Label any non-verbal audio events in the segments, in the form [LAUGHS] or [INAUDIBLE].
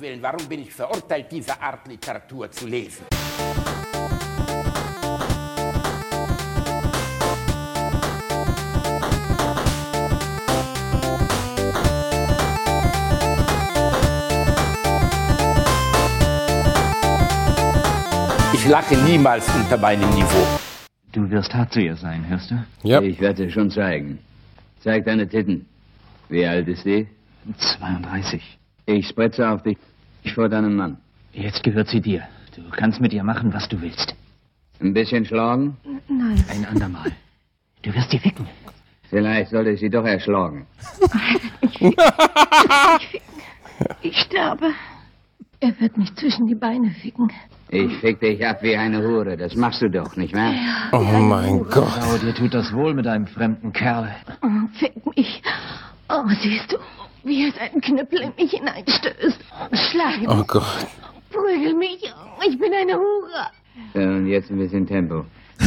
Willen, warum bin ich verurteilt, diese Art Literatur zu lesen? Ich lache niemals unter meinem Niveau. Du wirst hart zu ihr sein, hörst du? Ja. Ich werde es schon zeigen. Zeig deine Titten. Wie alt ist sie? 32. Ich spritze auf dich vor deinem Mann. Jetzt gehört sie dir. Du kannst mit ihr machen, was du willst. Ein bisschen schlagen? Nein. Ein andermal. Du wirst sie ficken. Vielleicht sollte ich sie doch erschlagen. Ich sterbe. Er wird mich zwischen die Beine ficken. Ich fick dich ab wie eine Hure. Das machst du doch, nicht wahr? Oh mein Gott. Frau, dir tut das wohl mit einem fremden Kerl. Oh, fick mich. Oh, siehst du, wie er seinen Knüppel in mich hineinstößt. Schlag Oh mich, Gott. prügel mich. Ich bin eine Hure. So, und jetzt ein bisschen Tempo. [LAUGHS]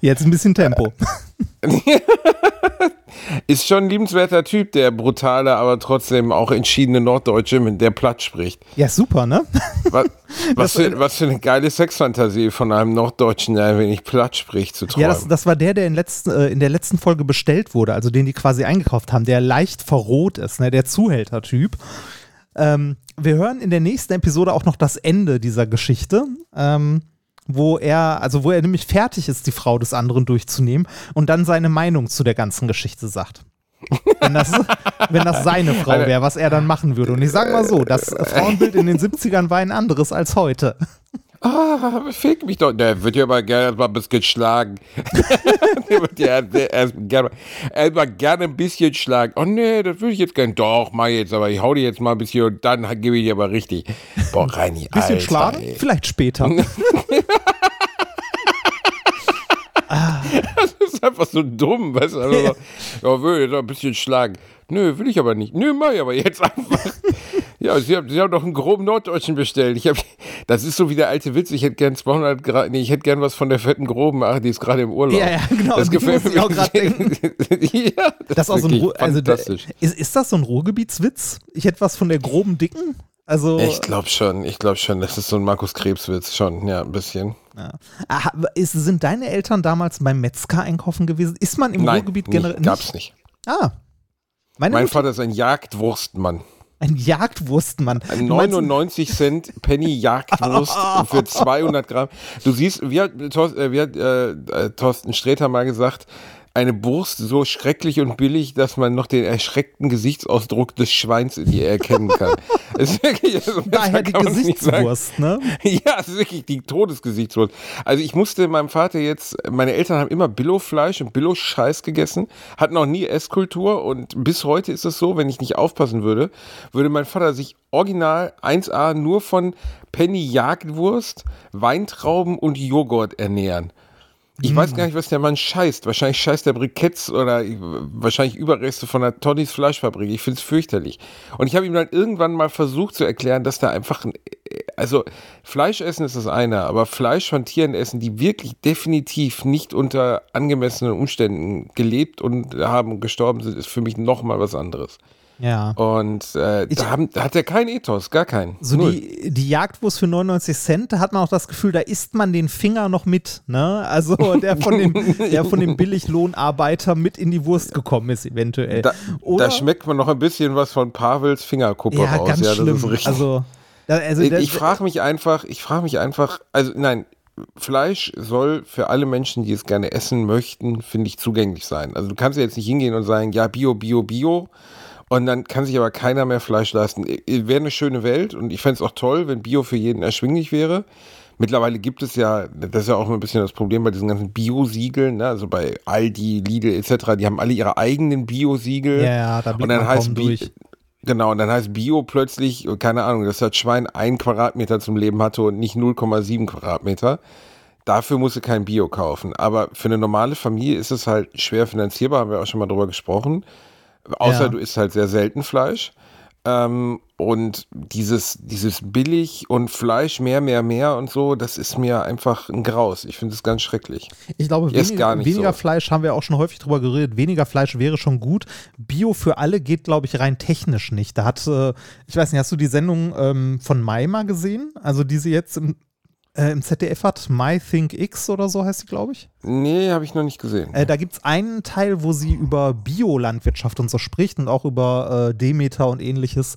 Jetzt ein bisschen Tempo. [LAUGHS] Ist schon ein liebenswerter Typ, der brutale, aber trotzdem auch entschiedene Norddeutsche, mit der platt spricht. Ja, super, ne? [LAUGHS] Was, was, für, was für eine geile Sexfantasie von einem Norddeutschen, der ein wenig platt spricht, zu träumen. Ja, das, das war der, der in, letzten, äh, in der letzten Folge bestellt wurde, also den die quasi eingekauft haben, der leicht verroht ist, ne? der Zuhälter-Typ. Ähm, wir hören in der nächsten Episode auch noch das Ende dieser Geschichte. Ähm, wo er, also wo er nämlich fertig ist, die Frau des anderen durchzunehmen und dann seine Meinung zu der ganzen Geschichte sagt. Wenn das, [LAUGHS] wenn das seine Frau wäre, was er dann machen würde. Und ich sage mal so, das Frauenbild in den 70ern war ein anderes als heute. Ah, fick mich doch. Der wird ja aber gerne mal ein bisschen schlagen. [LAUGHS] der wird ja erst gerne, erstmal gerne ein bisschen schlagen. Oh nee, das würde ich jetzt gerne. Doch, mach jetzt, aber ich hau dir jetzt mal ein bisschen und dann gebe ich dir aber richtig. Boah, Reini, Bisschen Alter, schlagen? ey. Vielleicht später. [LAUGHS] Das ist einfach so dumm, weißt du? Also, so, [LAUGHS] ja, will jetzt noch ein bisschen schlagen. Nö, will ich aber nicht. Nö, mach ich aber jetzt einfach. [LAUGHS] Ja, sie haben, sie haben doch einen groben Norddeutschen bestellt. Ich hab, das ist so wie der alte Witz. Ich hätte gern 200 Grad, nee, ich hätte gern was von der fetten groben. Ach, die ist gerade im Urlaub. Ja, ja, genau. Das gefällt mir auch denken. [LAUGHS] ja, Das ist auch so ein wirklich Ru also ist, ist das so ein Ruhrgebietswitz? Ich hätte was von der groben Dicken? Also Ich glaube schon, ich glaube schon. Das ist so ein Markus Krebs-Witz schon, ja, ein bisschen. Aha, ist, sind deine Eltern damals beim Metzger einkaufen gewesen? Ist man im Nein, Ruhrgebiet nicht, generell gab's nicht. Ah. Mein Mutter- Vater ist ein Jagdwurstmann. ein Jagdwurstmann. Ein Du meinst- 99 Cent Penny Jagdwurst [LAUGHS] für 200 Gramm. Du siehst, wie hat, Thorsten, äh, wie hat äh, äh, Thorsten Sträter mal gesagt, eine Wurst so schrecklich und billig, dass man noch den erschreckten Gesichtsausdruck des Schweins in ihr erkennen kann. [LAUGHS] Es ist wirklich, also Daher die. Gesichtswurst, ne? [LAUGHS] Ja, es ist wirklich die Todesgesichtswurst. Also ich musste meinem Vater jetzt, meine Eltern haben immer Billo-Fleisch und Billo-Scheiß gegessen, hatten auch nie Esskultur und bis heute ist es so, wenn ich nicht aufpassen würde, würde mein Vater sich original 1A nur von Penny Jagdwurst, Weintrauben und Joghurt ernähren. Ich weiß gar nicht, was der Mann scheißt. Wahrscheinlich scheißt der Briketts oder äh, wahrscheinlich Überreste von der Tonnys Fleischfabrik. Ich finde es fürchterlich. Und ich habe ihm dann irgendwann mal versucht zu erklären, dass da einfach ein, äh, also Fleisch essen ist das eine, aber Fleisch von Tieren essen, die wirklich definitiv nicht unter angemessenen Umständen gelebt und haben und gestorben sind, ist für mich nochmal was anderes. Ja. Und äh, Ich- da, haben, da hat er keinen Ethos, gar keinen. So Null. die, die Jagdwurst für 99 Cent, da hat man auch das Gefühl, da isst man den Finger noch mit, ne? Also [LAUGHS] der von dem, der von dem Billiglohnarbeiter mit in die Wurst gekommen ist, eventuell. da, da schmeckt man noch ein bisschen was von Pavels Fingerkuppe ja, raus. ganz ja, das schlimm. ist richtig. Also, also ich ich frage mich einfach, ich frage mich einfach, also nein, Fleisch soll für alle Menschen, die es gerne essen möchten, finde ich, zugänglich sein. Also du kannst ja jetzt nicht hingehen und sagen, ja, Bio, Bio, Bio. Und dann kann sich aber keiner mehr Fleisch leisten. Wäre eine schöne Welt und ich fände es auch toll, wenn Bio für jeden erschwinglich wäre. Mittlerweile gibt es ja, das ist ja auch ein bisschen das Problem bei diesen ganzen Bio-Siegeln, ne? also bei Aldi, Lidl etc., die haben alle ihre eigenen Bio-Siegel. Ja, ja, da und dann heißt Bi- durch. Genau, und dann heißt Bio plötzlich, keine Ahnung, dass das Schwein ein Quadratmeter zum Leben hatte und nicht 0,7 Quadratmeter. Dafür musst du kein Bio kaufen. Aber für eine normale Familie ist es halt schwer finanzierbar, haben wir auch schon mal drüber gesprochen. Außer Ja. du isst halt sehr selten Fleisch. Ähm, und dieses, dieses billig und Fleisch mehr, mehr, mehr und so, das ist mir einfach ein Graus. Ich finde es ganz schrecklich. Ich glaube, Ist wenig, gar nicht weniger so. Fleisch haben wir auch schon häufig drüber geredet. Weniger Fleisch wäre schon gut. Bio für alle geht, glaube ich, rein technisch nicht. Da hat, äh, ich weiß nicht, hast du die Sendung ähm, von Mai mal gesehen? Also die sie jetzt im, äh, im ZDF hat, My Think X oder so heißt sie, glaube ich. Nee, habe ich noch nicht gesehen. Äh, da gibt es einen Teil, wo sie über Biolandwirtschaft und so spricht und auch über äh, Demeter und ähnliches.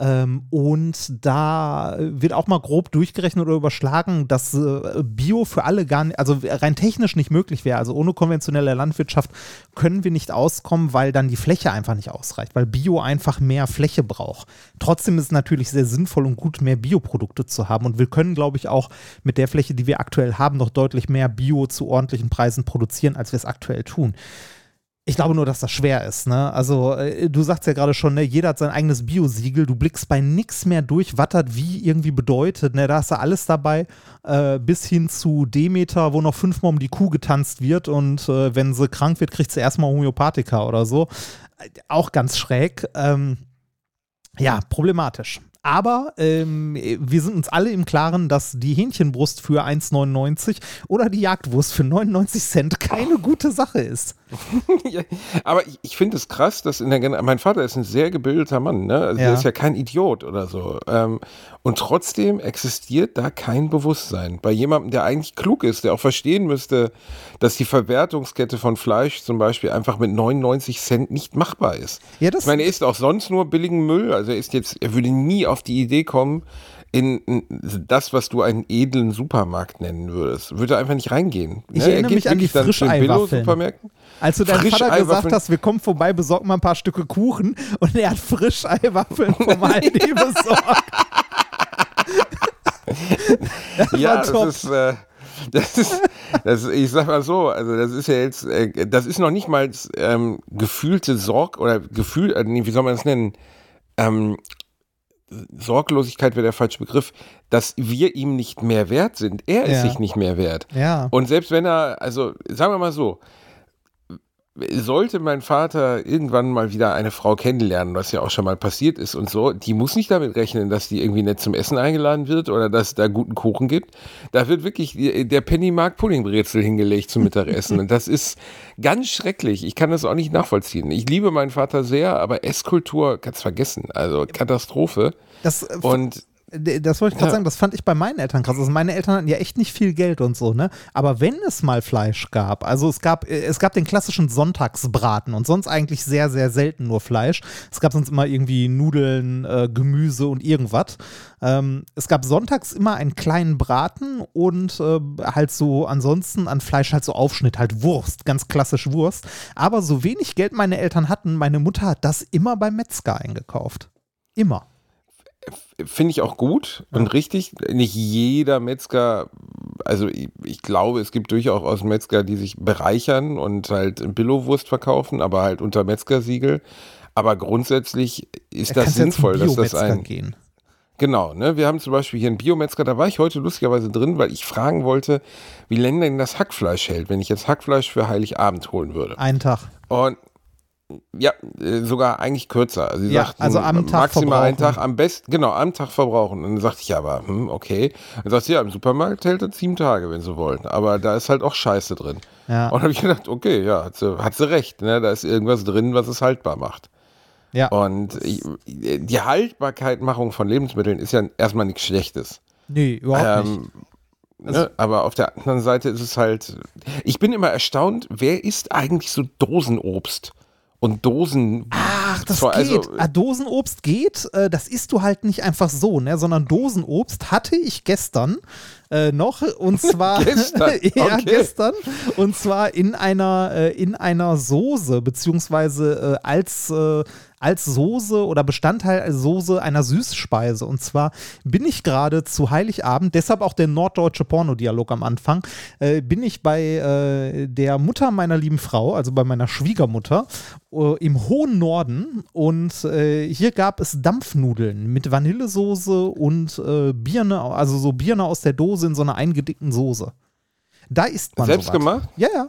Ähm, und da wird auch mal grob durchgerechnet oder überschlagen, dass äh, Bio für alle gar nicht, also rein technisch nicht möglich wäre. Also ohne konventionelle Landwirtschaft können wir nicht auskommen, weil dann die Fläche einfach nicht ausreicht, weil Bio einfach mehr Fläche braucht. Trotzdem ist es natürlich sehr sinnvoll und gut, mehr Bioprodukte zu haben. Und wir können, glaube ich, auch mit der Fläche, die wir aktuell haben, noch deutlich mehr Bio zu ordentlichen Preisen produzieren, als wir es aktuell tun. Ich glaube nur, dass das schwer ist. Ne? Also, äh, du sagst ja gerade schon, ne, jeder hat sein eigenes Biosiegel. Du blickst bei nichts mehr durch, was das wie irgendwie bedeutet. Ne? Da hast du alles dabei, äh, bis hin zu Demeter, wo noch fünfmal um die Kuh getanzt wird und äh, wenn sie krank wird, kriegt sie erstmal Homöopathika oder so. Äh, Auch ganz schräg. Ähm, ja, problematisch. Aber ähm, wir sind uns alle im Klaren, dass die Hähnchenbrust für 1,99 oder die Jagdwurst für 99 Cent keine gute Sache ist. [LAUGHS] Ja, aber ich, ich finde es krass, dass in der Gen mein Vater ist ein sehr gebildeter Mann, ne? Also Ja. der ist ja kein Idiot oder so. Ähm, und trotzdem existiert da kein Bewusstsein. Bei jemandem, der eigentlich klug ist, der auch verstehen müsste, dass die Verwertungskette von Fleisch zum Beispiel einfach mit 99 Cent nicht machbar ist. Ja, das- ich meine, er isst auch sonst nur billigen Müll. Also er ist jetzt, er würde nie auf die Idee kommen, in, das, was du einen edlen Supermarkt nennen würdest, würde einfach nicht reingehen. Ich Ne? Er erinnere mich an die Frischeiwaffeln. Als du deinem Vater gesagt hast, wir kommen vorbei, besorgen mal ein paar Stücke Kuchen und er hat Frischeiwaffeln [LAUGHS] vom Aldi besorgt. [LAUGHS] ja, war top. das ist, äh, das ist, das, ich sag mal so, also das ist ja jetzt, äh, das ist noch nicht mal ähm, gefühlte Sorg oder Gefühl, äh, wie soll man das nennen? Ähm, Sorglosigkeit wäre der falsche Begriff, dass wir ihm nicht mehr wert sind. Er ist Ja. sich nicht mehr wert. Ja. Und selbst wenn er, also sagen wir mal so, sollte mein Vater irgendwann mal wieder eine Frau kennenlernen, was ja auch schon mal passiert ist und so, die muss nicht damit rechnen, dass die irgendwie nett zum Essen eingeladen wird oder dass es da guten Kuchen gibt. Da wird wirklich der Pennymark Puddingbrezel hingelegt zum Mittagessen. und das ist ganz schrecklich. Ich kann das auch nicht nachvollziehen. Ich liebe meinen Vater sehr, aber Esskultur kannst vergessen. Also Katastrophe. Das, äh, Und Das wollte ich gerade Ja. sagen, das fand ich bei meinen Eltern krass. Also meine Eltern hatten ja echt nicht viel Geld und so, ne? Aber wenn es mal Fleisch gab, also es gab, äh, es gab den klassischen Sonntagsbraten und sonst eigentlich sehr, sehr selten nur Fleisch. Es gab sonst immer irgendwie Nudeln, äh, Gemüse und irgendwas. Ähm, es gab sonntags immer einen kleinen Braten und äh, halt so ansonsten an Fleisch halt so Aufschnitt, halt Wurst, ganz klassisch Wurst. Aber so wenig Geld meine Eltern hatten, meine Mutter hat das immer beim Metzger eingekauft. Immer. Finde ich auch gut und richtig. Nicht jeder Metzger, also ich, ich glaube, es gibt durchaus Metzger, die sich bereichern und halt Billowurst verkaufen, aber halt unter Metzgersiegel. Aber grundsätzlich ist Da das sinnvoll, dass das ein. gehen. Genau, ne? Wir haben zum Beispiel hier einen Biometzger, da war ich heute lustigerweise drin, weil ich fragen wollte, wie lange denn das Hackfleisch hält, wenn ich jetzt Hackfleisch für Heiligabend holen würde. Einen Tag. Und ja, äh, sogar eigentlich kürzer. Also sie Ja, sagten, also am Tag maximal einen. Tag, am besten, genau, am Tag verbrauchen. Und dann sagte ich, ja, aber, hm, okay. Dann sagt sie, ja, im Supermarkt hält er sieben Tage, wenn sie wollen. Aber da ist halt auch Scheiße drin. Ja. Und habe ich gedacht, okay, ja, hat sie, hat sie recht. Ne? Da ist irgendwas drin, was es haltbar macht. Ja. Und die Haltbarkeitmachung von Lebensmitteln ist ja erstmal nichts Schlechtes. Nee, überhaupt nicht. Ähm, ne? Aber auf der anderen Seite ist es halt, ich bin immer erstaunt, wer isst eigentlich so Dosenobst und Dosen. Ach, das Zwar, geht. also- ah, Dosenobst geht. Äh, das isst du halt nicht einfach so, ne? sondern Dosenobst hatte ich gestern äh, noch und [LAUGHS] zwar [LAUGHS] Gestern? [LAUGHS] ja Okay. gestern und zwar in einer äh, in einer Soße beziehungsweise äh, als äh, als Soße oder Bestandteil als Soße einer Süßspeise. Und zwar bin ich gerade zu Heiligabend, deshalb auch der norddeutsche Pornodialog am Anfang, äh, bin ich bei äh, der Mutter meiner lieben Frau, also bei meiner Schwiegermutter, äh, im hohen Norden. Und äh, hier gab es Dampfnudeln mit Vanillesoße und äh, Birne, also so Birne aus der Dose in so einer eingedickten Soße. Da isst man Selbst sowas. gemacht? Ja, ja.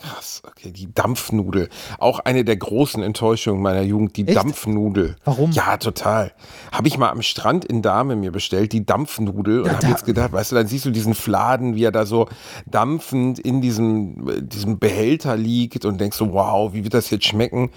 Krass, okay, die Dampfnudel. Auch eine der großen Enttäuschungen meiner Jugend, die Echt? Dampfnudel. Warum? Ja, total. Habe ich mal am Strand in Dahme mir bestellt, die Dampfnudel. Und Ja, habe da- jetzt gedacht, weißt du, dann siehst du diesen Fladen, wie er da so dampfend in diesem, äh, diesem Behälter liegt und denkst so, wow, wie wird das jetzt schmecken?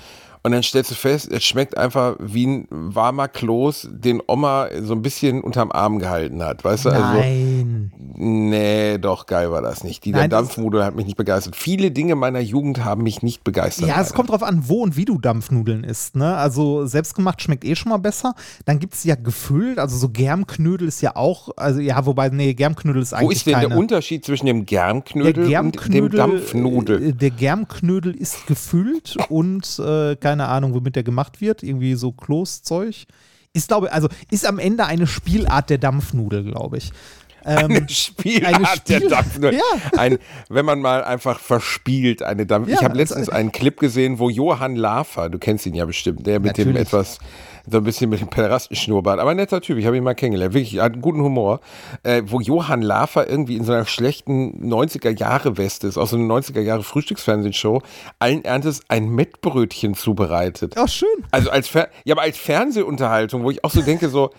Und dann stellst du fest, es schmeckt einfach wie ein warmer Kloß, den Oma so ein bisschen unterm Arm gehalten hat. Weißt du, also. Nein. Nee, doch, geil war das nicht. Die Nein, das- Dampfnudel hat mich nicht begeistert. Viele Dinge meiner Jugend haben mich nicht begeistert. Ja, es leider. kommt drauf an, wo und wie du Dampfnudeln isst. Ne? Also selbstgemacht schmeckt eh schon mal besser. Dann gibt es ja gefüllt, also so Germknödel ist ja auch, also ja, wobei, nee, Germknödel ist eigentlich Wo ist denn keine. der Unterschied zwischen dem der Germknödel, Germknödel, und dem Dampfnudel? äh, Der Germknödel ist gefüllt und äh, keine Ahnung, womit der gemacht wird. Irgendwie so Kloßzeug. Ist, glaube also ist am Ende eine Spielart der Dampfnudel, glaube ich. Ähm, Eine Spielart eine der Spiel- Dampfnudel. Ja. Ein, wenn man mal einfach verspielt, eine Dampf. Ja, ich habe letztens einen Clip gesehen, wo Johann Lafer, du kennst ihn ja bestimmt, der mit dem Natürlich. etwas, so ein bisschen mit dem Pederastenschnurrbart, aber ein netter Typ, ich habe ihn mal kennengelernt, wirklich, er hat einen guten Humor, äh, wo Johann Lafer irgendwie in so einer schlechten 90er-Jahre-Weste ist, aus so einer 90er-Jahre-Frühstücksfernsehshow, allen Ernstes ein Mettbrötchen zubereitet. Ach, schön. Also als Fer ja, aber als Fernsehunterhaltung, wo ich auch so denke, so,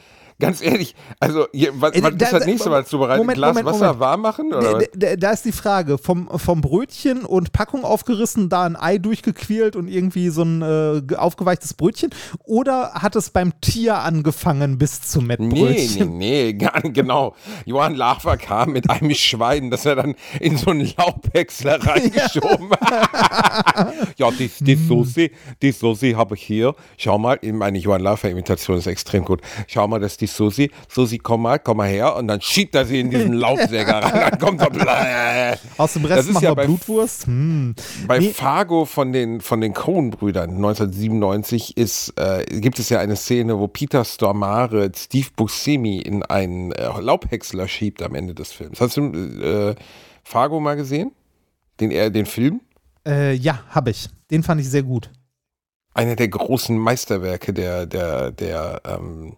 ganz ehrlich, also hier, was, Äh, was da- ist das da- nächste Mal zubereitet? Moment, Glas Moment, Wasser Moment. warm machen? Oder? was? D- d- Da ist die Frage, vom, vom Brötchen und Packung aufgerissen, da ein Ei durchgequält und irgendwie so ein äh, ge- aufgeweichtes Brötchen? Oder hat es beim Tier angefangen bis zum Nee, nee, Mettbrötchen? nee, [LAUGHS] gar genau. Johann Lafer kam mit einem [LAUGHS] Schwein, das er dann in so einen Laubhäcksler reingeschoben hat. [LAUGHS] ja, die, die Hm. Soße, die Soße habe ich hier. Schau mal, meine Johann Lafer-Imitation ist extrem gut. Schau mal, das ist die Soße. Soße, komm mal, komm mal her. Und dann schiebt er sie in diesen [LAUGHS] Laubsäger rein. Dann kommt er. Aus dem Das Rest ist machen ja bei- Blutwurst? Hm. Bei Nee. Fargo von den, von den Coen-Brüdern 1997 ist, äh, gibt es ja eine Szene, wo Peter Stormare Steve Buscemi in einen äh, Laubhäcksler schiebt am Ende des Films. Hast du äh, Fargo mal gesehen? Den, äh, den Film? Äh, ja, habe ich. Den fand ich sehr gut. Einer der großen Meisterwerke der, der, der, ähm,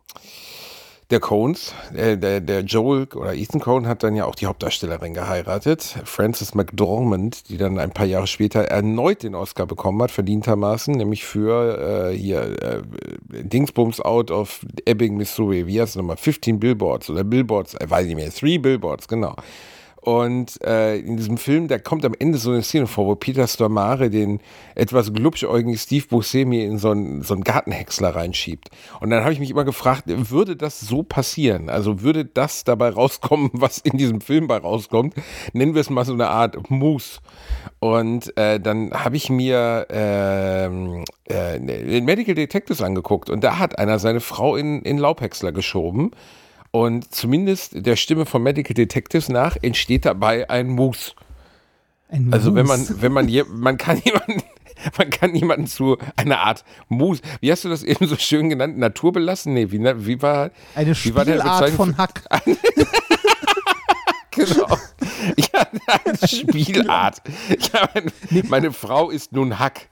der Coens. Der, der, der Joel oder Ethan Coen hat dann ja auch die Hauptdarstellerin geheiratet, Frances McDormand, die dann ein paar Jahre später erneut den Oscar bekommen hat, verdientermaßen, nämlich für äh, hier äh, Dingsbums out of Ebbing, Missouri. Wie heißt es nochmal? 15 Billboards oder Billboards, äh, weiß ich nicht mehr, Three Billboards, genau. Und äh, in diesem Film, da kommt am Ende so eine Szene vor, wo Peter Stormare den etwas glubschäugigen Steve Buscemi in so einen, so einen Gartenhäcksler reinschiebt. Und dann habe ich mich immer gefragt, würde das so passieren? Also würde das dabei rauskommen, [LAUGHS] was in diesem Film bei rauskommt? Nennen wir es mal so eine Art Mousse. Und äh, dann habe ich mir ähm, äh, den Medical Detectives angeguckt und da hat einer seine Frau in, in Laubhäcksler geschoben. Und zumindest der Stimme von Medical Detectives nach entsteht dabei ein Mousse. Ein Also wenn man, wenn man, je, man kann [LAUGHS] jemanden, man kann jemanden zu einer Art Mousse, wie hast du das eben so schön genannt, naturbelassen? Nee, wie, na- wie war, Eine wie war der Bezeichnung von Hack. [LAUGHS] Genau. Ja, eine [LAUGHS] Spielart. Ja, meine, meine Frau ist nun Hack.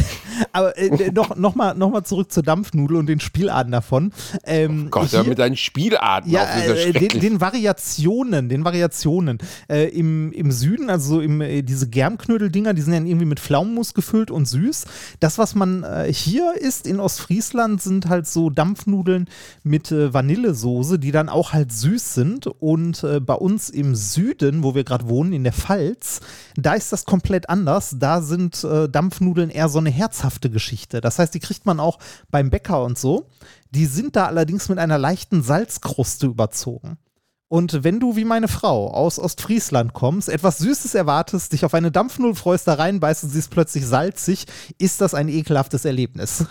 [LAUGHS] Aber äh, noch, noch, mal, noch mal zurück zur Dampfnudel und den Spielarten davon. Ähm, Gott, hier- mit deinen Spielarten Ja, äh, den, den Variationen, den Variationen. Äh, im, Im Süden, also so im, äh, diese Germknödel-Dinger, die sind ja irgendwie mit Pflaumenmus gefüllt und süß. Das, was man äh, hier isst in Ostfriesland, sind halt so Dampfnudeln mit äh, Vanillesoße, die dann auch halt süß sind. Und bei uns im Süden, wo wir gerade wohnen, in der Pfalz, da ist das komplett anders. Da sind Dampfnudeln eher so eine herzhafte Geschichte. Das heißt, die kriegt man auch beim Bäcker und so. Die sind da allerdings mit einer leichten Salzkruste überzogen. Und wenn du wie meine Frau aus Ostfriesland kommst, etwas Süßes erwartest, dich auf eine Dampfnudel freust, da reinbeißt und sie ist plötzlich salzig, ist das ein ekelhaftes Erlebnis.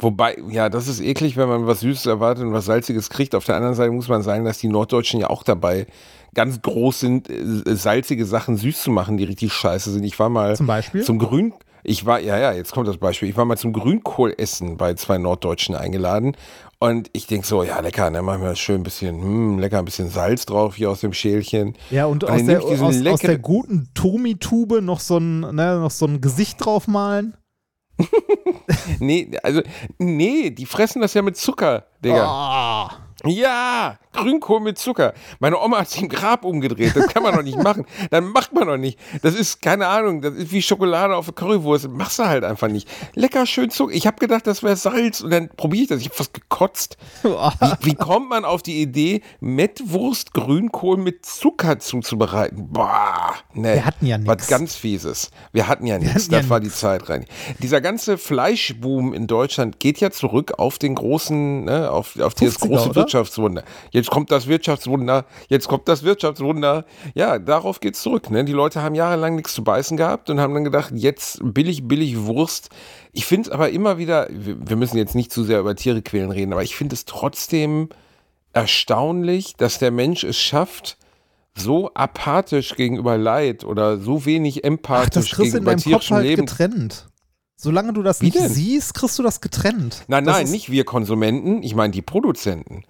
Wobei, ja, das ist eklig, wenn man was Süßes erwartet und was Salziges kriegt. Auf der anderen Seite muss man sagen, dass die Norddeutschen ja auch dabei ganz groß sind, äh, salzige Sachen süß zu machen, die richtig scheiße sind. Ich war mal Zum Beispiel? zum Grün, ich war, ja, ja, jetzt kommt das Beispiel. Ich war mal zum Grünkohlessen bei zwei Norddeutschen eingeladen und ich denk so, ja, lecker, dann machen wir schön ein bisschen, hm, lecker, ein bisschen Salz drauf hier aus dem Schälchen. Ja, und, Und aus, der, aus, aus der guten Tomi-Tube noch, so ein, ne, noch so ein Gesicht draufmalen. [LAUGHS] Nee, also, nee, die fressen das ja mit Zucker, Digga. Ah. Ja, Grünkohl mit Zucker. Meine Oma hat sich im Grab umgedreht. Das kann man doch nicht machen. Dann macht man doch nicht. Das ist, keine Ahnung, das ist wie Schokolade auf eine Currywurst. Das machst du halt einfach nicht. Lecker schön Zucker. Ich habe gedacht, das wäre Salz und dann probiere ich das. Ich habe fast gekotzt. [LAUGHS] Wie, wie kommt man auf die Idee, Mettwurst Grünkohl mit Zucker zuzubereiten? Boah, ne. Wir hatten ja Was nix. ganz Fieses. Wir hatten ja nichts. hatten ja Das war nix. die Zeit rein. Dieser ganze Fleischboom in Deutschland geht ja zurück auf den großen, ne, auf, auf dieses 50er, große oder? Wirtschaftswunder. Jetzt kommt das Wirtschaftswunder, jetzt kommt das Wirtschaftswunder. Ja, darauf geht's zurück. Ne? Die Leute haben jahrelang nichts zu beißen gehabt und haben dann gedacht, jetzt billig, billig Wurst. Ich finde es aber immer wieder, wir müssen jetzt nicht zu sehr über Tiere quälen reden, aber ich finde es trotzdem erstaunlich, dass der Mensch es schafft, so apathisch gegenüber Leid oder so wenig Ach, das empathisch du in gegenüber tierischem halt Leben. getrennt. Solange du das Wie nicht denn? siehst, kriegst du das getrennt. Nein, das nein, nicht wir Konsumenten, ich meine die Produzenten.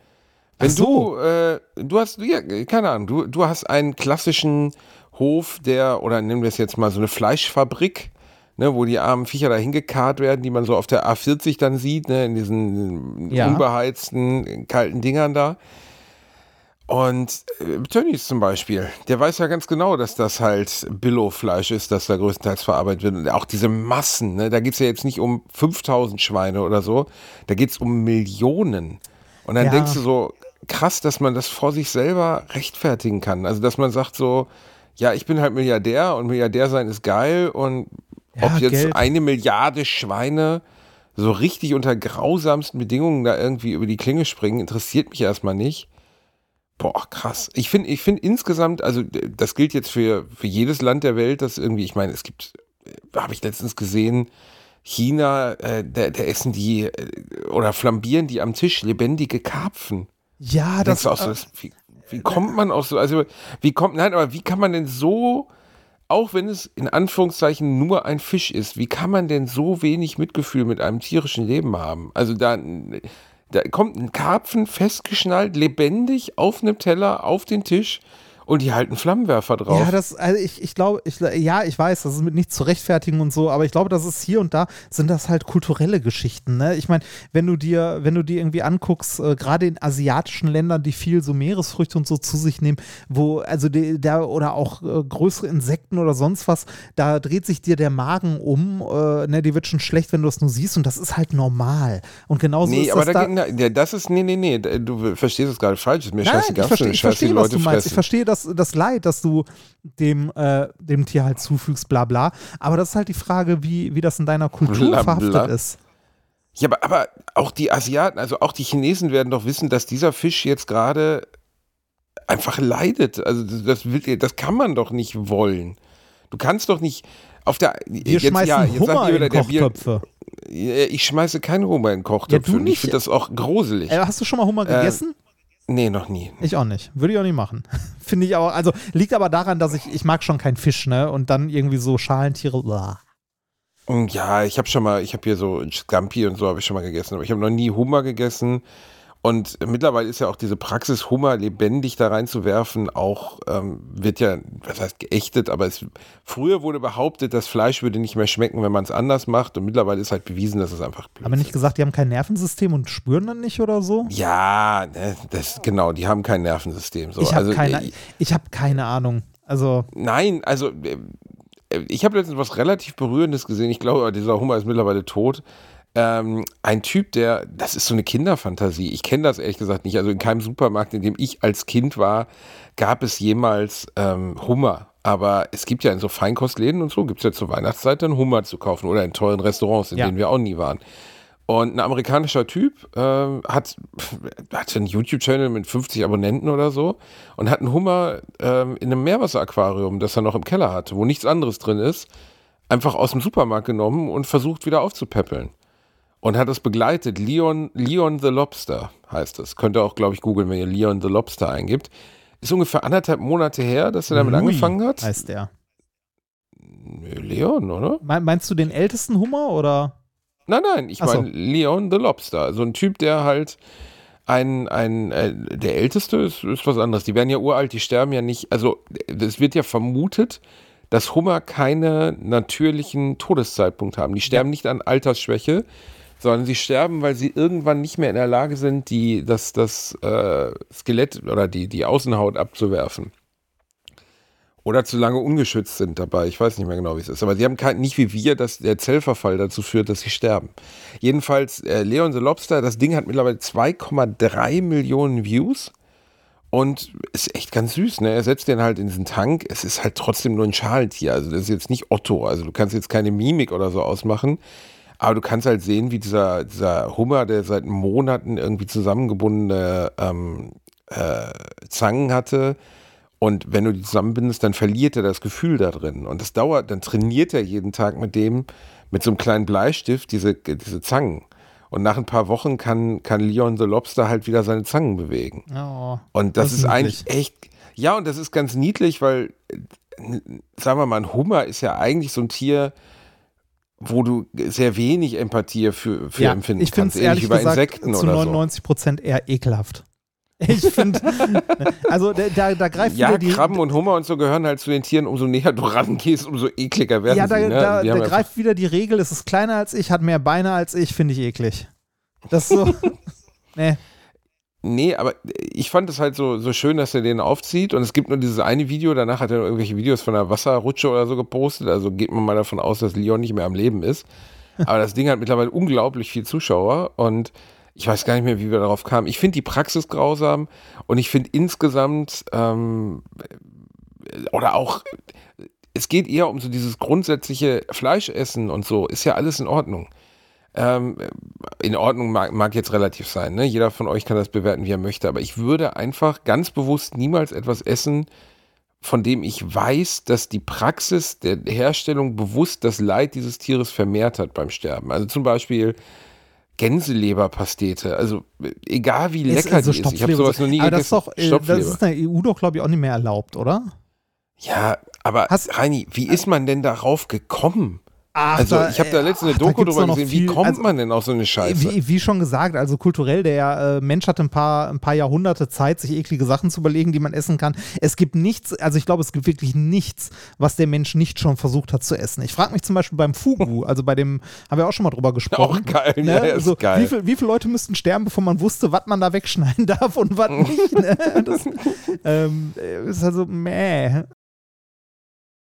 Wenn so. du, äh, du hast, ja, keine Ahnung, du, du hast einen klassischen Hof, der, oder nennen wir es jetzt mal so eine Fleischfabrik, ne, wo die armen Viecher da hingekarrt werden, die man so auf der A40 dann sieht, ne, in diesen Ja. unbeheizten, kalten Dingern da. Und äh, Tönnies zum Beispiel, der weiß ja ganz genau, dass das halt Billo-Fleisch ist, das da größtenteils verarbeitet wird. Und auch diese Massen, ne, da geht es ja jetzt nicht um 5000 Schweine oder so, da geht es um Millionen. Und dann Ja. denkst du so, krass, dass man das vor sich selber rechtfertigen kann. Also, dass man sagt so, ja, ich bin halt Milliardär und Milliardär sein ist geil und Ja, ob jetzt Geld. eine Milliarde Schweine so richtig unter grausamsten Bedingungen da irgendwie über die Klinge springen, interessiert mich erstmal nicht. Boah, krass. Ich finde, ich finde insgesamt, also das gilt jetzt für, für jedes Land der Welt, das irgendwie, ich meine, es gibt, äh, habe ich letztens gesehen, China, äh, da, da essen die äh, oder flambieren die am Tisch lebendige Karpfen. Ja, das, auch so, wie, wie kommt man aus so, also wie kommt, nein, aber wie kann man denn so, auch wenn es in Anführungszeichen nur ein Fisch ist, wie kann man denn so wenig Mitgefühl mit einem tierischen Leben haben? Also da, da kommt ein Karpfen festgeschnallt, lebendig auf einem Teller auf den Tisch und die halten Flammenwerfer drauf. Ja, das, also ich, ich glaube, ich, ja, ich weiß, das ist mit nicht zu rechtfertigen und so, aber ich glaube, das ist hier und da sind das halt kulturelle Geschichten. Ne? Ich meine, wenn du dir, wenn du dir irgendwie anguckst, äh, gerade in asiatischen Ländern, die viel so Meeresfrüchte und so zu sich nehmen, wo, also die, da oder auch äh, größere Insekten oder sonst was, da dreht sich dir der Magen um, äh, ne, die wird schon schlecht, wenn du das nur siehst und das ist halt normal. Und genauso Nee, ist aber das da, da. das ist, nee, nee, nee, du verstehst es gerade falsch, ist mir Nein, scheißegal, ich verstehe, ich verstehe was Leute du meinst. Ich verstehe das, das Leid, das du dem, äh, dem Tier halt zufügst, bla bla. Aber das ist halt die Frage, wie, wie das in deiner Kultur Bla, verhaftet bla. ist. Ja, aber, aber auch die Asiaten, also auch die Chinesen werden doch wissen, dass dieser Fisch jetzt gerade einfach leidet. Also das, will, das kann man doch nicht wollen. Du kannst doch nicht auf der Wir schmeißen Hummer in Kochtöpfe. Ja, Ich schmeiße keinen Hummer in Kochtöpfe. Ja, du und ich nicht. finde das auch gruselig. Äh, hast du schon mal Hummer Äh, gegessen? Nee, noch nie. Ich auch nicht. Würde ich auch nicht machen. [LAUGHS] Finde ich auch, also liegt aber daran, dass ich, ich mag schon keinen Fisch, ne? Und dann irgendwie so Schalentiere, bla. Und Ja, ich habe schon mal, ich habe hier so Scampi und so habe ich schon mal gegessen, aber ich habe noch nie Hummer gegessen. Und mittlerweile ist ja auch diese Praxis, Hummer lebendig da reinzuwerfen, auch ähm, wird ja, was heißt geächtet, aber es, früher wurde behauptet, das Fleisch würde nicht mehr schmecken, wenn man es anders macht. Und mittlerweile ist halt bewiesen, dass es einfach Aber nicht gesagt, die haben kein Nervensystem und spüren dann nicht oder so? Ja, ne, das genau, die haben kein Nervensystem. So. ich habe also, keine, äh, ich habe keine Ahnung. Also, Nein, also äh, ich habe letztens was relativ Berührendes gesehen. Ich glaube, dieser Hummer ist mittlerweile tot. Ähm, ein Typ, der, das ist so eine Kinderfantasie. Ich kenne das ehrlich gesagt nicht. Also in keinem Supermarkt, in dem ich als Kind war, gab es jemals ähm, Hummer. Aber es gibt ja in so Feinkostläden und so, gibt es ja zur Weihnachtszeit dann Hummer zu kaufen oder in teuren Restaurants, in Ja. denen wir auch nie waren. Und ein amerikanischer Typ ähm, hat, hat einen YouTube-Channel mit 50 Abonnenten oder so und hat einen Hummer ähm, in einem Meerwasseraquarium, das er noch im Keller hatte, wo nichts anderes drin ist, einfach aus dem Supermarkt genommen und versucht wieder aufzupäppeln. Und hat das begleitet. Leon, Leon the Lobster heißt es. Könnt ihr auch, glaube ich, googeln, wenn ihr Leon the Lobster eingibt. Ist ungefähr anderthalb Monate her, dass er damit Louis angefangen hat. Heißt der. Leon, oder? Me- Meinst du den ältesten Hummer oder? Nein, nein, ich Ach so. meine Leon the Lobster. So ein Typ, der halt ein, ein äh, der Älteste ist, ist was anderes. Die werden ja uralt, die sterben ja nicht. Also, es wird ja vermutet, dass Hummer keine natürlichen Todeszeitpunkt haben. Die sterben nicht an Altersschwäche, sondern sie sterben, weil sie irgendwann nicht mehr in der Lage sind, die, das, das äh, Skelett oder die, die Außenhaut abzuwerfen. Oder zu lange ungeschützt sind dabei. Ich weiß nicht mehr genau, wie es ist. Aber sie haben kein, nicht wie wir, dass der Zellverfall dazu führt, dass sie sterben. Jedenfalls, äh, Leon the Lobster, das Ding hat mittlerweile 2,3 Millionen Views. Und ist echt ganz süß, ne? Er setzt den halt in diesen Tank. Es ist halt trotzdem nur ein Schalentier. Also, das ist jetzt nicht Otto. Also, du kannst jetzt keine Mimik oder so ausmachen. Aber du kannst halt sehen, wie dieser, dieser Hummer, der seit Monaten irgendwie zusammengebundene ähm, äh, Zangen hatte. Und wenn du die zusammenbindest, dann verliert er das Gefühl da drin. Und das dauert, dann trainiert er jeden Tag mit dem, mit so einem kleinen Bleistift, diese, diese Zangen. Und nach ein paar Wochen kann, kann Leon the Lobster halt wieder seine Zangen bewegen. Oh, Und das, das ist, ist eigentlich echt, ja, und das ist ganz niedlich, weil, äh, sagen wir mal, ein Hummer ist ja eigentlich so ein Tier, wo du sehr wenig Empathie für, für ja, empfinden ich kannst. Ähnlich ehrlich wie bei gesagt Insekten zu oder 99 Prozent eher ekelhaft. [LAUGHS] Ich finde, also da, da, so. greift Ja, wieder die, Krabben und Hummer und so gehören halt zu den Tieren, umso näher du rangehst, umso ekliger werden ja, da, sie. Ne? da, da greift wieder die Regel, es ist kleiner als ich, hat mehr Beine als ich, finde ich eklig. Das ist so, [LAUGHS] nee. Nee, aber ich fand es halt so, so schön, dass er den aufzieht. Und es gibt nur dieses eine Video, danach hat er irgendwelche Videos von einer Wasserrutsche oder so gepostet. Also geht man mal davon aus, dass Leon nicht mehr am Leben ist. [LAUGHS] Aber das Ding hat mittlerweile unglaublich viel Zuschauer und ich weiß gar nicht mehr, wie wir darauf kamen. Ich finde die Praxis grausam und ich finde insgesamt ähm, oder auch, es geht eher um so dieses grundsätzliche Fleischessen und so, ist ja alles in Ordnung. Ähm, in Ordnung mag, mag jetzt relativ sein. Ne? Jeder von euch kann das bewerten, wie er möchte. Aber ich würde einfach ganz bewusst niemals etwas essen, von dem ich weiß, dass die Praxis der Herstellung bewusst das Leid dieses Tieres vermehrt hat beim Sterben. Also zum Beispiel Gänseleberpastete. Also äh, egal wie lecker also die ist. Ich habe sowas so- noch nie aber das ist gegessen. doch, äh, das ist in der EU doch, glaube ich, auch nicht mehr erlaubt, oder? Ja, aber Hast- Reini, wie ist man denn darauf gekommen? Ach, Also da- ich habe da äh, letztens eine ach, da Doku drüber gesehen. viel- wie kommt also- man denn auf so eine Scheiße? Wie, wie schon gesagt, also kulturell, der äh, Mensch hat ein paar, ein paar Jahrhunderte Zeit, sich eklige Sachen zu überlegen, die man essen kann. Es gibt nichts, also ich glaube, es gibt wirklich nichts, was der Mensch nicht schon versucht hat zu essen. Ich frage mich zum Beispiel beim Fugu, [LAUGHS] also bei dem, haben wir auch schon mal drüber gesprochen. Auch geil, ne? ja, ist also, geil. Wie, viel, wie viele Leute müssten sterben, bevor man wusste, was man da wegschneiden [LAUGHS] darf und was nicht? Ne? Das [LAUGHS] ähm, ist also meh.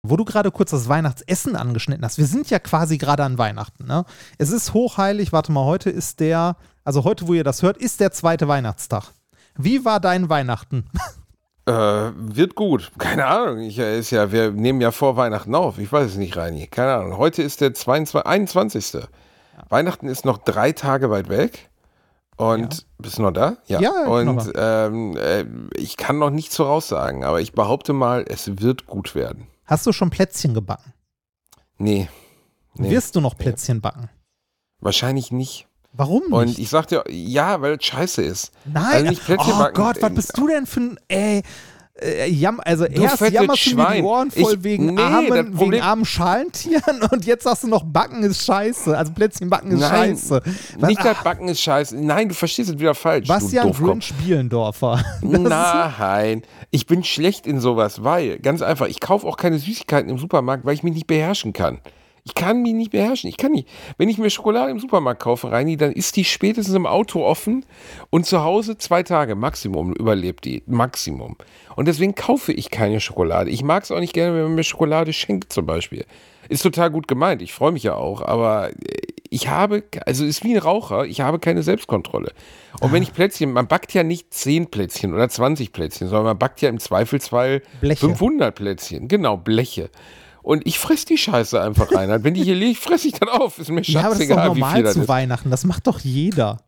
Wo du gerade kurz das Weihnachtsessen angeschnitten hast, wir sind ja quasi gerade an Weihnachten. Ne? Es ist hochheilig, warte mal, heute ist der, also heute, wo ihr das hört, ist der zweite Weihnachtstag. Wie war dein Weihnachten? [LAUGHS] Äh, wird gut. Keine Ahnung. Ich, äh, ist ja, wir nehmen ja vor Weihnachten auf. Ich weiß es nicht, Reini. Keine Ahnung. Heute ist der 22, 21. Weihnachten ist noch drei Tage weit weg. Und bist du noch da? Ja. Ja, Und ähm, äh, ich kann noch nichts voraussagen, aber ich behaupte mal, es wird gut werden. Hast du schon Plätzchen gebacken? Nee. nee Wirst du noch Plätzchen backen? wahrscheinlich nicht. Warum nicht? Und ich sagte, ja, weil es scheiße ist. Nein, Also nicht Plätzchen oh backen. Gott, was bist du denn für ein, ey, äh, jam, also Du erst jammerst du mir die. Ohren voll Ich- wegen, nee, armen, wegen armen Schalentieren [LAUGHS] und jetzt sagst du noch, Backen ist scheiße, also Plätzchen backen ist Nein, scheiße. Was, Nicht das ach, Backen ist scheiße. Nein, du verstehst es wieder falsch. Bastian du Doofkopf. Grinch Bielendorfer. [LAUGHS] Nein, ich bin schlecht in sowas, weil, ganz einfach, ich kaufe auch keine Süßigkeiten im Supermarkt, weil ich mich nicht beherrschen kann. Ich kann mich nicht beherrschen. Ich kann nicht. Wenn ich mir Schokolade im Supermarkt kaufe, Reini, dann ist die spätestens im Auto offen und zu Hause zwei Tage Maximum überlebt die. Maximum. Und deswegen kaufe ich keine Schokolade. Ich mag es auch nicht gerne, wenn man mir Schokolade schenkt, zum Beispiel. Ist total gut gemeint. Ich freue mich ja auch. Aber äh, ich habe, also ist wie ein Raucher, ich habe keine Selbstkontrolle. Und wenn ich Plätzchen, man backt ja nicht 10 Plätzchen oder 20 Plätzchen, sondern man backt ja im Zweifelsfall Bleche. 500 Plätzchen. Genau, Bleche. Und ich fress die Scheiße einfach rein. Wenn die hier liegt, fress ich dann auf. Ist mir Ja, aber das ist doch scheißegal, wie viel normal zu ist. Weihnachten. Das macht doch jeder.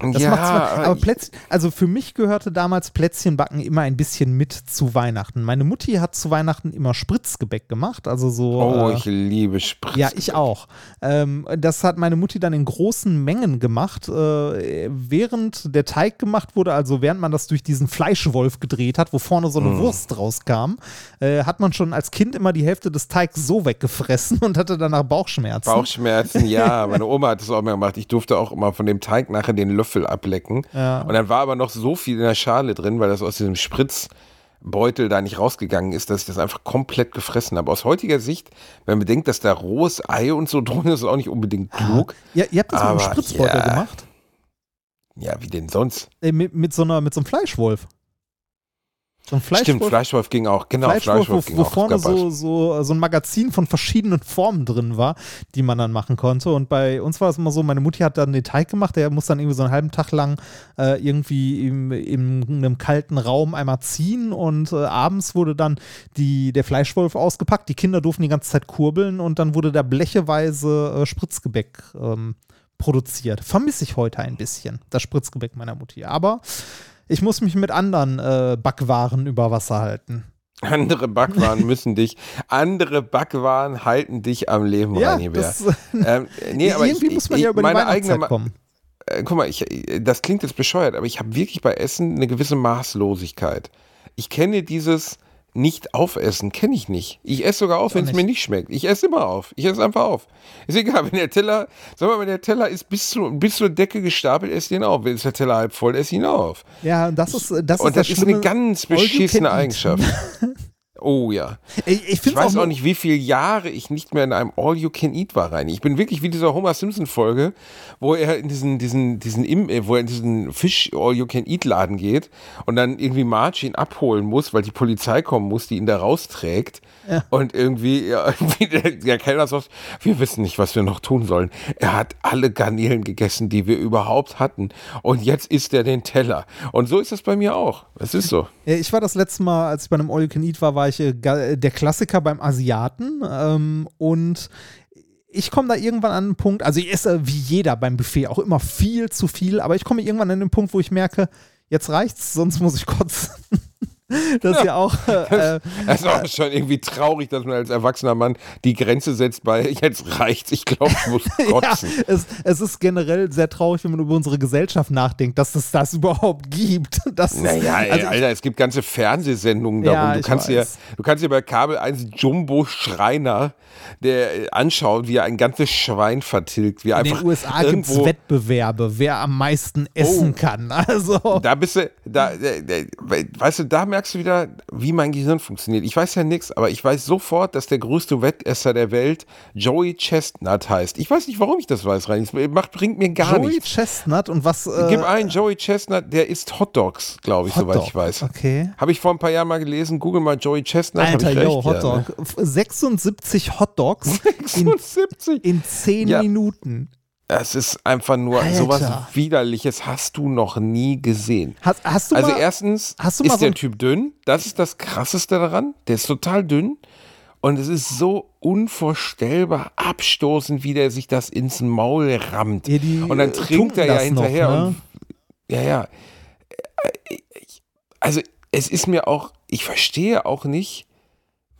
Das ja, macht zwar, aber Plätzchen, also für mich gehörte damals Plätzchenbacken immer ein bisschen mit zu Weihnachten. Meine Mutti hat zu Weihnachten immer Spritzgebäck gemacht, also so. oh, äh, ich liebe Spritz. Ja, ich auch. Ähm, das hat meine Mutti dann in großen Mengen gemacht, äh, während der Teig gemacht wurde, also während man das durch diesen Fleischwolf gedreht hat, wo vorne so eine Mm. Wurst rauskam, äh, hat man schon als Kind immer die Hälfte des Teigs so weggefressen [LAUGHS] und hatte danach Bauchschmerzen. Bauchschmerzen, ja. [LAUGHS] Meine Oma hat das auch immer gemacht. Ich durfte auch immer von dem Teig nachher den Löffel ablecken. Ja. Und dann war aber noch so viel in der Schale drin, weil das aus diesem Spritz Beutel da nicht rausgegangen ist, dass ich das einfach komplett gefressen habe. Aus heutiger Sicht, wenn man bedenkt, dass da rohes Ei und so [LAUGHS] drin ist, ist auch nicht unbedingt klug. Ja, ihr habt das mit einem Aber Spritzbeutel ja. gemacht? Ja, wie denn sonst? Äh, mit, mit, so einer, mit so einem Fleischwolf. So ein Fleischwolf. Stimmt, Fleischwolf ging auch. Genau, Fleischwolf, Fleischwolf wo, ging wo auch. vorne so, so, so ein Magazin von verschiedenen Formen drin war, die man dann machen konnte. Und bei uns war es immer so, meine Mutti hat dann den Teig gemacht, der muss dann irgendwie so einen halben Tag lang äh, irgendwie im, in einem kalten Raum einmal ziehen und äh, abends wurde dann die, der Fleischwolf ausgepackt. Die Kinder durften die ganze Zeit kurbeln und dann wurde da blecheweise äh, Spritzgebäck ähm, produziert. Vermisse ich heute ein bisschen, das Spritzgebäck meiner Mutti. Aber ich muss mich mit anderen äh, Backwaren über Wasser halten. Andere Backwaren [LAUGHS] müssen dich, andere Backwaren halten dich am Leben, Ja, Reinibär. [LAUGHS] Ähm, nee, aber irgendwie ich, muss man ich, ja über die Weihnachtszeit eigene, kommen. äh, guck mal, ich, das klingt jetzt bescheuert, aber ich habe wirklich bei Essen eine gewisse Maßlosigkeit. Ich kenne dieses nicht aufessen, kenne ich nicht. Ich esse sogar auf, wenn es mir nicht. schmeckt. Ich esse immer auf. Ich esse einfach auf. Ist egal, [LAUGHS] wenn der Teller, sag mal, wenn der Teller ist bis, zu, bis zur Decke gestapelt, esse ihn auf. Wenn ist der Teller halb voll, esse ihn auf. Ja, das ist das Und ist das, das ist eine ganz beschissene. Eigenschaft. [LAUGHS] Oh ja. Ich, ich, Ich weiß auch nur- nicht, wie viele Jahre ich nicht mehr in einem All-You-Can-Eat war rein. Ich bin wirklich wie dieser Homer Simpson-Folge, wo er in diesen, diesen, diesen, Im- äh, wo er in diesen Fisch-All-You-Can-Eat-Laden geht und dann irgendwie Marge ihn abholen muss, weil die Polizei kommen muss, die ihn da rausträgt. Und irgendwie, ja, [LAUGHS] irgendwie der, der Kellner sagt, wir wissen nicht, was wir noch tun sollen. Er hat alle Garnelen gegessen, die wir überhaupt hatten. Und jetzt isst er den Teller. Und so ist es bei mir auch. Es ist so. Ich war das letzte Mal, als ich bei einem All You Can Eat war, war ich äh, ga- der Klassiker beim Asiaten ähm, und ich komme da irgendwann an einen Punkt, also ich esse wie jeder beim Buffet auch immer viel zu viel, aber ich komme irgendwann an den Punkt, wo ich merke, jetzt reicht's, sonst muss ich kotzen. [LAUGHS] Das ist ja auch [LAUGHS] äh, Das ist auch schon irgendwie traurig, dass man als erwachsener Mann die Grenze setzt bei, [LAUGHS] jetzt reicht's, ich glaube, ich muss ja, kotzen. es, es ist generell sehr traurig, wenn man über unsere Gesellschaft nachdenkt, dass es das überhaupt gibt. Das Naja, ey, also ich- Alter, es gibt ganze Fernsehsendungen Ja, darum. Du ich kannst, dir, du kannst dir bei Kabel 1 Jumbo Schreiner, der äh, anschaut, wie er ein ganzes Schwein vertilgt. Wie in den USA gibt es Wettbewerbe, wer am meisten essen Oh. kann. Also. Da bist du, da, da, da, weißt du, da merkst du wieder, wie mein Gehirn funktioniert. Ich weiß ja nichts, aber ich weiß sofort, dass der größte Wettesser der Welt Joey Chestnut heißt. Ich weiß nicht, warum ich das weiß, rein. Macht, bringt mir gar Joey nichts. Chestnut und was. Äh, Gib ein, Joey Chestnut, der isst Hotdogs, glaube ich, soweit Hotdog. ich weiß. Okay. Habe ich vor ein paar Jahren mal gelesen. Google mal Joey Chestnut. Alter, yo, Hotdog. Ja, ne? 76 Hotdogs [LAUGHS] in, 76. in 10 Ja. Minuten. Es ist einfach nur Alter. sowas Widerliches hast du noch nie gesehen. Hast, hast du Also mal, erstens hast du mal ist so der Typ dünn. Das ist das Krasseste daran. Der ist total dünn. Und es ist so unvorstellbar abstoßend, wie der sich das ins Maul rammt. Ja, die, und dann trinkt er ja das noch, hinterher. ne? und, ja, ja. Also es ist mir auch, ich verstehe auch nicht,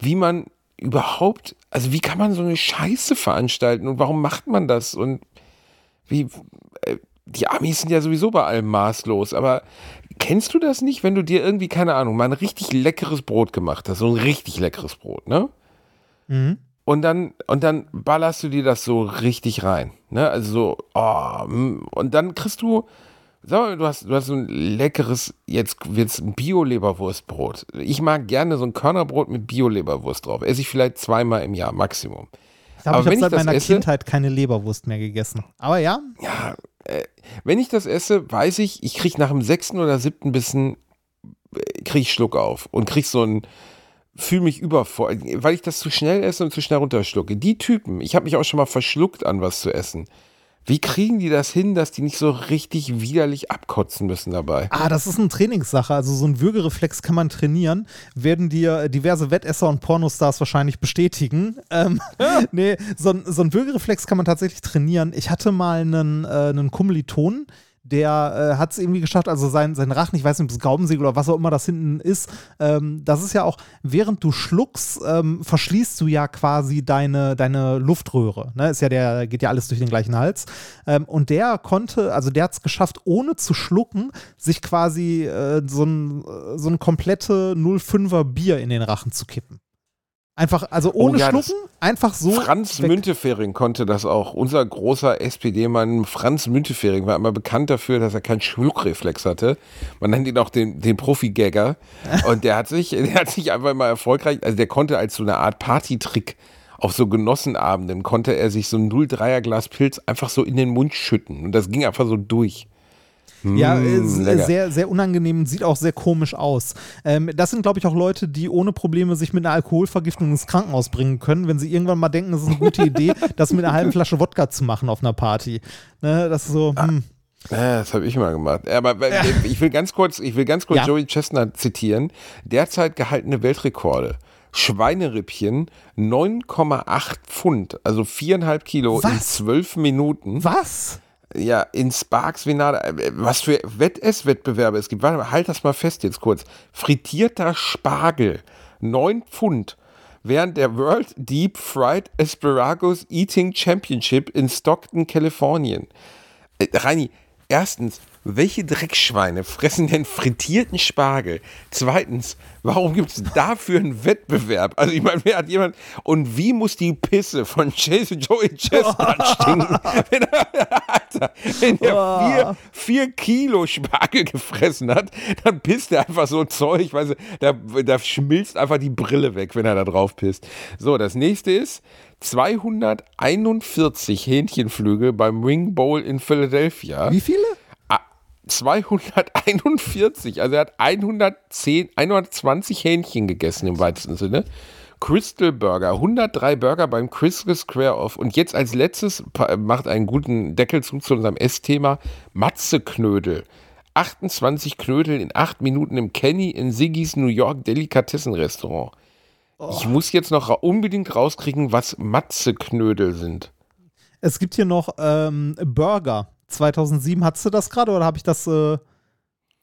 wie man überhaupt, also wie kann man so eine Scheiße veranstalten und warum macht man das? Und wie, äh, die Amis sind ja sowieso bei allem maßlos, aber kennst du das nicht, wenn du dir irgendwie, keine Ahnung, mal ein richtig leckeres Brot gemacht hast, so ein richtig leckeres Brot, ne? Mhm. Und dann, und dann ballerst du dir das so richtig rein. Ne? Also so, oh, mm, und dann kriegst du, sag mal, du hast, du hast so ein leckeres, jetzt wird's ein Bio-Leberwurstbrot. Ich mag gerne so ein Körnerbrot mit Bio-Leberwurst drauf. Esse ich vielleicht zweimal im Jahr Maximum. Ich glaube, ich habe seit meiner esse- Kindheit keine Leberwurst mehr gegessen. Aber ja, Ja, äh, wenn ich das esse, weiß ich, ich krieg nach dem sechsten oder siebten Bissen, äh, krieg ich Schluck auf und krieg so ein, fühle mich übervoll, weil ich das zu schnell esse und zu schnell runterschlucke. Die Typen, ich habe mich auch schon mal verschluckt an was zu essen. Wie kriegen die das hin, dass die nicht so richtig widerlich abkotzen müssen dabei? Ah, das ist eine Trainingssache. Also so ein Würgereflex kann man trainieren. Werden dir diverse Wettesser und Pornostars wahrscheinlich bestätigen. Ähm, [LAUGHS] nee, so ein, so ein Würgereflex kann man tatsächlich trainieren. Ich hatte mal einen, äh, einen Kommilitonen, der äh, hat es irgendwie geschafft, also sein, sein Rachen, ich weiß nicht, ob es Gaumensegel oder was auch immer das hinten ist, ähm, das ist ja auch, während du schluckst, ähm, verschließt du ja quasi deine, deine Luftröhre. Ne? Ist ja der, geht ja alles durch den gleichen Hals. Ähm, und der konnte, also der hat es geschafft, ohne zu schlucken, sich quasi äh, so ein, so ein komplette 05er Bier in den Rachen zu kippen. Einfach, also ohne Oh ja, Schlucken, einfach so. Franz weg. Müntefering konnte das auch. Unser großer SPD-Mann Franz Müntefering war immer bekannt dafür, dass er keinen Schluckreflex hatte. Man nennt ihn auch den, den Profi-Gagger. Und der hat sich, der hat sich einfach mal erfolgreich, also der konnte als so eine Art Partytrick auf so Genossenabenden, konnte er sich so ein 0,3er Glas Pilz einfach so in den Mund schütten. Und das ging einfach so durch. Ja, Mm, lecker. sehr, sehr unangenehm, sieht auch sehr komisch aus. Ähm, das sind, glaube ich, auch Leute, die ohne Probleme sich mit einer Alkoholvergiftung ins Krankenhaus bringen können, wenn sie irgendwann mal denken, es ist eine gute Idee, [LAUGHS] das mit einer halben Flasche Wodka zu machen auf einer Party. Ne, das ist so, hm. Ja, das habe ich mal gemacht. Aber weil- ich will ganz kurz, ich will ganz kurz Ja. Joey Chestnut zitieren. Derzeit gehaltene Weltrekorde. Schweinerippchen 9,8 Pfund, also viereinhalb Kilo in Was? zwölf Minuten. was? Ja, in Sparks Venada. Äh, Was für Wettesswettbewerbe es gibt. Warte mal, halt das mal fest jetzt kurz. Frittierter Spargel, 9 Pfund. Während der World Deep Fried Asparagus Eating Championship in Stockton, Kalifornien. Äh, Reini, erstens, welche Dreckschweine fressen denn frittierten Spargel? Zweitens, warum gibt es dafür einen Wettbewerb? Also ich meine, wer hat jemand und wie muss die Pisse von Jason Joey Chestnut [LAUGHS] stinken, wenn er, Alter, wenn er vier, vier Kilo Spargel gefressen hat, dann pisst er einfach so Zeug, weißt du, da, da schmilzt einfach die Brille weg, wenn er da drauf pisst. So, das nächste ist 241 Hähnchenflügel beim Wing Bowl in Philadelphia. Wie viele? Ah, 241, also er hat 110, 120 Hähnchen gegessen im weitesten Sinne. Crystal Burger, 103 Burger beim Crystal Square Off. Und jetzt als letztes macht einen guten Deckelzug zu unserem Essthema Matzeknödel. 28 Knödel in 8 Minuten im Kenny in Siggis New York Delikatessenrestaurant. Ich muss jetzt noch unbedingt rauskriegen, was Matzeknödel sind. Es gibt hier noch ähm, Burger. 2007, hattest du das gerade oder habe ich das. Äh, äh,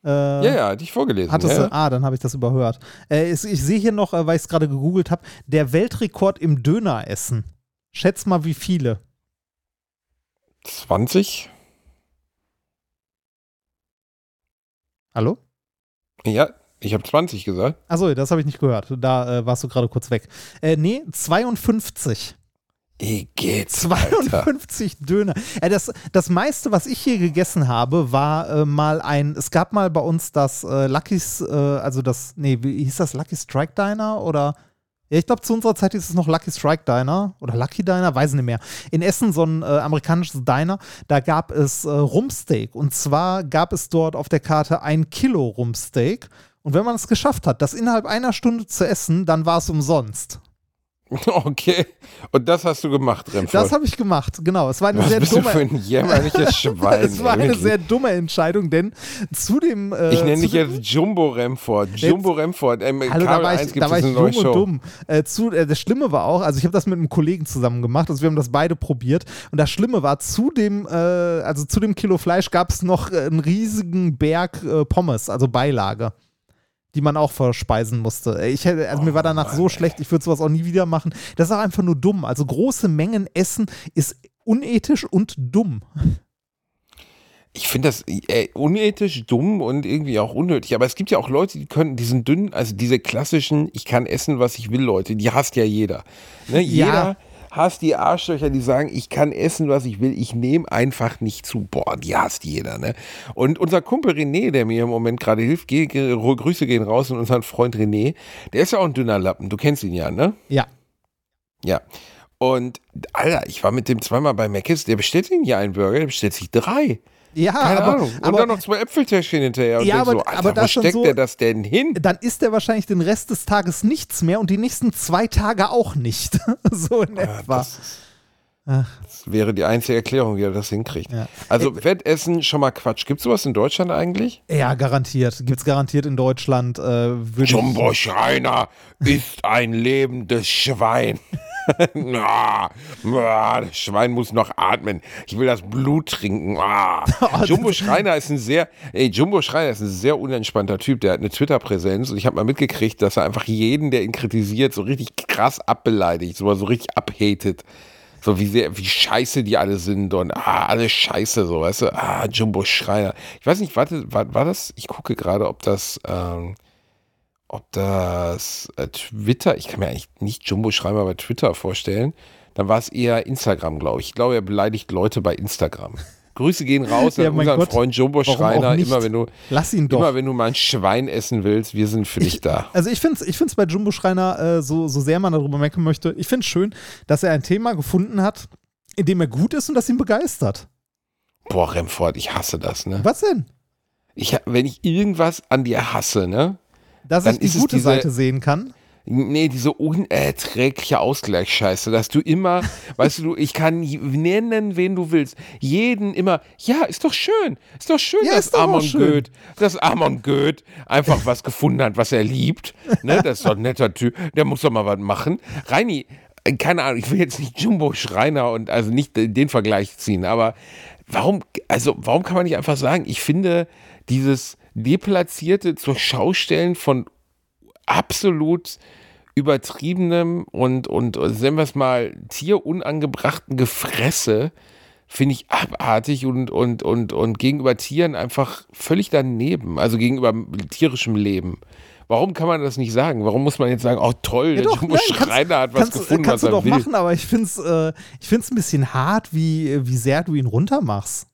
Ja, ja, hatte ich vorgelesen. Hattest ja. du, ah, dann habe ich das überhört. Äh, es, ich sehe hier noch, äh, weil ich es gerade gegoogelt habe, der Weltrekord im Döneressen. Schätz mal, wie viele. 20? Hallo? Ja, ich habe 20 gesagt. Achso, das habe ich nicht gehört. Da äh, warst du gerade kurz weg. Äh, nee, 52. Wie geht's? Alter? 52 Döner. Äh, das, das meiste, was ich hier gegessen habe, war äh, mal ein, es gab mal bei uns das äh, Lucky's, äh, also das, nee, wie hieß das Lucky Strike Diner oder ja, ich glaube, zu unserer Zeit ist es noch Lucky Strike Diner oder Lucky Diner, weiß ich nicht mehr. In Essen so ein äh, amerikanisches Diner, da gab es äh, Rumpsteak. Und zwar gab es dort auf der Karte ein Kilo Rumpsteak. Und wenn man es geschafft hat, das innerhalb einer Stunde zu essen, dann war es umsonst. [LAUGHS] Okay. Und das hast du gemacht, Remford. Das habe ich gemacht, genau. Es war eine Was sehr bist du dumme. für ein jämmerliches Schwein. [LAUGHS] es war ey, eine sehr dumme Entscheidung, denn zu dem. Äh, ich nenne dich jetzt Jumbo Remford. Jumbo Remford. Ähm, Hallo, da war 1 ich, da war ich jung Show. und dumm. Äh, zu, äh, das Schlimme war auch, also ich habe das mit einem Kollegen zusammen gemacht, also wir haben das beide probiert. Und das Schlimme war, zu dem, äh, also zu dem Kilo Fleisch gab es noch äh, einen riesigen Berg äh, Pommes, also Beilage, die man auch verspeisen musste. Ich hätte, also mir war danach so schlecht, ich würde sowas auch nie wieder machen. Das ist auch einfach nur dumm. Also große Mengen Essen ist unethisch und dumm. Ich finde das äh, unethisch, dumm und irgendwie auch unnötig. Aber es gibt ja auch Leute, die können diesen dünnen, also diese klassischen, ich kann essen, was ich will, Leute, die hasst ja jeder. Ne? Jeder hasst die Arschlöcher, die sagen, ich kann essen, was ich will, ich nehme einfach nicht zu. Boah, die hasst jeder. Ne? Und unser Kumpel René, der mir im Moment gerade hilft, geh, geh, Grüße gehen raus an unseren Freund René, der ist ja auch ein dünner Lappen. Du kennst ihn ja, ne? Ja. Ja. Und Alter, ich war mit dem zweimal bei Mc's, der bestellt sich nicht einen Burger, der bestellt sich drei. Ja, Keine aber, Ahnung. Und aber dann noch zwei Äpfeltäschchen hinterher. Und Ja, aber- so, Alter, aber wo steckt so- der das denn hin? dann isst er wahrscheinlich den Rest des Tages nichts mehr und die nächsten zwei Tage auch nicht. [LAUGHS] so in etwa. Das, ist, das wäre die einzige Erklärung, wie er das hinkriegt. Ja. Also Wettessen schon mal Quatsch. Gibt es sowas in Deutschland eigentlich? Ja, garantiert. Gibt es garantiert in Deutschland. Äh, Jumbo Schreiner ist ein lebendes Schwein. [LAUGHS] [LAUGHS] Das Schwein muss noch atmen. Ich will das Blut trinken. Ah. [LAUGHS] Jumbo Schreiner ist ein sehr, ey, Jumbo Schreiner ist ein sehr unentspannter Typ. Der hat eine Twitter-Präsenz und ich habe mal mitgekriegt, dass er einfach jeden, der ihn kritisiert, so richtig krass abbeleidigt, so, so richtig abhatet. So wie sehr, wie scheiße die alle sind und ah, alle scheiße, so, weißt du, ah, Jumbo Schreiner. Ich weiß nicht, warte, war, war das, ich gucke gerade, ob das, ähm, ob das äh, Twitter, ich kann mir eigentlich nicht Jumbo Schreiber bei Twitter vorstellen. Dann war es eher Instagram, glaube ich. Ich glaube, er beleidigt Leute bei Instagram. [LAUGHS] Grüße gehen raus Ja, an mein unseren Gott. Freund Jumbo Schreiner. Immer wenn du, Lass ihn doch. immer wenn du mal ein Schwein essen willst, wir sind für dich Ich- da. Also ich finde es ich find's bei Jumbo Schreiner, äh, so, so sehr man darüber meckern möchte, ich finde es schön, dass er ein Thema gefunden hat, in dem er gut ist und das ihn begeistert. Boah, Remford, ich hasse das, ne? Was denn? Ich, wenn ich irgendwas an dir hasse, ne? Dass Dann ich die gute diese- Seite sehen kann. Nee, diese unerträgliche Ausgleichsscheiße, dass du immer, [LAUGHS] weißt du, ich kann nennen, wen du willst. Jeden immer, ja, ist doch schön, ist doch schön, Ja, dass doch Amon schön. Goeth, dass Amon Goeth einfach was gefunden hat, was er liebt. Ne, das ist doch ein netter Typ, der muss doch mal was machen. Reini, äh, keine Ahnung, ich will jetzt nicht Jumbo Schreiner und also nicht den Vergleich ziehen, aber warum, also warum kann man nicht einfach sagen, ich finde dieses deplatzierte zur Schaustellen von absolut übertriebenem und, und sagen wir es mal, tierunangebrachten Gefresse finde ich abartig und, und, und, und gegenüber Tieren einfach völlig daneben, also gegenüber tierischem Leben. Warum kann man das nicht sagen? Warum muss man jetzt sagen, oh toll, der Jumbo nein, kannst- Schreiner hat was kannst, gefunden, kannst was du er doch machen, aber ich finde es äh, ich find's ein bisschen hart, wie, wie sehr du ihn runtermachst.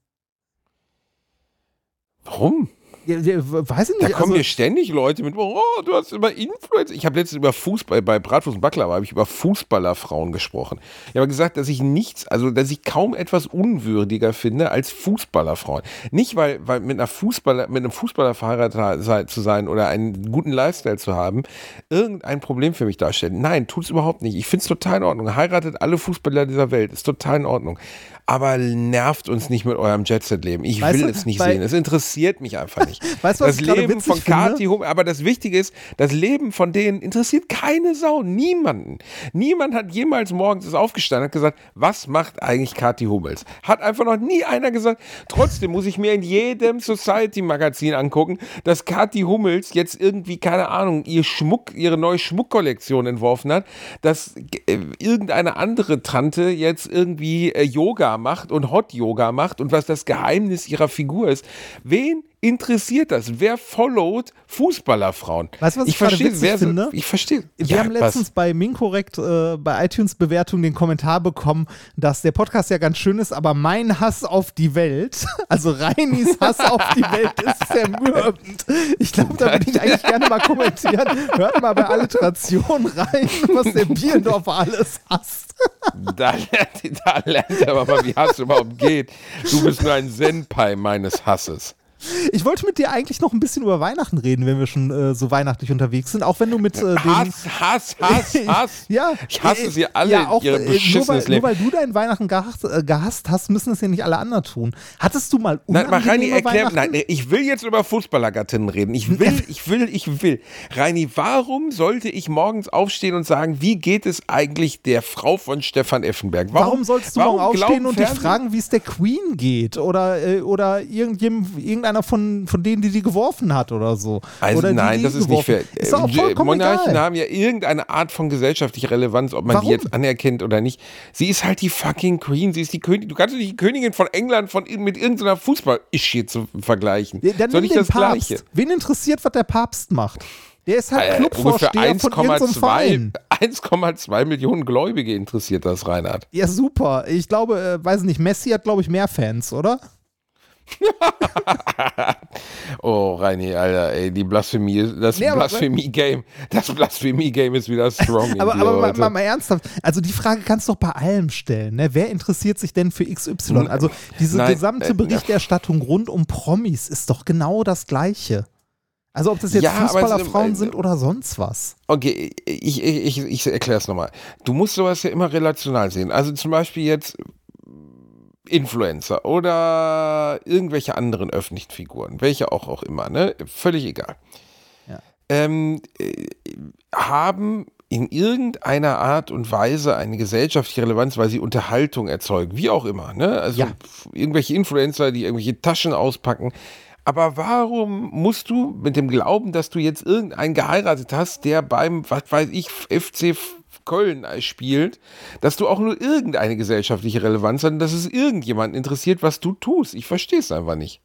Warum? Ja, ja, weiß ich Da nicht. kommen also, mir ständig Leute mit, oh, du hast über Influencer. Ich habe letztens über Fußball, bei Bratwurst und Baklava habe ich über Fußballerfrauen gesprochen. Ich habe gesagt, dass ich nichts, also dass ich kaum etwas unwürdiger finde als Fußballerfrauen. Nicht, weil, weil mit einer Fußballer, mit einem Fußballer verheiratet zu sein oder einen guten Lifestyle zu haben, irgendein Problem für mich darstellt. Nein, tut's überhaupt nicht. Ich finde es total in Ordnung. Heiratet alle Fußballer dieser Welt. Ist total in Ordnung. Aber nervt uns nicht mit eurem Jet-Set-Leben. Ich Weißt will du, es nicht sehen. Es interessiert mich einfach nicht. [LAUGHS] Weißt du, was das ich Leben witzig von? Kati Hummels, aber das Wichtige ist, das Leben von denen interessiert keine Sau, niemanden. Niemand hat jemals morgens ist aufgestanden und gesagt, was macht eigentlich Kati Hummels? Hat einfach noch nie einer gesagt. Trotzdem muss ich mir in jedem Society-Magazin angucken, dass Kati Hummels jetzt irgendwie, keine Ahnung, ihr Schmuck, ihre neue Schmuckkollektion entworfen hat, dass äh, irgendeine andere Tante jetzt irgendwie äh, Yoga macht und Hot Yoga macht und was das Geheimnis ihrer Figur ist. Wen interessiert das? Wer followt Fußballerfrauen? Weißt du, was ich gerade verstehe, wer finde? Ich verstehe. Wir Ja, haben was? letztens bei Minkorrekt äh, bei iTunes-Bewertung den Kommentar bekommen, dass der Podcast ja ganz schön ist, aber mein Hass auf die Welt, [LAUGHS] also Reinis Hass auf die Welt ist zermürbend. Ich glaube, da würde ich eigentlich gerne mal kommentieren. Hört mal bei Alliteration rein, was der Bierendorfer alles hasst. [LAUGHS] Da lernt, da lernt er aber mal, wie Hass überhaupt geht. Du bist nur ein Senpai meines Hasses. Ich wollte mit dir eigentlich noch ein bisschen über Weihnachten reden, wenn wir schon äh, so weihnachtlich unterwegs sind, auch wenn du mit äh, Hass, Hass, Hass, [LAUGHS] Hass. ja, Ich hasse sie alle ja, auch, ihrem äh, nur, weil, beschissenes nur Leben. weil du deinen Weihnachten gehasst, äh, gehasst hast, müssen es ja nicht alle anderen tun. Hattest du mal Nein, mal Reini, erklär, nein, ich will jetzt über Fußballergattinnen reden. Ich will, [LAUGHS] ich will, ich will. Reini, warum sollte ich morgens aufstehen und sagen, wie geht es eigentlich der Frau von Stefan Effenberg? Warum, sollst du warum morgen aufstehen und dich fragen, wie es der Queen geht? Oder, äh, oder irgendjem, irgendeiner von, von denen, die die geworfen hat oder so? Also oder die, nein, die das ist nicht fair. Ist Äh, Monarchen egal. haben ja irgendeine Art von gesellschaftlicher Relevanz, ob man Warum? die jetzt anerkennt oder nicht. Sie ist halt die fucking Queen. Sie ist die Königin. Du kannst nicht die Königin von England von, mit irgendeiner Fußball-Ischie zu vergleichen. Ja, Dann Soll den das Papst. Gleiche? Wen interessiert, was der Papst macht? Der ist halt Äh, Clubvorsteher von irgendeinem 1,2 Verein. 1,2 Millionen Gläubige interessiert das, Reinhard. Ja, super. Ich glaube, äh, weiß nicht, Messi hat, glaube ich, mehr Fans, oder? [LAUGHS] Oh, Reini, Alter, ey, die Blasphemie, das Nee, Blasphemie-Game, das Blasphemie-Game ist wieder strong. [LAUGHS] Aber, aber mal, mal, mal ernsthaft, also die Frage kannst du doch bei allem stellen. Ne? Wer interessiert sich denn für XY? Also diese Nein, gesamte äh, Berichterstattung rund um Promis ist doch genau das Gleiche. Also ob das jetzt Ja, Fußballerfrauen äh, sind oder sonst was. Okay, ich, ich, ich, ich erkläre es nochmal. Du musst sowas ja immer relational sehen. Also zum Beispiel jetzt Influencer oder irgendwelche anderen öffentlichen Figuren, welche auch, auch immer, ne? Völlig egal. Ja. Ähm, äh, haben in irgendeiner Art und Weise eine gesellschaftliche Relevanz, weil sie Unterhaltung erzeugen, wie auch immer. Ne? Also Ja. irgendwelche Influencer, die irgendwelche Taschen auspacken. Aber warum musst du mit dem Glauben, dass du jetzt irgendeinen geheiratet hast, der beim, was weiß ich, FC Köln spielt, dass du auch nur irgendeine gesellschaftliche Relevanz hast und dass es irgendjemanden interessiert, was du tust? Ich verstehe es einfach nicht.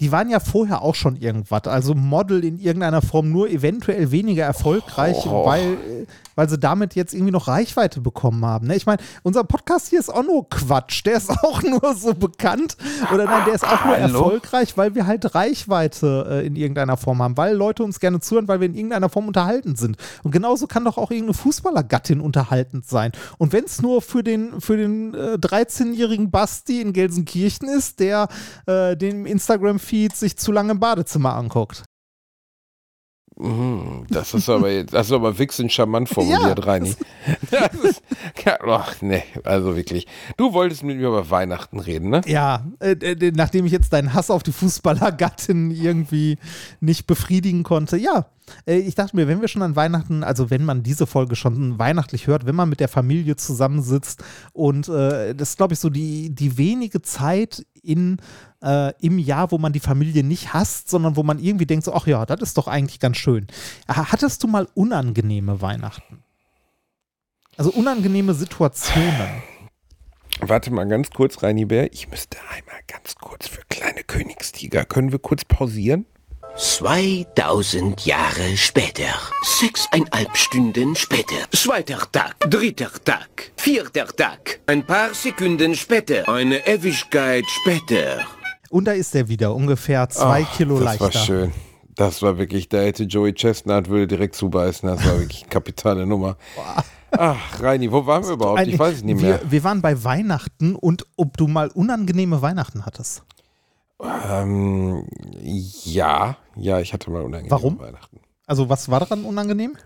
Die waren ja vorher auch schon irgendwas. Also Model in irgendeiner Form nur eventuell weniger erfolgreich, Oh. weil, äh, weil sie damit jetzt irgendwie noch Reichweite bekommen haben. Ne? Ich meine, unser Podcast hier ist auch nur Quatsch. Der ist [LAUGHS] auch nur so bekannt. Oder nein, der ist auch nur Hallo? erfolgreich, weil wir halt Reichweite äh, in irgendeiner Form haben, weil Leute uns gerne zuhören, weil wir in irgendeiner Form unterhaltend sind. Und genauso kann doch auch irgendeine Fußballergattin unterhaltend sein. Und wenn es nur für den, für den äh, 13-jährigen Basti in Gelsenkirchen ist, der äh, den Instagram-Feed sich zu lange im Badezimmer anguckt. Mhm, Das ist aber jetzt, das ist aber wichsend charmant formuliert, [LAUGHS] Ja, Reini. Das [LAUGHS] ist, ach, nee, also wirklich. Du wolltest mit mir über Weihnachten reden, ne? Ja, äh, nachdem ich jetzt deinen Hass auf die Fußballergattin irgendwie nicht befriedigen konnte, ja. Äh, ich dachte mir, wenn wir schon an Weihnachten, also wenn man diese Folge schon weihnachtlich hört, wenn man mit der Familie zusammensitzt und äh, das ist, glaube ich, so die, die wenige Zeit in, äh, im Jahr, wo man die Familie nicht hasst, sondern wo man irgendwie denkt, so, ach ja, das ist doch eigentlich ganz schön. Ha- Hattest du mal unangenehme Weihnachten? Also unangenehme Situationen. Warte mal ganz kurz, Reini Bär. Ich müsste einmal ganz kurz für kleine Königstiger. Können wir kurz pausieren? 2000 Jahre später. Sechseinhalb Stunden später. Zweiter Tag, dritter Tag, vierter Tag. Ein paar Sekunden später. Eine Ewigkeit später. Und da ist er wieder, ungefähr zwei Ach, Kilo das leichter. war schön. Das war wirklich, da hätte Joey Chestnut würde direkt zubeißen. Das war wirklich eine [LAUGHS] kapitale Nummer. Ach, Reini, wo waren wir überhaupt? Ich weiß es nicht mehr. Wir, wir waren bei Weihnachten und ob du mal unangenehme Weihnachten hattest. Ähm, ja, ja, ich hatte mal unangenehme Warum? Weihnachten. Also was war daran unangenehm?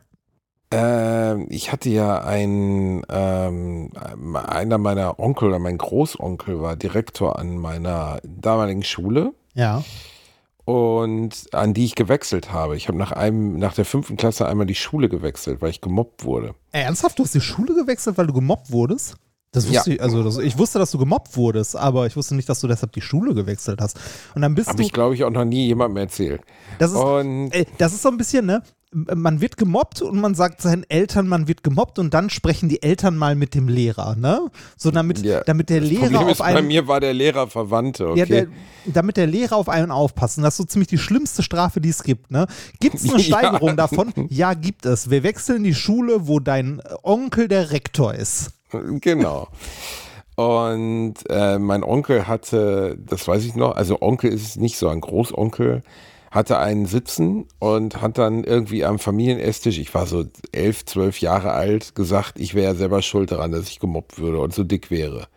Ähm, ich hatte ja ein, ähm, einer meiner Onkel oder mein Großonkel war Direktor an meiner damaligen Schule Ja. und an die ich gewechselt habe. Ich habe nach einem, nach der fünften Klasse einmal die Schule gewechselt, weil ich gemobbt wurde. Ernsthaft, du hast die Schule gewechselt, weil du gemobbt wurdest? Das wusste Ja. ich, also das, ich wusste, dass du gemobbt wurdest, aber ich wusste nicht, dass du deshalb die Schule gewechselt hast. Und dann bist Habe du. ich, glaube ich, auch noch nie jemandem erzählt. Das ist, Und Ey, das ist so ein bisschen, ne? Man wird gemobbt und man sagt seinen Eltern, man wird gemobbt und dann sprechen die Eltern mal mit dem Lehrer, ne? So damit, Ja, damit der Lehrer Problem auf ist, bei einen. mir war der Lehrer Verwandte, okay? Ja, der, damit der Lehrer auf einen aufpasst. Das ist so ziemlich die schlimmste Strafe, die es gibt. Ne? Gibt es eine [LAUGHS] Ja. Steigerung davon? Ja, gibt es. Wir wechseln die Schule, wo dein Onkel der Rektor ist. Genau. Und äh, mein Onkel hatte, das weiß ich noch, also Onkel ist es nicht so, ein Großonkel hatte einen Sitzen und hat dann irgendwie am Familienesstisch, ich war so elf, zwölf Jahre alt, gesagt, ich wäre ja selber schuld daran, dass ich gemobbt würde und so dick wäre.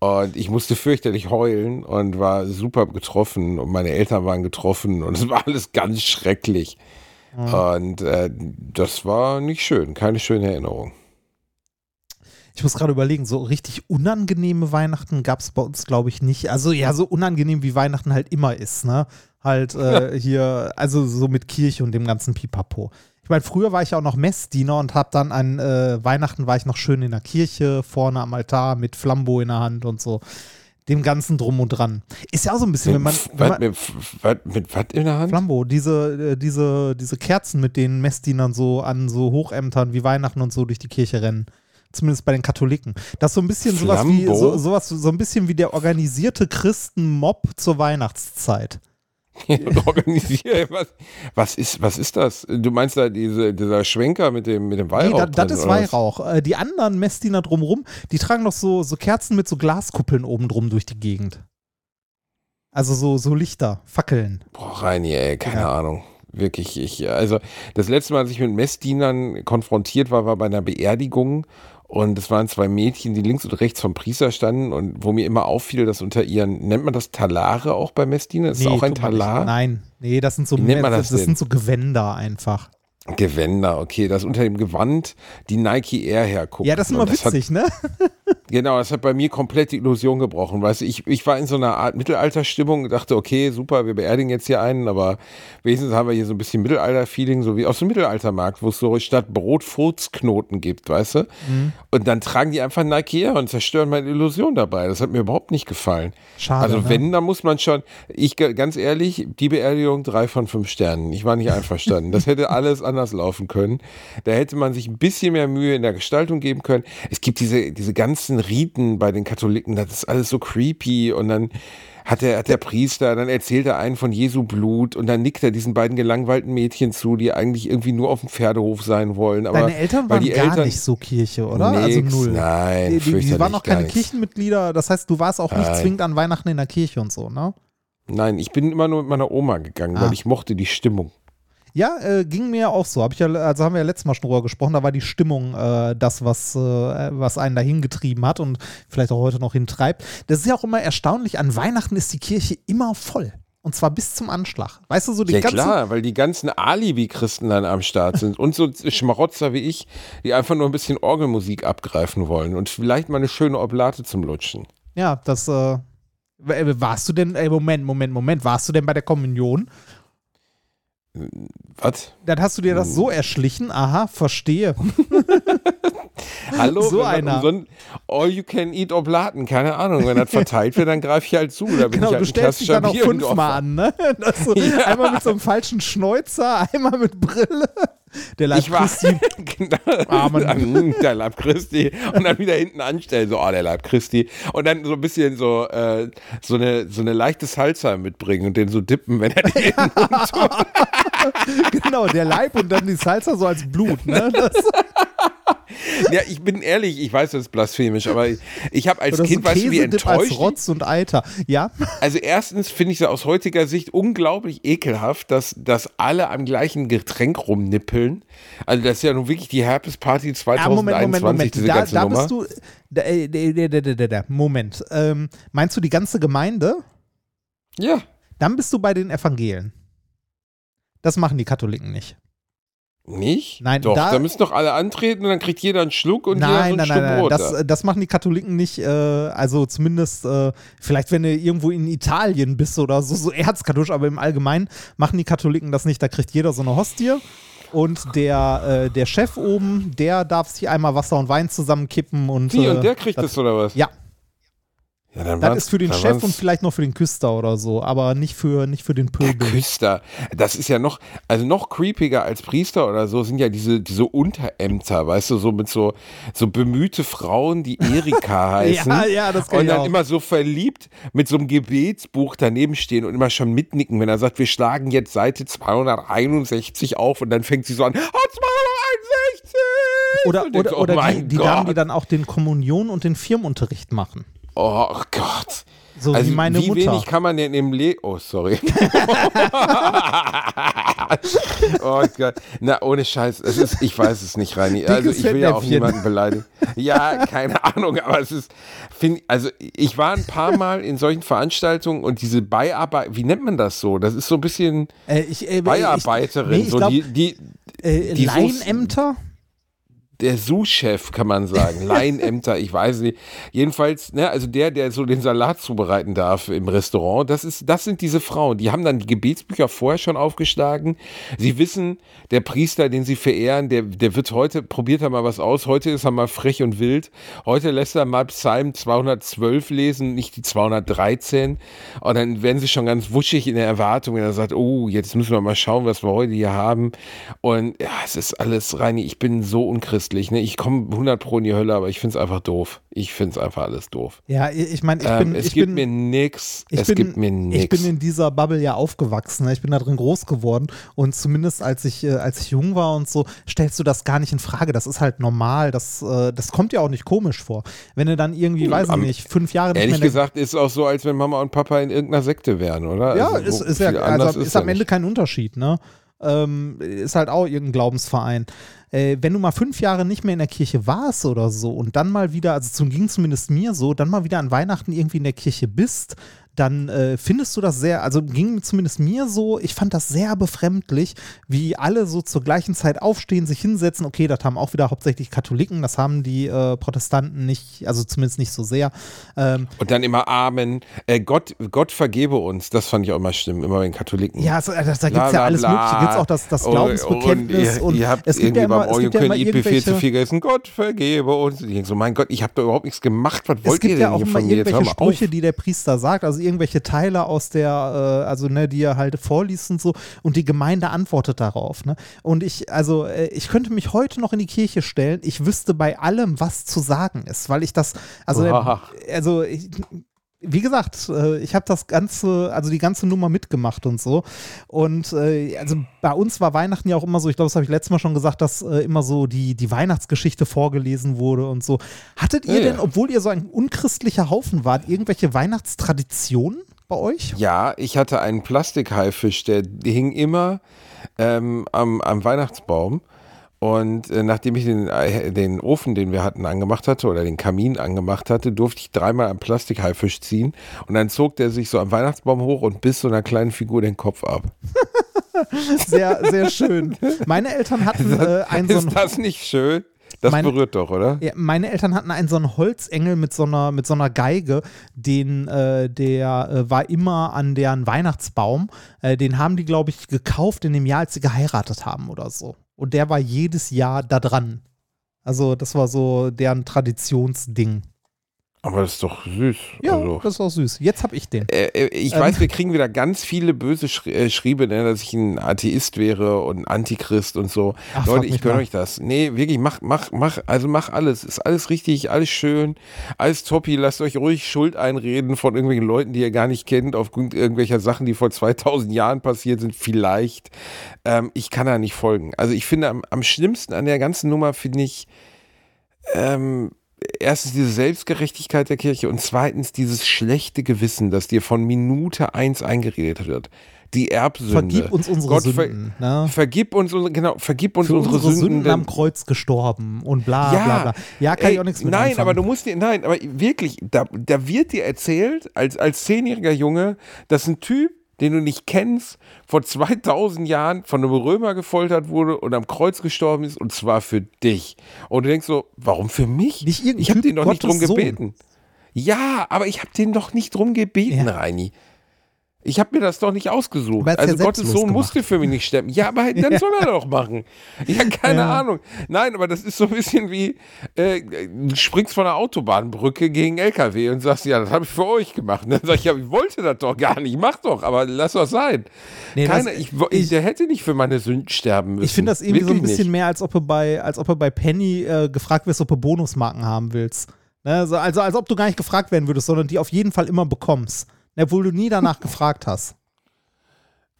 Und ich musste fürchterlich heulen und war super getroffen und meine Eltern waren getroffen und [LAUGHS] es war alles ganz schrecklich. Und äh, das war nicht schön, keine schöne Erinnerung. Ich muss gerade überlegen, so richtig unangenehme Weihnachten gab es bei uns, glaube ich, nicht. Also ja, so unangenehm wie Weihnachten halt immer ist, ne? Halt äh, [LAUGHS] hier, also so mit Kirche und dem ganzen Pipapo. Ich meine, früher war ich auch noch Messdiener und hab dann an äh, Weihnachten war ich noch schön in der Kirche, vorne am Altar mit Flambo in der Hand und so. Dem ganzen Drum und Dran. Ist ja auch so ein bisschen, wenn man, wenn man mit, was, mit was in der Hand? Flambo, diese, äh, diese, diese Kerzen, mit denen Messdienern so an so Hochämtern wie Weihnachten und so durch die Kirche rennen. Zumindest bei den Katholiken. Das ist so ein bisschen sowas wie, so, sowas, so ein bisschen wie der organisierte Christenmob zur Weihnachtszeit. [LAUGHS] Organisieren. Was, was, ist, was ist das? Du meinst da diese, dieser Schwenker mit dem, mit dem Nee, Weihrauch? da, das ist oder was? Weihrauch. Äh, die anderen Messdiener drumrum, die tragen doch so, so Kerzen mit so Glaskuppeln oben drum durch die Gegend. Also so, so Lichter, Fackeln. Boah, Reini, ey, keine Ja. Ahnung. Wirklich, ich, also das letzte Mal, als ich mit Messdienern konfrontiert war, war bei einer Beerdigung und es waren zwei Mädchen, die links und rechts vom Priester standen und wo mir immer auffiel, dass unter ihren, nennt man das Talare auch bei Messdienern? Ist das auch ein nicht. Talar? Nein, nee, das sind so, Wie nennt man das das, denn? sind so Gewänder einfach. Gewänder, okay, dass unter dem Gewand die Nike Air herguckt. Ja, das ist immer Und hat- witzig, ne? [LAUGHS] Genau, das hat bei mir komplett die Illusion gebrochen. Weißt du, ich, ich war in so einer Art Mittelalterstimmung, dachte, okay, super, wir beerdigen jetzt hier einen, aber wenigstens haben wir hier so ein bisschen Mittelalter-Feeling, so wie aus dem Mittelaltermarkt, wo es so statt Brot Furzknoten gibt, weißt du? Und dann tragen die einfach Nike Air und zerstören meine Illusion dabei. Das hat mir überhaupt nicht gefallen. Schade. Also ne? wenn, dann muss man schon, ich ganz ehrlich, die Beerdigung drei von fünf Sternen. Ich war nicht einverstanden. Das hätte [LAUGHS] alles anders laufen können. Da hätte man sich ein bisschen mehr Mühe in der Gestaltung geben können. Es gibt diese, diese ganzen Riten bei den Katholiken, das ist alles so creepy und dann hat der, hat der Priester, dann erzählt er einen von Jesu Blut und dann nickt er diesen beiden gelangweilten Mädchen zu, die eigentlich irgendwie nur auf dem Pferdehof sein wollen. Aber Deine Eltern waren die gar Eltern, nicht so Kirche, oder? also Nix, null. nein, Die, die, die waren auch gar keine. Kirchenmitglieder. Das heißt, du warst auch nicht Nein. zwingend an Weihnachten in der Kirche und so, ne? Nein, ich bin immer nur mit meiner Oma gegangen, Ah. weil ich mochte die Stimmung. Ja, äh, ging mir auch so. Hab ich ja, also haben wir ja letztes Mal schon drüber gesprochen. Da war die Stimmung äh, das, was, äh, was einen dahin getrieben hat und vielleicht auch heute noch hintreibt. Das ist ja auch immer erstaunlich. An Weihnachten ist die Kirche immer voll. Und zwar bis zum Anschlag. Weißt du, so die Ja ganze. klar, weil die ganzen Alibi-Christen dann am Start sind und so Schmarotzer wie ich, die einfach nur ein bisschen Orgelmusik abgreifen wollen und vielleicht mal eine schöne Oblate zum Lutschen. Ja, das. Äh, warst du denn. Ey, Moment, Moment, Moment. Warst du denn bei der Kommunion? Was? Dann hast du dir das so erschlichen. Aha, verstehe. [LAUGHS] Hallo, So einer. das umsonst- All you can eat Oblaten, keine Ahnung. Wenn das verteilt wird, dann greife ich halt zu. Da bin Genau, ich halt du ein stellst dich klassischer dann auch fünfmal an, ne? So, [LAUGHS] Einmal mit so einem falschen Schnäuzer, einmal mit Brille. Der Leib Ich war Christi. [LAUGHS] genau, Amen. Dann, der Leib Christi und dann wieder hinten anstellen, so, oh, der Leib Christi und dann so ein bisschen so äh, so eine so eine leichte Salsa mitbringen und den so dippen, wenn er [LAUGHS] den Mund tut. genau, der Leib und dann die Salsa so als Blut, ne? Das, Ja, ich bin ehrlich, ich weiß, das ist blasphemisch, aber ich, ich habe als oder Kind, so weißt du, wie Käsedip als enttäuscht. Rotz und Eiter. Ja, Also erstens finde ich es aus heutiger Sicht unglaublich ekelhaft, dass, dass alle am gleichen Getränk rumnippeln. Also das ist ja nun wirklich die Herpes-Party ja 2021, Moment, Moment, Moment. diese Da, ganze da Nummer. bist du. Da, äh, da, da, da, da, da, Moment. Ähm, meinst du die ganze Gemeinde? ja. Dann bist du bei den Evangelien. Das machen die Katholiken nicht. Nicht? Nein, doch, da- da, müssen doch alle antreten und dann kriegt jeder einen Schluck und Nein, jeder nein, so ein nein, Stück nein, Brot. das, da. das machen die Katholiken nicht, äh, also zumindest, äh, vielleicht wenn du irgendwo in Italien bist oder so, so erzkatholisch, aber im Allgemeinen machen die Katholiken das nicht, da kriegt jeder so eine Hostie und der, äh, der Chef oben, der darf sich einmal Wasser und Wein zusammenkippen und, Wie, äh, und der kriegt das, oder was? ja, ja dann das ist für den Chef und vielleicht noch für den Küster oder so, aber nicht für, nicht für den Der Pöbel. Küster, das ist ja noch, also noch creepiger als Priester oder so, sind ja diese, diese Unterämter, weißt du, so mit so, so bemühte Frauen, die Erika [LAUGHS] heißen. Ja, ja, das kann Und dann auch. immer so verliebt mit so einem Gebetsbuch daneben stehen und immer schon mitnicken, wenn er sagt, wir schlagen jetzt Seite 261 auf und dann fängt sie so an, oh, 261! Oder, oder, oh oder die, die Damen, die dann auch den Kommunion und den Firmenunterricht machen. Oh Gott. So also wie meine wie Mutter. wenig kann man denn im Le Oh, sorry. [LAUGHS] oh Gott. Na, ohne Scheiß. Es ist, ich weiß es nicht, Reini. Also ich will ja auch niemanden beleidigen. Ja, keine [LAUGHS] Ahnung, aber es ist, find, also ich war ein paar Mal in solchen Veranstaltungen und diese Beiharbeit, wie nennt man das so? Das ist so ein bisschen Äh, ich, äh, Beiarbeiterin, ich, nee, ich so glaub, die, die, äh, die Laienämter? Der Sous-Chef, kann man sagen. [LAUGHS] Laienämter, ich weiß nicht. Jedenfalls, ne, also der, der so den Salat zubereiten darf im Restaurant, das ist, das sind diese Frauen. Die haben dann die Gebetsbücher vorher schon aufgeschlagen. Sie wissen, der Priester, den sie verehren, der, der wird heute, probiert er mal was aus. Heute ist er mal frech und wild. Heute lässt er mal Psalm 212 lesen, nicht die 213. Und dann werden sie schon ganz wuschig in der Erwartung, wenn er sagt, oh, jetzt müssen wir mal schauen, was wir heute hier haben. Und ja, es ist alles, Reini, ich bin so unchristlich. Ne? Ich komme 100 pro in die Hölle, aber ich finde es einfach doof. Ich finde es einfach alles doof. Ja, ich meine, ich Ähm, bin. es ich gibt bin, mir nix. Ich Es bin, gibt mir Ich nix. bin in dieser Bubble ja aufgewachsen. ne? Ich bin da drin groß geworden. Und zumindest als ich, äh, als ich jung war und so, stellst du das gar nicht in Frage. Das ist halt normal. Das, äh, das kommt dir auch nicht komisch vor. Wenn du dann irgendwie, weiß ich nicht, fünf Jahre nicht Ehrlich gesagt ist es auch so, als wenn Mama und Papa in irgendeiner Sekte wären, oder? Ja, Also, ist, ist ja also ist, ist am ja Ende nicht. kein Unterschied, ne? Ähm, ist halt auch irgendein Glaubensverein. Äh, wenn du mal fünf Jahre nicht mehr in der Kirche warst oder so und dann mal wieder, also zum ging zumindest mir so, dann mal wieder an Weihnachten irgendwie in der Kirche bist, dann äh, findest du das sehr, also ging zumindest mir so, ich fand das sehr befremdlich, wie alle so zur gleichen Zeit aufstehen, sich hinsetzen. Okay, das haben auch wieder hauptsächlich Katholiken, das haben die äh, Protestanten nicht, also zumindest nicht so sehr. Ähm, Und dann immer Amen. Äh, Gott, Gott vergebe uns. Das fand ich auch immer stimmen, immer bei den Katholiken. Ja, so, äh, das, da gibt es ja alles bla. Mögliche. Gibt es auch das, das Und- Glaubensbekenntnis Und, und, ihr, ihr habt es gibt irgendwie ja immer, beim All You Can Eat Buffet zu viel gegessen. Gott vergebe uns. Ich denk so, mein Gott, ich habe da überhaupt nichts gemacht. Was wollt ihr denn ja auch hier von mir? Jetzt hör irgendwelche mal auf. Sprüche, die der Priester sagt, also irgendwelche Teile aus der, äh, also ne, die er halt vorliest und so und die Gemeinde antwortet darauf. Ne? Und ich, also äh, ich könnte mich heute noch in die Kirche stellen, ich wüsste bei allem, was zu sagen ist, weil ich das, also, Oha. also ich, wie gesagt, äh, ich habe das ganze, also die ganze Nummer mitgemacht und so. Und äh, also bei uns war Weihnachten ja auch immer so, ich glaube, das habe ich letztes Mal schon gesagt, dass äh, immer so die, die Weihnachtsgeschichte vorgelesen wurde und so. Hattet ihr Ja, denn, obwohl ihr so ein unchristlicher Haufen wart, irgendwelche Weihnachtstraditionen bei euch? Ja, ich hatte einen Plastikhaifisch, der hing immer ähm, am, am Weihnachtsbaum. Und äh, nachdem ich den, äh, den Ofen, den wir hatten, angemacht hatte oder den Kamin angemacht hatte, durfte ich dreimal am Plastikhaifisch ziehen. Und dann zog der sich so am Weihnachtsbaum hoch und biss so einer kleinen Figur den Kopf ab. [LAUGHS] Sehr, sehr schön. Meine Eltern [LAUGHS] hatten äh, einen so einen Ist das nicht schön? Das Meine- berührt doch, oder? Ja, meine Eltern hatten einen so einen Holzengel mit so einer, mit so einer Geige, den, äh, der äh, war immer an deren Weihnachtsbaum. Äh, den haben die, glaube ich, gekauft in dem Jahr, als sie geheiratet haben oder so. Und der war jedes Jahr da dran. Also, das war so deren Traditionsding. Aber das ist doch süß. Ja, also. das ist auch süß. Jetzt habe ich den. Äh, äh, ich Ähm. weiß, wir kriegen wieder ganz viele böse Schri äh, Schriebe, ne, dass ich ein Atheist wäre und ein Antichrist und so. Ach, Leute, ich gönne euch das. Nee, wirklich, mach, mach, mach, also mach alles. Ist alles richtig, alles schön, alles toppi. Lasst euch ruhig Schuld einreden von irgendwelchen Leuten, die ihr gar nicht kennt, aufgrund irgendwelcher Sachen, die vor 2000 Jahren passiert sind, vielleicht. Ähm, ich kann da nicht folgen. Also ich finde, am, am schlimmsten an der ganzen Nummer finde ich, ähm, erstens diese Selbstgerechtigkeit der Kirche und zweitens dieses schlechte Gewissen, das dir von Minute eins eingeredet wird. Die Erbsünde. Vergib uns unsere Gott ver- Sünden. Ne? Vergib uns, unsere- genau, vergib uns Für unsere, unsere Sünden, Sünden. am Kreuz gestorben und bla bla bla. Ja, kann ey, ich auch nichts mit Nein, anfangen. aber du musst dir, nein, aber wirklich, da, da wird dir erzählt, als, als zehnjähriger Junge, dass ein Typ, den du nicht kennst, vor 2000 Jahren von einem Römer gefoltert wurde und am Kreuz gestorben ist und zwar für dich. Und du denkst so, warum für mich? Nicht ich habe den doch nicht drum Gottes Sohn. gebeten. Ja, aber ich habe den doch nicht drum gebeten, Ja. Reini. Ich habe mir das doch nicht ausgesucht. Er Also Gottes Sohn gemacht. musste für mich nicht sterben. Ja, aber halt, dann [LAUGHS] soll er doch machen. Ja, keine Ja. Ahnung. Nein, aber das ist so ein bisschen wie, äh, du springst von einer Autobahnbrücke gegen LKW und sagst, ja, das habe ich für euch gemacht. Und dann sag ich, ja, ich wollte das doch gar nicht. Mach doch, aber lass doch sein. Nee, das- Keiner, ich, ich, der hätte nicht für meine Sünden sterben müssen. Ich finde das irgendwie so ein Wirklich bisschen nicht. mehr, als ob du bei, als ob du bei Penny äh, gefragt wirst, ob du Bonusmarken haben willst. Ne? Also, also als ob du gar nicht gefragt werden würdest, sondern die auf jeden Fall immer bekommst. Obwohl du nie danach gefragt hast.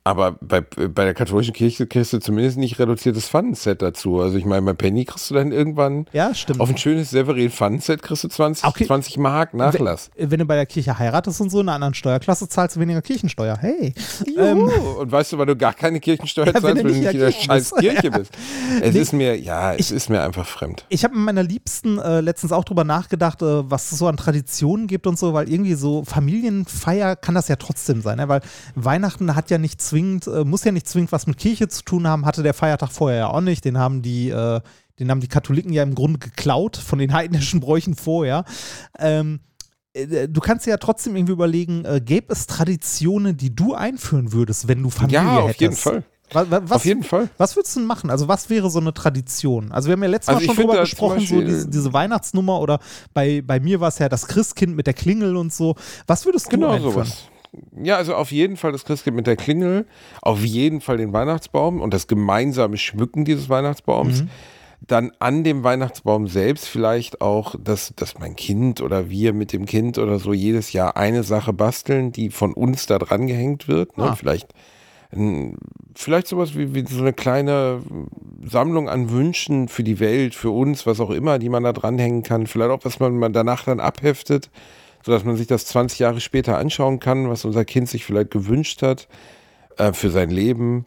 Aber bei, bei der katholischen Kirche kriegst du zumindest nicht reduziertes Pfannenset dazu. Also ich meine, bei Penny kriegst du dann irgendwann Ja, stimmt. auf ein schönes Severin Pfannenset kriegst du 20, Okay. 20 Mark Nachlass. Wenn du bei der Kirche heiratest und so in einer anderen Steuerklasse zahlst du weniger Kirchensteuer. Hey. Juhu. und weißt du, weil du gar keine Kirchensteuer Ähm, [LAUGHS] Ja, wenn zahlst, du weil du nicht in der scheiß Kirche bist. [LAUGHS] Es Nee. ist mir, ja, es ist mir einfach fremd. Ich habe mit meiner Liebsten äh, letztens auch drüber nachgedacht, äh, was es so an Traditionen gibt und so, weil irgendwie so Familienfeier kann das ja trotzdem sein, ne? weil Weihnachten hat ja nicht zwingend, äh, muss ja nicht zwingend was mit Kirche zu tun haben, hatte der Feiertag vorher ja auch nicht, den haben die, äh, den haben die Katholiken ja im Grunde geklaut von den [LAUGHS] heidnischen Bräuchen vorher. Ähm, äh, Du kannst dir ja trotzdem irgendwie überlegen, äh, gäbe es Traditionen, die du einführen würdest, wenn du Familie Ja, auf hättest? jeden Fall. Was, was, Auf jeden Fall. was würdest du denn machen? Also, was wäre so eine Tradition? Also, wir haben ja letztes Also Mal schon drüber gesprochen, so Beispiel- diese, diese Weihnachtsnummer oder bei, bei mir war es ja das Christkind mit der Klingel und so. Was würdest du Genau einführen? sowas. Ja, also auf jeden Fall das Christkind mit der Klingel, auf jeden Fall den Weihnachtsbaum und das gemeinsame Schmücken dieses Weihnachtsbaums. Dann an dem Weihnachtsbaum selbst vielleicht auch, dass, dass mein Kind oder wir mit dem Kind oder so jedes Jahr eine Sache basteln, die von uns da dran gehängt wird. Ne? Ah. Vielleicht, vielleicht sowas wie, wie so eine kleine Sammlung an Wünschen für die Welt, für uns, was auch immer, die man da dranhängen kann. Vielleicht auch, was man, man danach dann abheftet, sodass man sich das 20 Jahre später anschauen kann, was unser Kind sich vielleicht gewünscht hat äh, für sein Leben.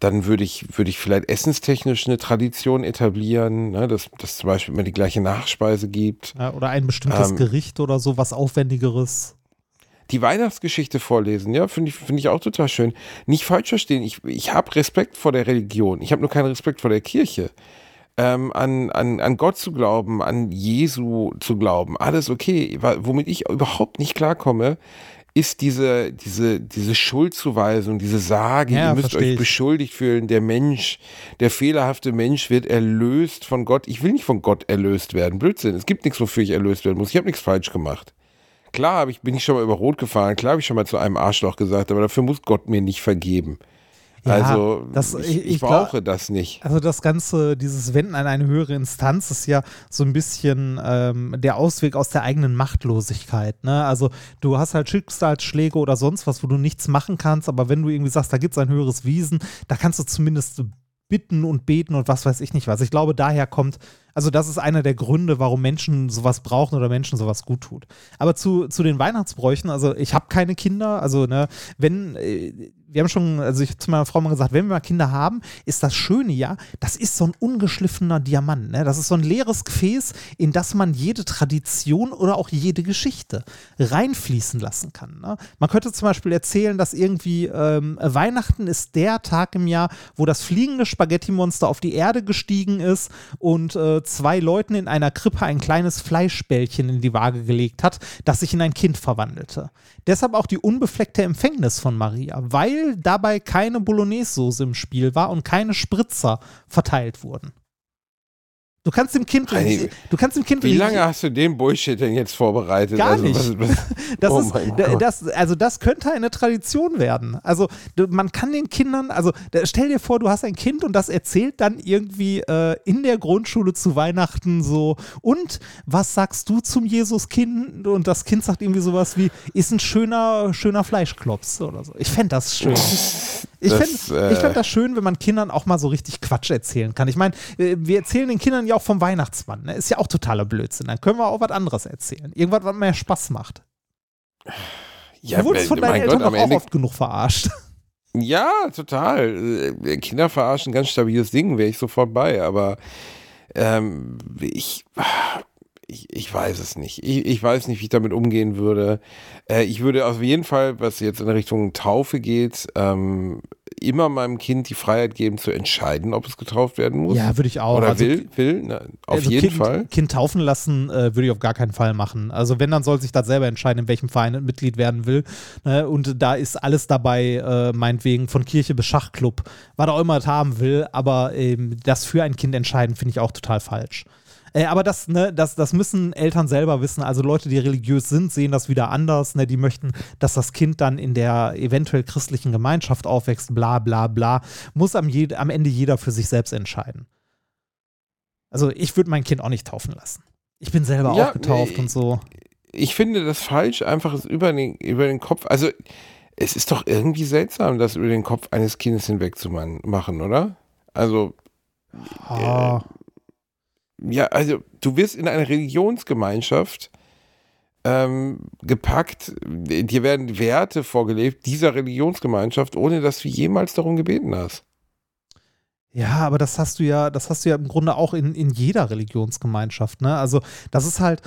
Dann würde ich, würde ich vielleicht essenstechnisch eine Tradition etablieren, ne, dass dass zum Beispiel immer die gleiche Nachspeise gibt. Ja, oder ein bestimmtes Ähm, Gericht oder so, was Aufwendigeres. Die Weihnachtsgeschichte vorlesen, ja, finde ich, finde ich auch total schön. Nicht falsch verstehen, ich, ich habe Respekt vor der Religion, ich habe nur keinen Respekt vor der Kirche. Ähm, an, an, an Gott zu glauben, an Jesu zu glauben, alles okay. Womit ich überhaupt nicht klarkomme, ist diese, diese, diese Schuldzuweisung, diese Sage, Ja, ihr müsst euch beschuldigt fühlen, der Mensch, der fehlerhafte Mensch wird erlöst von Gott. Ich will nicht von Gott erlöst werden. Blödsinn. Es gibt nichts, wofür ich erlöst werden muss. Ich habe nichts falsch gemacht. Klar ich, bin ich schon mal über Rot gefahren, klar habe ich schon mal zu einem Arschloch gesagt, aber dafür muss Gott mir nicht vergeben. Ja, also das- ich, ich- ich, ich glaub- brauche das nicht. Also das Ganze, dieses Wenden an eine höhere Instanz ist ja so ein bisschen ähm, der Ausweg aus der eigenen Machtlosigkeit. Ne? Also du hast halt Schicksalsschläge oder sonst was, wo du nichts machen kannst, aber wenn du irgendwie sagst, da gibt es ein höheres Wesen, da kannst du zumindest bitten und beten und was weiß ich nicht was. Ich glaube, daher kommt, also das ist einer der Gründe, warum Menschen sowas brauchen oder Menschen sowas gut tut. Aber zu, zu den Weihnachtsbräuchen, also ich habe keine Kinder, also ne, wenn, äh, wir haben schon, also ich habe zu meiner Frau mal gesagt, wenn wir mal Kinder haben, ist das Schöne ja, das ist so ein ungeschliffener Diamant. Ne? Das ist so ein leeres Gefäß, in das man jede Tradition oder auch jede Geschichte reinfließen lassen kann. Ne? Man könnte zum Beispiel erzählen, dass irgendwie ähm, Weihnachten ist der Tag im Jahr, wo das fliegende Spaghetti-Monster auf die Erde gestiegen ist und äh, zwei Leuten in einer Krippe ein kleines Fleischbällchen in die Waage gelegt hat, das sich in ein Kind verwandelte. Deshalb auch die unbefleckte Empfängnis von Maria, weil dabei keine Bolognese-Soße im Spiel war und keine Spritzer verteilt wurden. Du kannst dem Kind, Heini, du kannst dem Kind Wie lange hast du den Bullshit denn jetzt vorbereitet? Also, Gar nicht. was- was- [LAUGHS] Das oh ist, das, also das könnte eine Tradition werden. Also man kann den Kindern, also stell dir vor, du hast ein Kind und das erzählt dann irgendwie äh, in der Grundschule zu Weihnachten so, und was sagst du zum Jesuskind? Und das Kind sagt irgendwie sowas wie, ist ein schöner, schöner Fleischklops oder so. Ich fände das schön. [LAUGHS] Ich Das, fände äh, ich das schön, wenn man Kindern auch mal so richtig Quatsch erzählen kann. Ich meine, äh, wir erzählen den Kindern ja auch vom Weihnachtsmann. Ne? Ist ja auch totaler Blödsinn. Dann können wir auch was anderes erzählen. Irgendwas, was mehr Spaß macht. ja, du wurdest von deinen Eltern Gott, auch Ende oft genug verarscht. Ja, total. Äh, Kinder verarschen, ganz stabiles Ding, wäre ich sofort bei, aber ähm, ich, ich, ich weiß es nicht. Ich, ich weiß nicht, wie ich damit umgehen würde. Äh, ich würde auf jeden Fall, was jetzt in Richtung Taufe geht, ähm, immer meinem Kind die Freiheit geben zu entscheiden, ob es getauft werden muss. Ja, würde ich auch. Oder Also, will, will, na, auf also jeden kind, Fall. Kind taufen lassen äh, würde ich auf gar keinen Fall machen. Also wenn, dann soll sich das selber entscheiden, in welchem Verein Mitglied werden will. Ne? Und da ist alles dabei, äh, meinetwegen von Kirche bis Schachclub, was er auch immer das haben will. Aber ähm, das für ein Kind entscheiden, finde ich auch total falsch. Äh, aber das, ne, das, das müssen Eltern selber wissen. Also Leute, die religiös sind, sehen das wieder anders. Ne? Die möchten, dass das Kind dann in der eventuell christlichen Gemeinschaft aufwächst, bla bla bla. Muss am, je, am Ende jeder für sich selbst entscheiden. Also ich würde mein Kind auch nicht taufen lassen. Ich bin selber Ja, auch getauft nee, und so. Ich finde das falsch, einfach über den, über den Kopf, also es ist doch irgendwie seltsam, das über den Kopf eines Kindes hinweg zu man- machen, oder? Also, Ah, ja, also du wirst in eine Religionsgemeinschaft ähm, gepackt, dir werden Werte vorgelebt dieser Religionsgemeinschaft, ohne dass du jemals darum gebeten hast. ja, aber das hast du ja, das hast du ja im Grunde auch in, in jeder Religionsgemeinschaft, ne? Also das ist halt,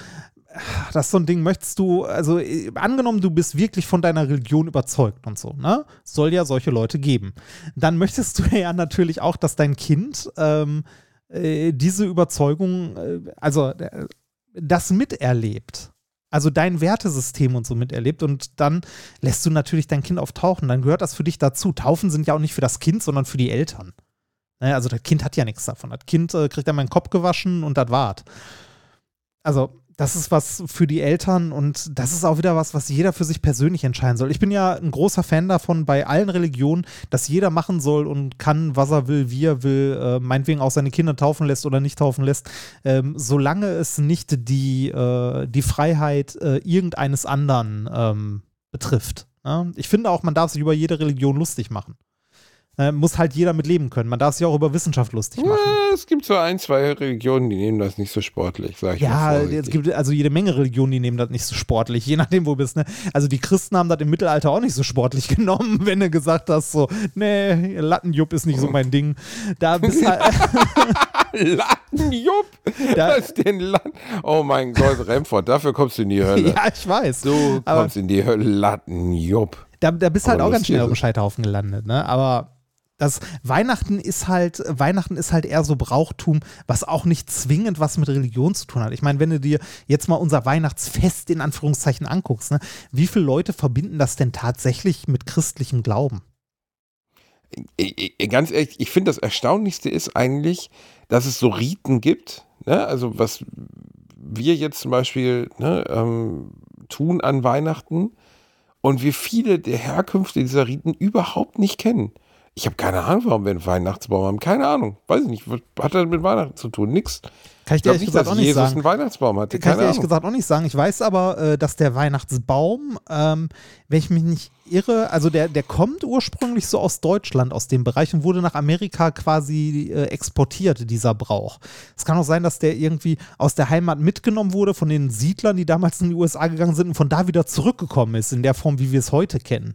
das ist so ein Ding, möchtest du, also angenommen, du bist wirklich von deiner Religion überzeugt und so, ne? Soll ja solche Leute geben. Dann möchtest du [LAUGHS] ja natürlich auch, dass dein Kind ähm, äh, diese Überzeugung, äh, also äh, das miterlebt. Also dein Wertesystem und so miterlebt und dann lässt du natürlich dein Kind auftauchen. Dann gehört das für dich dazu. Taufen sind ja auch nicht für das Kind, sondern für die Eltern. Naja, also das Kind hat ja nichts davon. Das Kind äh, kriegt dann meinen Kopf gewaschen und das war's. Also, das ist was für die Eltern und das ist auch wieder was, was jeder für sich persönlich entscheiden soll. Ich bin ja ein großer Fan davon bei allen Religionen, dass jeder machen soll und kann, was er will, wie er will, äh, meinetwegen auch seine Kinder taufen lässt oder nicht taufen lässt, ähm, solange es nicht die, äh, die Freiheit äh, irgendeines anderen ähm, betrifft. Ja? Ich finde auch, man darf sich über jede Religion lustig machen. Äh, muss halt jeder mit leben können. Man darf sich auch über Wissenschaft lustig machen. Ja, es gibt so ein, zwei Religionen, die nehmen das nicht so sportlich, sag ich Ja, es gibt also jede Menge Religionen, die nehmen das nicht so sportlich, je nachdem, wo du bist. Ne? Also die Christen haben das im Mittelalter auch nicht so sportlich [LAUGHS] genommen, wenn du gesagt hast, so, nee, Lattenjupp ist nicht so mein Ding. Da bist halt, [LAUGHS] Lattenjupp! Da- Was denn Latten? Oh mein Gott, Remford, dafür kommst du in die Hölle. [LAUGHS] ja, ich weiß. Du Aber- kommst in die Hölle, Lattenjupp. Da, da bist du halt auch ganz schnell auf dem. Scheiterhaufen gelandet, ne? Aber das Weihnachten ist halt, Weihnachten ist halt eher so Brauchtum, was auch nicht zwingend was mit Religion zu tun hat. Ich meine, wenn du dir jetzt mal unser Weihnachtsfest in Anführungszeichen anguckst, ne, wie viele Leute verbinden das denn tatsächlich mit christlichem Glauben? Ganz ehrlich, ich finde das Erstaunlichste ist eigentlich, dass es so Riten gibt. Ne? Also was wir jetzt zum Beispiel ne, ähm, tun an Weihnachten und wir viele der Herkünfte dieser Riten überhaupt nicht kennen. Ich habe keine Ahnung, warum wir einen Weihnachtsbaum haben. Keine Ahnung. Weiß ich nicht. Was hat das mit Weihnachten zu tun? Nix. Kann ich dir ehrlich nicht, gesagt auch nicht Jesus sagen. einen Weihnachtsbaum hatte. Kann ich dir ehrlich Ahnung. gesagt auch nicht sagen. Ich weiß aber, äh, dass der Weihnachtsbaum, ähm, wenn ich mich nicht irre, also der, der kommt ursprünglich so aus Deutschland, aus dem Bereich und wurde nach Amerika quasi äh, exportiert, dieser Brauch. Es kann auch sein, dass der irgendwie aus der Heimat mitgenommen wurde von den Siedlern, die damals in die USA gegangen sind und von da wieder zurückgekommen ist, in der Form, wie wir es heute kennen.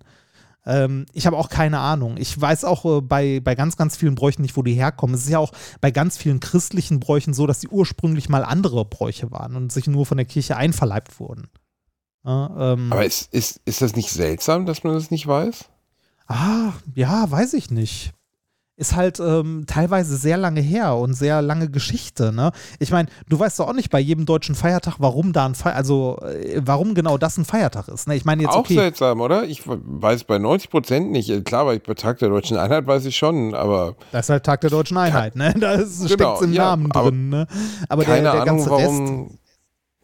Ähm, ich habe auch keine Ahnung. Ich weiß auch äh, bei, bei ganz, ganz vielen Bräuchen nicht, wo die herkommen. Es ist ja auch bei ganz vielen christlichen Bräuchen so, dass die ursprünglich mal andere Bräuche waren und sich nur von der Kirche einverleibt wurden. Ja, ähm, Aber ist, ist, ist das nicht seltsam, dass man das nicht weiß? ah, ja, weiß ich nicht. Ist halt ähm, teilweise sehr lange her und sehr lange Geschichte, ne? Ich meine, du weißt doch auch nicht bei jedem deutschen Feiertag, warum da ein Feiertag, also äh, warum genau das ein Feiertag ist. Ne? Ich meine jetzt Auch okay. seltsam, oder? Ich weiß bei 90 Prozent nicht. Äh, Klar, bei Tag der Deutschen Einheit weiß ich schon, aber Das ist halt Tag der deutschen Einheit, ne? [LAUGHS] Da Genau, steckt im ja, Namen aber drin, ne? Aber der, keine der Ahnung, ganze Rest, warum.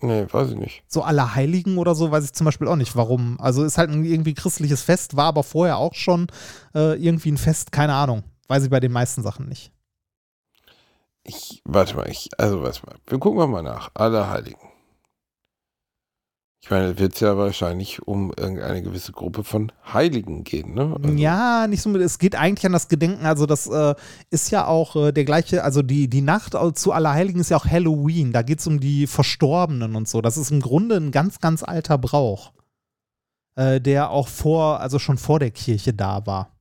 Nee, weiß ich nicht. so Allerheiligen oder so, weiß ich zum Beispiel auch nicht, warum. Also ist halt ein irgendwie christliches Fest, war aber vorher auch schon äh, irgendwie ein Fest, keine Ahnung. Weiß ich bei den meisten Sachen nicht. Ich, warte mal, ich, also warte mal. Wir gucken mal nach. Allerheiligen. Ich meine, wird es ja wahrscheinlich um irgendeine gewisse Gruppe von Heiligen gehen, ne? Also, Ja, nicht so mit, es geht eigentlich an das Gedenken, also das äh, ist ja auch äh, der gleiche, also die, die Nacht zu Allerheiligen ist ja auch Halloween, da geht es um die Verstorbenen und so. Das ist im Grunde ein ganz, ganz alter Brauch, äh, der auch vor, also schon vor der Kirche da war.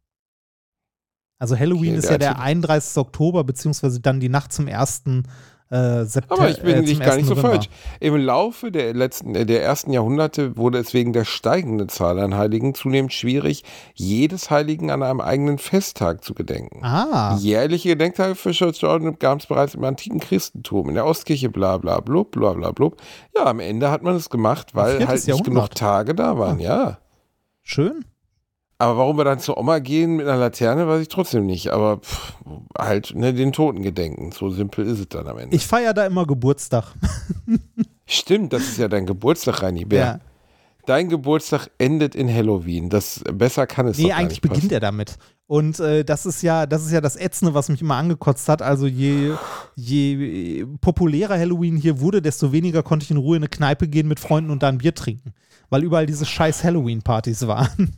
Also Halloween Okay, ist ja der hat- 31. Oktober, beziehungsweise dann die Nacht zum 1. Äh, September. Aber ich bin äh, nicht gar 1. nicht so November. falsch. Im Laufe der letzten, äh, der ersten Jahrhunderte wurde es wegen der steigenden Zahl an Heiligen zunehmend schwierig, jedes Heiligen an einem eigenen Festtag zu gedenken. Ah, Jährliche Gedenktage für Schutzordnung gab es bereits im antiken Christentum, in der Ostkirche, bla bla blub, bla bla blub. Ja, am Ende hat man es gemacht, weil halt nicht genug Tage da waren, ja. schön. Aber warum wir dann zur Oma gehen mit einer Laterne, weiß ich trotzdem nicht. Aber pff, halt ne, den Toten gedenken. So simpel ist es dann am Ende. Ich feiere da immer Geburtstag. [LAUGHS] Stimmt, das ist ja dein Geburtstag, Reini Bär. Ja. Dein Geburtstag endet in Halloween. Das besser kann es Nee, doch eigentlich nicht beginnt passen. er damit. Und äh, das ist ja, das ist ja das Ätzende, was mich immer angekotzt hat. Also je, je populärer Halloween hier wurde, desto weniger konnte ich in Ruhe in eine Kneipe gehen mit Freunden und da ein Bier trinken. Weil überall diese scheiß Halloween-Partys waren.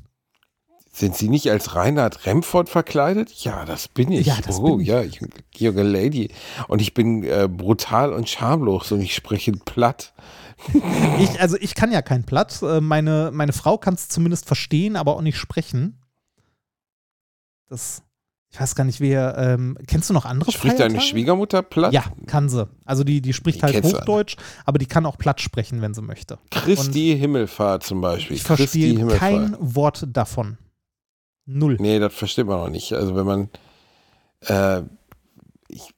Sind Sie nicht als Reinhard Remford verkleidet? Ja, das bin ich. Ja, das oh, bin ich. ja, ich, junge Lady. Und ich bin äh, brutal und schamlos und ich spreche platt. [LAUGHS] Ich, also ich kann ja kein Platt. Äh, Meine, meine Frau kann es zumindest verstehen, aber auch nicht sprechen. Das, ich weiß gar nicht, wer, ähm, kennst du noch andere Spricht deine Feiertage? Schwiegermutter platt? Ja, kann sie. Also die, die spricht halt kennst Hochdeutsch, aber die kann auch platt sprechen, wenn sie möchte. Christi Himmelfahrt zum Beispiel. Ich verstehe kein Wort davon. Null. Nee, das versteht man auch nicht. Also wenn man, äh, ich,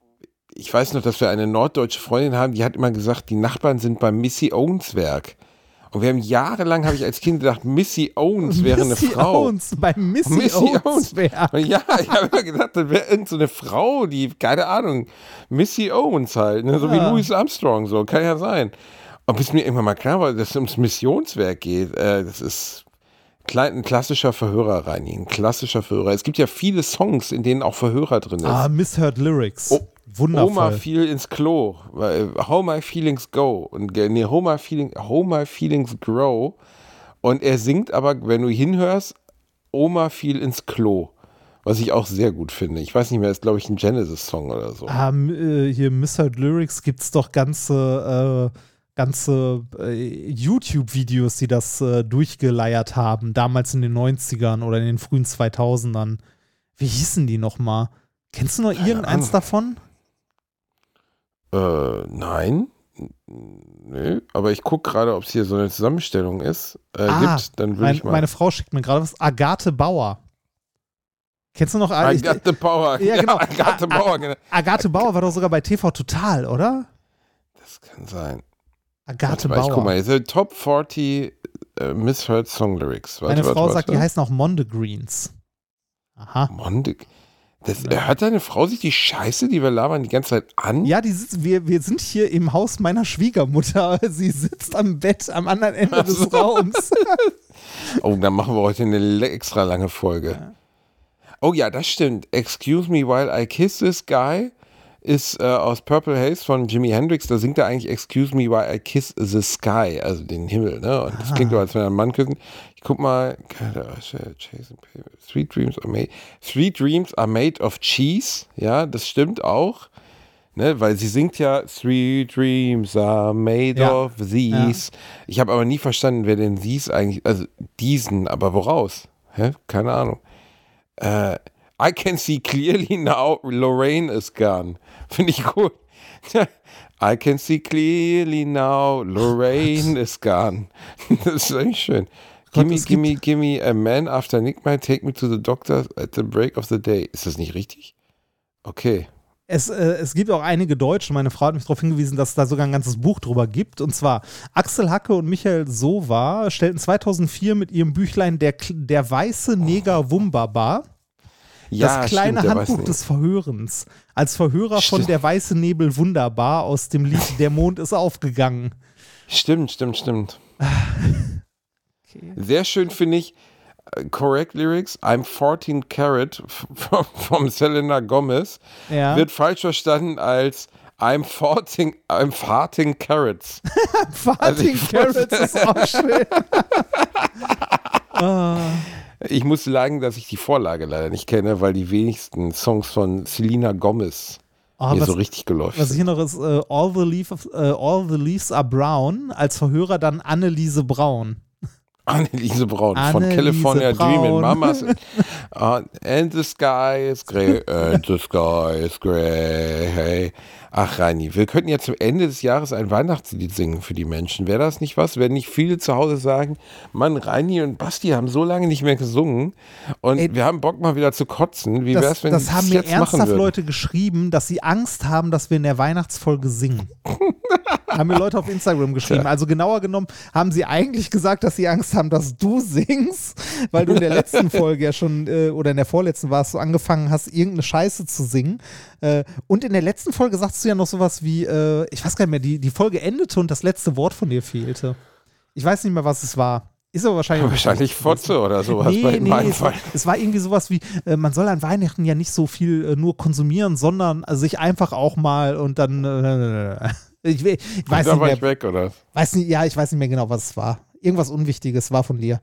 ich weiß noch, dass wir eine norddeutsche Freundin haben, die hat immer gesagt, die Nachbarn sind beim Missy Owens Werk. Und wir haben jahrelang, habe ich als Kind gedacht, Missy Owens wäre eine Missy Frau. Owens, bei Missy, Missy Owens. Und ja, ich habe immer gedacht, das wäre irgendeine so eine Frau, die, keine Ahnung, Missy Owens halt, ne? so wie Ja. Louis Armstrong, so, kann ja sein. Und bis mir irgendwann mal klar war, dass es ums Missionswerk geht, äh, das ist ein klassischer Verhörer, Reini, ein klassischer Verhörer. Es gibt ja viele Songs, in denen auch Verhörer drin ist. Ah, Misheard Lyrics. Oh, Wundervoll. Oma fiel ins Klo, How My Feelings Go und äh, nee, How My, Feeling, How My Feelings Grow und er singt aber, wenn du hinhörst, Oma fiel ins Klo, was ich auch sehr gut finde. Ich weiß nicht mehr, ist glaube ich ein Genesis-Song oder so. Ah, äh, hier Misheard Lyrics gibt es doch ganze, äh, ganze äh, YouTube-Videos, die das äh, durchgeleiert haben, damals in den 90ern oder in den frühen 2000ern. Wie hießen die nochmal? Kennst du noch irgendeins Ahnung. davon? Äh, nein. Nö, aber ich gucke gerade, ob es hier so eine Zusammenstellung ist. Äh, Ah, gibt, dann würde Mein, ich mal. meine Frau schickt mir gerade was. Agathe Bauer. Kennst du noch? ich- got the power. Ja, genau. Agathe Bauer, genau. Agathe Bauer war doch sogar bei TV Total, oder? Das kann sein. Agathe Warte ich guck Bauer. mal, hier ist Top 40 äh, Misheard Song Lyrics. Warte, Meine warte, Frau sagt, die heißen auch Mondegreens. Aha. Mondig. Das, Hört deine Frau sich die Scheiße, die wir labern, die ganze Zeit an? Ja, die sitzt, wir, wir sind hier im Haus meiner Schwiegermutter. [LAUGHS] Sie sitzt am Bett am anderen Ende des Raums. [LAUGHS] Oh, dann machen wir heute eine extra lange Folge. Oh ja, das stimmt. Excuse me while I kiss this guy ist äh, aus Purple Haze von Jimi Hendrix. Da singt er eigentlich Excuse me while I kiss the sky, also den Himmel. Ne? Und das klingt so, als wenn er einen Mann küssen. Ich guck mal. Sweet Dreams are made. Sweet Dreams are made of cheese. Ja, das stimmt auch. Ne, weil sie singt ja Sweet Dreams are made Ja. of these. Ich habe aber nie verstanden, wer denn these eigentlich, also diesen, aber woraus? Hä? Keine Ahnung. Äh, I can see clearly now Lorraine is gone. [LAUGHS] Finde ich gut. I can see clearly now Lorraine is gone. [LAUGHS] Das ist eigentlich schön. Gimme, gimme, gimme a man after Nick might take me to the doctor at the break of the day. Ist das nicht richtig? Okay. Es, äh, es gibt auch einige Deutsche, meine Frau hat mich darauf hingewiesen, dass es da sogar ein ganzes Buch drüber gibt. Und zwar Axel Hacke und Michael Sova stellten 2004 mit ihrem Büchlein Der, der weiße Neger Wumbaba Ja, das kleine stimmt, Handbuch des Verhörens als Verhörer von Stimmt. Der weiße Nebel wunderbar aus dem Lied [LAUGHS] Der Mond ist aufgegangen. Stimmt, stimmt, stimmt. [LAUGHS] Sehr schön finde ich, äh, correct lyrics, I'm 14 Carat from, from Selena Gomez Ja. wird falsch verstanden als I'm 14, I'm farting carrots. [LAUGHS] Farting Also Carrots ist auch schön. Ich muss sagen, dass ich die Vorlage leider nicht kenne, weil die wenigsten Songs von Selena Gomez Oh, mir was, so richtig geläuft was hier noch ist, äh, all, the leaf äh, all the Leaves are brown, als Verhörer dann Anneliese Braun. [LAUGHS] Anneliese Braun von Anneliese California Braun. Dreamin', Mamas. Uh, [LAUGHS] and the sky is grey, and the sky is grey. Hey. Ach, Reini, wir könnten ja zum Ende des Jahres ein Weihnachtslied singen für die Menschen. Wäre das nicht was? Wenn nicht viele zu Hause sagen, Mann, Reini und Basti haben so lange nicht mehr gesungen und Ey, wir haben Bock mal wieder zu kotzen. Wie Das, wär's, wenn das haben mir jetzt ernsthaft? Leute geschrieben, dass sie Angst haben, dass wir in der Weihnachtsfolge singen. [LAUGHS] haben mir Leute auf Instagram geschrieben. Also genauer genommen haben sie eigentlich gesagt, dass sie Angst haben, dass du singst, weil du in der letzten [LAUGHS] Folge ja schon äh, oder in der vorletzten warst, so angefangen hast, irgendeine Scheiße zu singen. Äh, und in der letzten Folge sagst du ja noch sowas wie, äh, ich weiß gar nicht mehr, die, die Folge endete und das letzte Wort von dir fehlte. Ich weiß nicht mehr, was es war. Ist aber wahrscheinlich. Wahrscheinlich Fotze oder sowas Nee, bei nee, meinem es, Fall. war, es war irgendwie sowas wie, äh, man soll an Weihnachten ja nicht so viel äh, nur konsumieren, sondern äh, sich einfach auch mal und dann, äh, [LAUGHS] ich, ich weiß da nicht war mehr, ich weg, oder? weiß nicht, ja, ich weiß nicht mehr genau, was es war. Irgendwas Unwichtiges war von dir.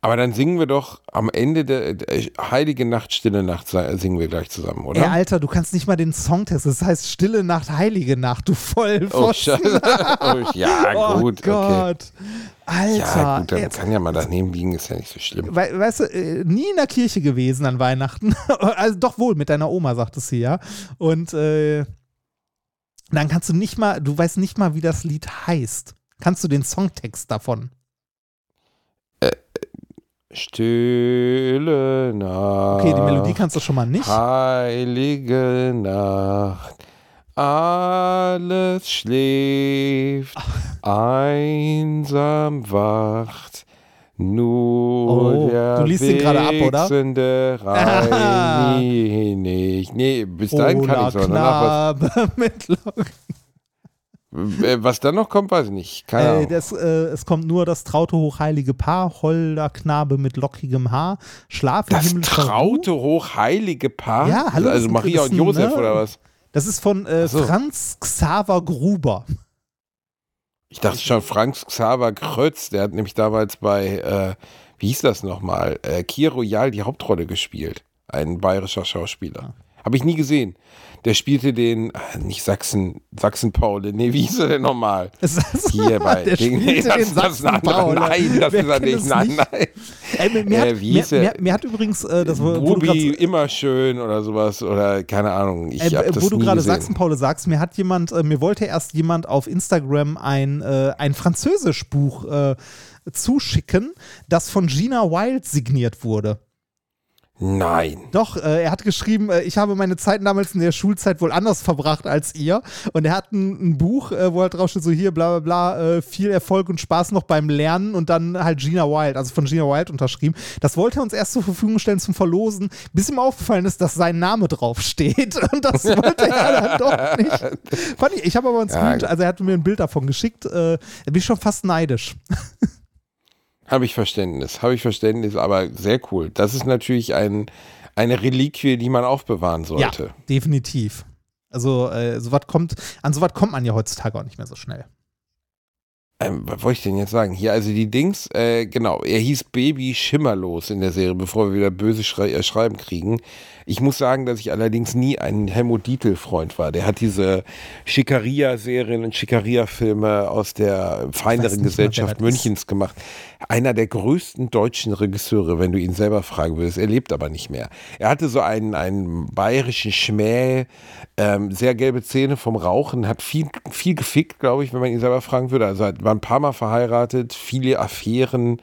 Aber dann singen wir doch am Ende der, der Heilige Nacht, Stille Nacht singen wir gleich zusammen, oder? Ey, Alter, du kannst nicht mal den Songtext, das heißt Stille Nacht, Heilige Nacht, du voll oh, [LAUGHS] oh, ja, Oh gut, okay. Gott. Alter. Ja, gut, dann jetzt- kann ja mal daneben liegen, ist ja nicht so schlimm. We weißt du, äh, nie in der Kirche gewesen an Weihnachten. [LAUGHS] also doch wohl, mit deiner Oma, sagtest sie ja. Und äh, dann kannst du nicht mal, du weißt nicht mal, wie das Lied heißt. Kannst du den Songtext davon? Stille Nacht. Okay, die Melodie kannst du schon mal nicht. Heilige Nacht. Alles schläft, einsam wacht. Nur Oh, der du liest den gerade ab, oder? wechselnde Reinig. [LAUGHS] Nee, bis dahin kann ich so. Danach Knabe [LAUGHS] mit Locken. Was, äh, was dann noch kommt, weiß ich nicht. Äh, das, äh, es kommt nur das traute hochheilige Paar, holder Knabe mit lockigem Haar, Schlaf in Das Ruhe. traute, hochheilige Paar? Ja, hallo, Also Maria und Josef ne? oder was? Das ist von äh, so. Franz Xaver Gruber. Ich dachte schon, Frank Xaver Krötz, der hat nämlich damals bei, äh, wie hieß das nochmal, äh, Kier Royal die Hauptrolle gespielt. Ein bayerischer Schauspieler. Habe ich nie gesehen. Der spielte den, äh, nicht Sachsen, Sachsen-Paul, nee, wie hieß er denn nochmal? [LAUGHS] Hier [LAUGHS] bei der Ding- spielte [LAUGHS] das, den das ist ein anderer. Nein, das Wer ist er nicht. Nein, nein. Ey, mir, mir, Äh, hat, mir, er? mir, mir hat übrigens, äh, das, grad- immer schön oder sowas oder keine Ahnung. Ich Äh, wo du gerade. Sachsen-Paul sagst, mir hat jemand, äh, mir wollte erst jemand auf Instagram ein, äh, ein Französisch-Buch äh, zuschicken, das von Gina Wild signiert wurde. Nein. Doch, äh, er hat geschrieben, äh, ich habe meine Zeit damals in der Schulzeit wohl anders verbracht als ihr. Und er hat ein, ein Buch, äh, wo halt drauf steht, so hier, bla bla bla, äh, viel Erfolg und Spaß noch beim Lernen und dann halt Gina Wild, also von Gina Wild unterschrieben. Das wollte er uns erst zur Verfügung stellen zum Verlosen, bis ihm aufgefallen ist, dass sein Name drauf steht. [LAUGHS] Und das wollte er dann doch nicht. Fand ich, ich habe aber ein Ja. Screenshot, also er hat mir ein Bild davon geschickt. Äh, da bin ich schon fast neidisch. [LAUGHS] Habe ich Verständnis, habe ich Verständnis, aber sehr cool. Das ist natürlich ein, eine Reliquie, die man aufbewahren sollte. Ja, definitiv. Also äh, sowas kommt, an sowas kommt man ja heutzutage auch nicht mehr so schnell. Ähm, was wollte ich denn jetzt sagen? Hier, also die Dings, äh, genau, er hieß Baby Schimmerlos in der Serie, bevor wir wieder böse Schrei äh, Schreiben kriegen. Ich muss sagen, dass ich allerdings nie ein Helmut Dietl-Freund war. Der hat diese Schikaria-Serien und Schikaria-Filme aus der feineren mal, Gesellschaft das Münchens gemacht. Einer der größten deutschen Regisseure, wenn du ihn selber fragen würdest. Er lebt aber nicht mehr. Er hatte so einen, einen bayerischen Schmäh, ähm, sehr gelbe Zähne vom Rauchen, hat viel, viel gefickt, glaube ich, wenn man ihn selber fragen würde. Also er war ein paar Mal verheiratet, viele Affären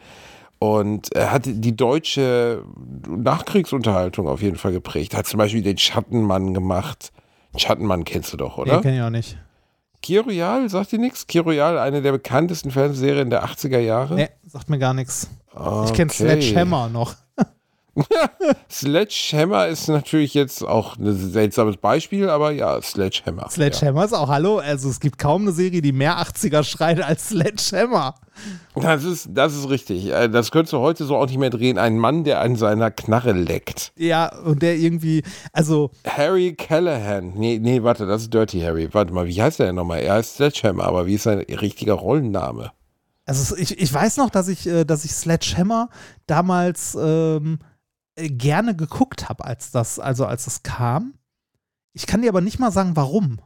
und er hat die deutsche Nachkriegsunterhaltung auf jeden Fall geprägt. Hat zum Beispiel den Schattenmann gemacht. Schattenmann kennst du doch, oder? Nee, kenn ich auch nicht. Kiroyal, sagt dir nichts? Kiroyal, eine der bekanntesten Fernsehserien der 80er Jahre. Nee, sagt mir gar nichts. Ich kenne Okay. Sledgehammer noch. [LAUGHS] [LAUGHS] Sledgehammer ist natürlich jetzt auch ein seltsames Beispiel, aber ja, Sledgehammer. Sledgehammer ist auch Hallo. Also es gibt kaum eine Serie, die mehr 80er schreit als Sledgehammer. Ja. Das, ist, das ist richtig. Äh, Das könntest du heute so auch nicht mehr drehen. Ein Mann, der an seiner Knarre leckt. Ja, und der irgendwie, also Harry Callahan. Nee, nee, warte, das ist Dirty Harry. Warte mal, wie heißt der denn nochmal? Er heißt Sledgehammer, aber wie ist sein richtiger Rollenname? Also ich, ich weiß noch, dass ich, äh, dass ich Sledgehammer damals ähm, äh, gerne geguckt habe, als das, also als es kam. Ich kann dir aber nicht mal sagen, warum.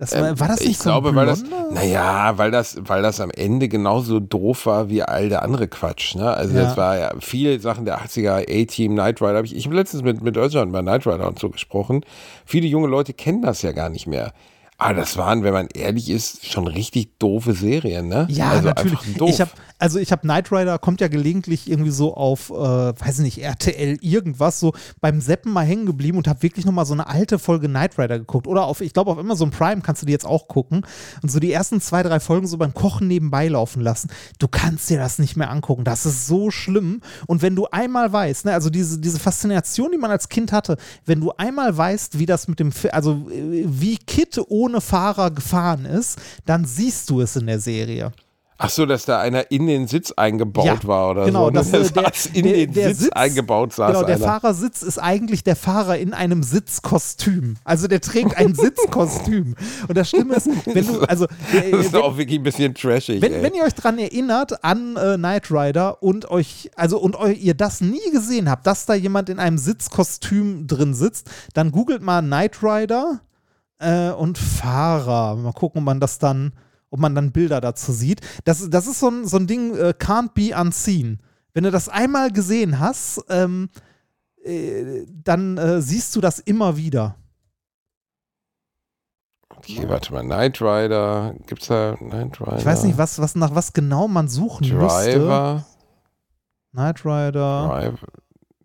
Das war, Ähm, war das nicht ich so glaube, weil das, naja, weil das, weil das am Ende genauso doof war wie all der andere Quatsch. Ne? Also Ja. das war ja viele Sachen der 80er, A-Team, Knight Rider. Hab ich ich habe letztens mit, mit Özcan über Knight Rider und so gesprochen. Viele junge Leute kennen das ja gar nicht mehr. Aber das waren, wenn man ehrlich ist, schon richtig doofe Serien, ne? Ja, also natürlich. Einfach doof. Ich hab, also ich habe Knight Rider, kommt ja gelegentlich irgendwie so auf, äh, weiß ich nicht, RTL irgendwas, so beim Seppen mal hängen geblieben und habe wirklich nochmal so eine alte Folge Knight Rider geguckt. Oder auf, ich glaube auf Amazon Prime kannst du die jetzt auch gucken. Und so die ersten zwei, drei Folgen so beim Kochen nebenbei laufen lassen. Du kannst dir das nicht mehr angucken. Das ist so schlimm. Und wenn du einmal weißt, ne, also diese, diese Faszination, die man als Kind hatte, wenn du einmal weißt, wie das mit dem, also äh, wie Kit ohne Fahrer gefahren ist, dann siehst du es in der Serie. Ach so, dass da einer in den Sitz eingebaut Ja, war oder genau, so. das, ne? äh, [LAUGHS] der- saß in der- den der Sitz, Sitz- eingebaut saß Genau, der einer. Fahrersitz ist eigentlich der Fahrer in einem Sitzkostüm. Also der trägt ein [LAUGHS] Sitzkostüm. Und das Schlimme ist, wenn du, [LAUGHS] also äh, Das ist wenn, auch wirklich ein bisschen trashig. wenn, wenn ihr euch dran erinnert an äh, Knight Rider und euch, also und eu, ihr das nie gesehen habt, dass da jemand in einem Sitzkostüm drin sitzt, dann googelt mal Knight Rider äh, und Fahrer. Mal gucken, ob man das dann, ob man dann Bilder dazu sieht. Das, das ist so ein, so ein Ding, äh, can't be unseen. Wenn du das einmal gesehen hast, ähm, äh, dann äh, siehst du das immer wieder. Okay, warte mal. Knight Rider. Gibt's da Knight Rider? Ich weiß nicht, was, was nach was genau man suchen müsste. Driver. Knight Rider. Driver.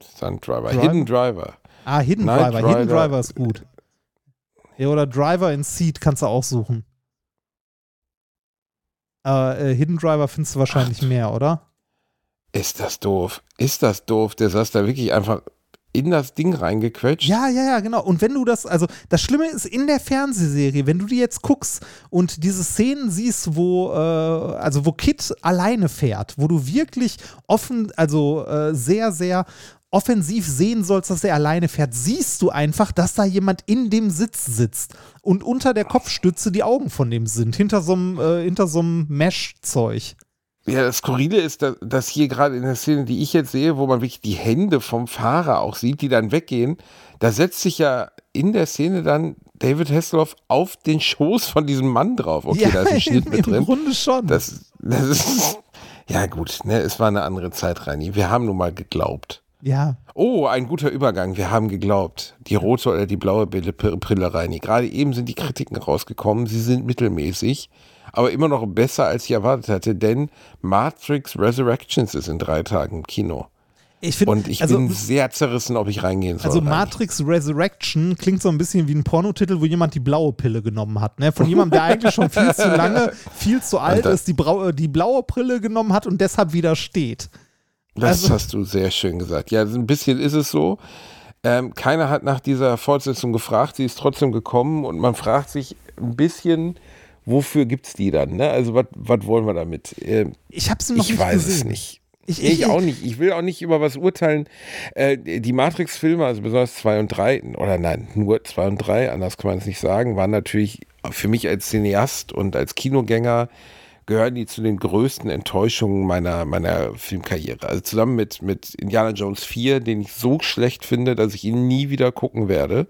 Stunt Driver. Driver. Hidden Driver. Ah, Hidden Knight Driver. Hidden. Driver ist gut. Ja, oder Driver in Seat kannst du auch suchen. Äh, äh, Hidden Driver findest du wahrscheinlich Ach. mehr, oder? Ist das doof? Ist das doof? Der saß da wirklich einfach in das Ding reingequetscht. Ja, ja, ja, genau. Und wenn du das, also das Schlimme ist in der Fernsehserie, wenn du die jetzt guckst und diese Szenen siehst, wo, äh, also wo Kit alleine fährt, wo du wirklich offen, also äh, sehr, sehr offensiv sehen sollst, dass er alleine fährt, siehst du einfach, dass da jemand in dem Sitz sitzt und unter der Kopfstütze die Augen von dem sind, hinter so einem, äh, hinter so einem Mesh-Zeug. Ja, das Skurrile ist, dass, dass hier gerade in der Szene, die ich jetzt sehe, wo man wirklich die Hände vom Fahrer auch sieht, die dann weggehen, da setzt sich ja in der Szene dann David Hasselhoff auf den Schoß von diesem Mann drauf. Okay, da ist ein Schnitt im, [LAUGHS] mit im drin. Grunde schon. Das, das ist, [LAUGHS] ja gut, ne, es war eine andere Zeit, Reini. Wir haben nun mal geglaubt. Ja. Oh, ein guter Übergang. Wir haben geglaubt. Die rote oder die blaue Brille, Reini. Gerade eben sind die Kritiken rausgekommen. Sie sind mittelmäßig, aber immer noch besser, als ich erwartet hatte, denn Matrix Resurrections ist in drei Tagen im Kino. Ich finde, Und ich also, bin sehr zerrissen, ob ich reingehen soll. Also. Matrix Resurrection klingt so ein bisschen wie ein Pornotitel, wo jemand die blaue Pille genommen hat. Ne? Von jemandem, der eigentlich schon viel zu [LAUGHS] lange, viel zu alt Alter. ist, die, die blaue Brille genommen hat und deshalb widersteht. Das Also- hast du sehr schön gesagt. Ja, ein bisschen ist es so. Ähm, keiner hat nach dieser Fortsetzung gefragt, sie ist trotzdem gekommen und man fragt sich ein bisschen, wofür gibt es die dann? Ne? Also was wollen wir damit? Äh, Ich habe sie noch ich nicht weiß gesehen. es nicht. Ich, Ich, ich auch nicht. Ich will auch nicht über was urteilen. Äh, die Matrix-Filme, also besonders 2 und 3, oder nein, nur 2 und 3, anders kann man es nicht sagen, waren natürlich für mich als Cineast und als Kinogänger gehören die zu den größten Enttäuschungen meiner, meiner Filmkarriere. Also zusammen mit, mit Indiana Jones 4, den ich so schlecht finde, dass ich ihn nie wieder gucken werde.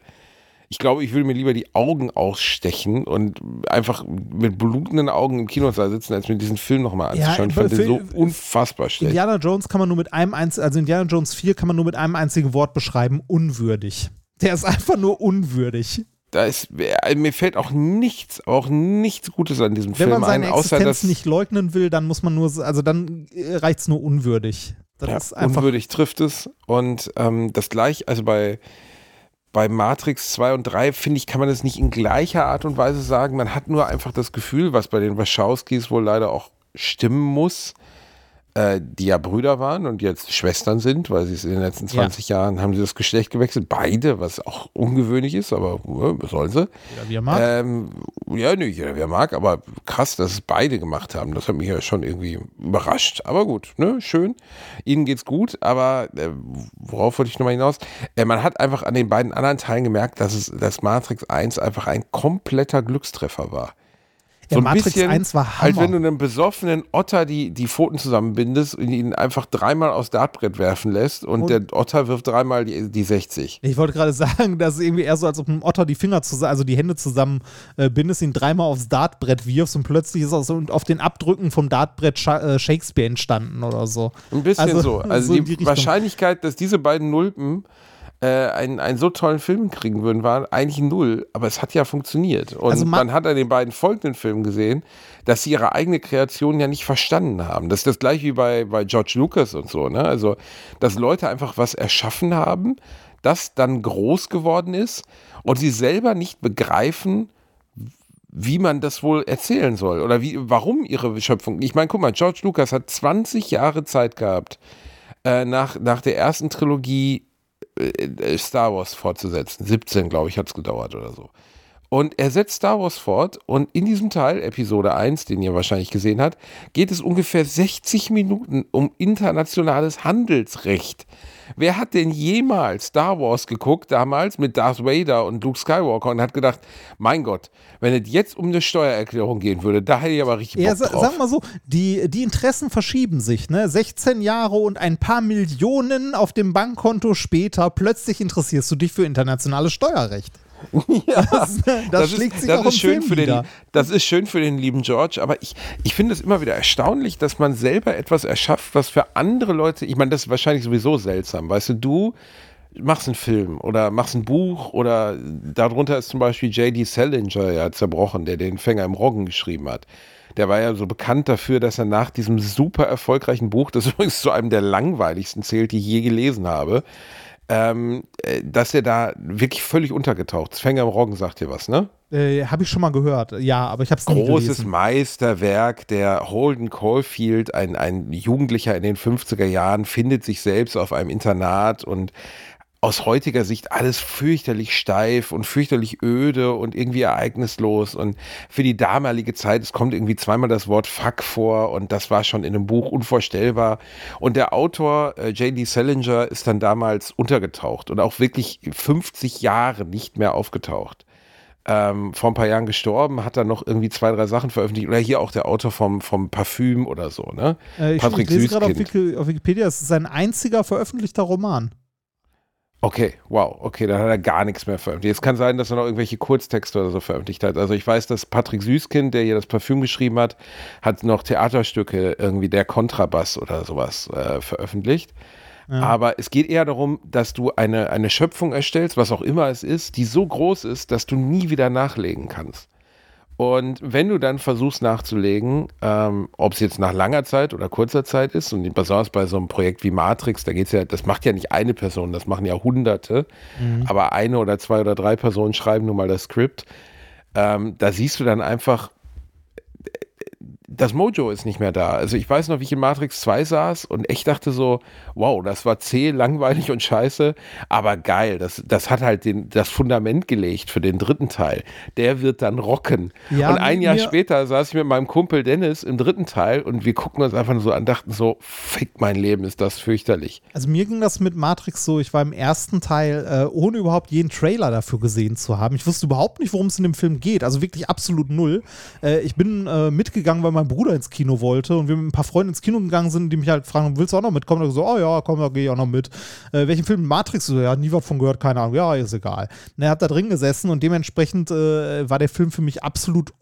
Ich glaube, ich würde mir lieber die Augen ausstechen und einfach mit blutenden Augen im Kinosaal sitzen, als mir diesen Film nochmal Ja, anzuschauen. ich fand den so unfassbar schlecht. Indiana Jones kann man nur mit einem einzigen, also Indiana Jones 4 kann man nur mit einem einzigen Wort beschreiben, unwürdig. Der ist einfach nur unwürdig. Da ist, äh, mir fällt auch nichts, auch nichts Gutes an diesem Wenn Film man seine ein, außer Existenz dass nicht leugnen will, dann muss man nur, also dann reicht es nur unwürdig. Das ja, unwürdig trifft es. Und ähm, das gleich, also bei, bei Matrix 2 und 3, finde ich, kann man das nicht in gleicher Art und Weise sagen. Man hat nur einfach das Gefühl, was bei den Wachowskis wohl leider auch stimmen muss, äh, die ja Brüder waren und jetzt Schwestern sind, weil sie es in den letzten 20 Jahren haben sie das Geschlecht gewechselt, beide, was auch ungewöhnlich ist, aber äh, was sollen sie? Jeder wie er mag. Ähm, ja, nee, jeder wer mag, aber krass, dass es beide gemacht haben. Das hat mich ja schon irgendwie überrascht. Aber gut, ne, schön. Ihnen geht's gut, aber äh, worauf wollte ich nochmal hinaus? Äh, man hat einfach an den beiden anderen Teilen gemerkt, dass es dass Matrix 1 einfach ein kompletter Glückstreffer war. Ja, ein Matrix 1 war Als wenn Hammer. du einem besoffenen Otter die, die Pfoten zusammenbindest und ihn einfach dreimal aufs Dartbrett werfen lässt und, Und- der Otter wirft dreimal die, die 60. Ich wollte gerade [LAUGHS] sagen, dass es irgendwie eher so, als ob ein Otter die Finger zusammen, also die Hände zusammen äh, bindest, ihn dreimal aufs Dartbrett wirfst und plötzlich ist aus, und auf den Abdrücken vom Dartbrett Scha äh, Shakespeare entstanden oder so. Ein bisschen Also, so. [LAUGHS] Also so die, die. Wahrscheinlichkeit, dass diese beiden Nulpen äh, einen, einen so tollen Film kriegen würden, war eigentlich null. Aber es hat ja funktioniert. Und Also ma- man hat an den beiden folgenden Filmen gesehen, dass sie ihre eigene Kreation ja nicht verstanden haben. Das ist das gleiche wie bei, bei George Lucas und so. Ne? Also, dass Leute einfach was erschaffen haben, das dann groß geworden ist und sie selber nicht begreifen, wie man das wohl erzählen soll oder wie, warum ihre Schöpfung. Ich meine, guck mal, George Lucas hat 20 Jahre Zeit gehabt, äh, nach, nach der ersten Trilogie Star Wars fortzusetzen. 17, glaube ich, hat es gedauert oder so. Und er setzt Star Wars fort und in diesem Teil, Episode 1, den ihr wahrscheinlich gesehen habt, geht es ungefähr 60 Minuten um internationales Handelsrecht. Wer hat denn jemals Star Wars geguckt, damals mit Darth Vader und Luke Skywalker und hat gedacht, mein Gott, wenn es jetzt um eine Steuererklärung gehen würde, da hätte ich aber richtig Bock Ja, sa drauf. sag mal so, die, die Interessen verschieben sich, ne? 16 Jahre und ein paar Millionen auf dem Bankkonto später, plötzlich interessierst du dich für internationales Steuerrecht. [LAUGHS] Ja, Das, [LAUGHS] das, schlägt sich das auch ist schön Film für wieder. den, Das ist schön für den lieben George, aber ich, ich finde es immer wieder erstaunlich, dass man selber etwas erschafft, was für andere Leute, ich meine, das ist wahrscheinlich sowieso seltsam, weißt du, du machst einen Film oder machst ein Buch oder darunter ist zum Beispiel J.D. Salinger ja zerbrochen, der den Fänger im Roggen geschrieben hat. Der war ja so bekannt dafür, dass er nach diesem super erfolgreichen Buch, das [LAUGHS] übrigens zu einem der langweiligsten zählt, die ich je gelesen habe, ähm, äh, dass er da wirklich völlig untergetaucht ist. Fänger im Roggen sagt dir was, ne? Äh, Habe ich schon mal gehört, ja, aber ich habe es nie Großes. Meisterwerk der Holden Caulfield, ein, ein Jugendlicher in den 50er Jahren, findet sich selbst auf einem Internat und aus heutiger Sicht alles fürchterlich steif und fürchterlich öde und irgendwie ereignislos und für die damalige Zeit, es kommt irgendwie zweimal das Wort Fuck vor und das war schon in einem Buch unvorstellbar und der Autor äh, J.D. Salinger ist dann damals untergetaucht und auch wirklich 50 Jahre nicht mehr aufgetaucht ähm, vor ein paar Jahren gestorben, hat dann noch irgendwie zwei, drei Sachen veröffentlicht. Oder hier auch der Autor vom, vom Parfüm oder so, ne? Äh, ich, Patrick ich lese gerade auf, Süßkind. Wiki, auf Wikipedia, es ist sein einziger veröffentlichter Roman. Okay, wow, okay, dann hat er gar nichts mehr veröffentlicht. Es kann sein, dass er noch irgendwelche Kurztexte oder so veröffentlicht hat. Also ich weiß, dass Patrick Süßkind, der hier das Parfüm geschrieben hat, hat noch Theaterstücke, irgendwie der Kontrabass oder sowas äh, veröffentlicht. Aber es geht eher darum, dass du eine, eine Schöpfung erstellst, was auch immer es ist, die so groß ist, dass du nie wieder nachlegen kannst. Und wenn du dann versuchst nachzulegen, ähm, ob es jetzt nach langer Zeit oder kurzer Zeit ist, und besonders bei so einem Projekt wie Matrix, da geht's ja, das macht ja nicht eine Person, das machen ja Hunderte, aber eine oder zwei oder drei Personen schreiben nun mal das Skript. Ähm, da siehst du dann einfach, das Mojo ist nicht mehr da. Also ich weiß noch, wie ich in Matrix 2 saß und echt dachte so, wow, das war zäh, langweilig und scheiße, aber geil. Das, das hat halt den, das Fundament gelegt für den dritten Teil. Der wird dann rocken. Ja, und ein Jahr später saß ich mit meinem Kumpel Dennis im dritten Teil und wir gucken uns einfach nur so an, dachten so, fick mein Leben, ist das fürchterlich. Also mir ging das mit Matrix so, ich war im ersten Teil, äh, ohne überhaupt jeden Trailer dafür gesehen zu haben. Ich wusste überhaupt nicht, worum es in dem Film geht. Also wirklich absolut null. Äh, ich bin äh, mitgegangen, weil mein Bruder ins Kino wollte und wir mit ein paar Freunden ins Kino gegangen sind, die mich halt fragen, willst du auch noch mitkommen? Und ich so, oh ja, komm, da gehe ich auch noch mit. Äh, welchen Film? Matrix? So, ja, nie was von gehört, keine Ahnung. Ja, ist egal. Und er hat da drin gesessen und dementsprechend äh, war der Film für mich absolut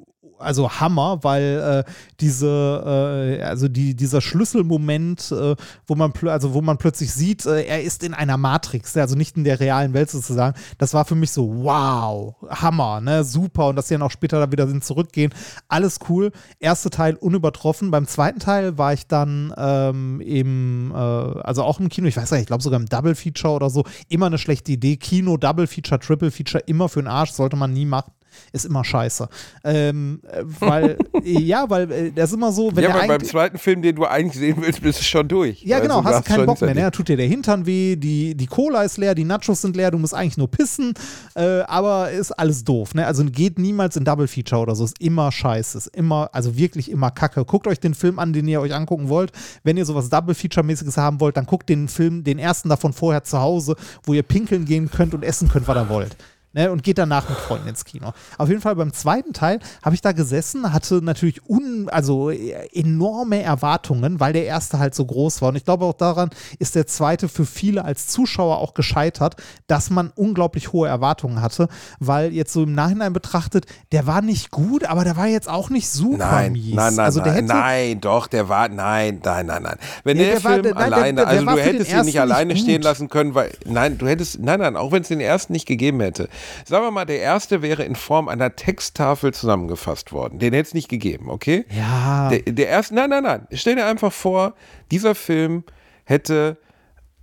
also Hammer, weil äh, diese, äh, also die, dieser Schlüsselmoment, äh, wo man also wo man plötzlich sieht, äh, er ist in einer Matrix, also nicht in der realen Welt sozusagen. Das war für mich so, wow, Hammer, ne, super. Und dass sie dann auch später da wieder sind zurückgehen, alles cool. Erster Teil unübertroffen. Beim zweiten Teil war ich dann ähm, im, äh, also auch im Kino, ich weiß gar nicht, ich glaube sogar im Double Feature oder so. Immer eine schlechte Idee. Kino, Double Feature, Triple Feature, immer für den Arsch, sollte man nie machen. Ist immer scheiße. Ähm, äh, weil, [LAUGHS] ja, weil äh, das ist immer so, wenn ja, weil beim zweiten Film, den du eigentlich sehen willst, bist du schon durch. ja, Also, genau, du hast keinen Bock mehr. Ne? Tut dir der Hintern weh, die, die Cola ist leer, die Nachos sind leer, du musst eigentlich nur pissen, äh, aber ist alles doof. Ne? Also geht niemals in Double Feature oder so, ist immer scheiße, ist immer, also wirklich immer kacke. Guckt euch den Film an, den ihr euch angucken wollt. Wenn ihr sowas Double Feature-mäßiges haben wollt, dann guckt den Film, den ersten davon vorher zu Hause, wo ihr pinkeln gehen könnt und essen könnt, was ihr wollt. Ne, und geht danach mit Freunden ins Kino. Auf jeden Fall beim zweiten Teil habe ich da gesessen, hatte natürlich un, also äh, enorme Erwartungen, weil der erste halt so groß war. Und ich glaube auch daran ist der zweite für viele als Zuschauer auch gescheitert, dass man unglaublich hohe Erwartungen hatte, weil jetzt so im Nachhinein betrachtet, der war nicht gut, aber der war jetzt auch nicht super Nein, mies. nein, nein, also der nein, hätte, nein, doch, der war, nein, nein, nein, nein. Wenn Nee, der, der war- Film der- nein, alleine, der- der also war du hättest ihn nicht nicht alleine gut. stehen lassen können, weil, nein, du hättest, nein, nein, auch wenn es den ersten nicht gegeben hätte. Sagen wir mal, der erste wäre in Form einer Texttafel zusammengefasst worden. Den hätte es nicht gegeben, okay? ja, Der, der erste, nein, nein, nein. Stell dir einfach vor, dieser Film hätte,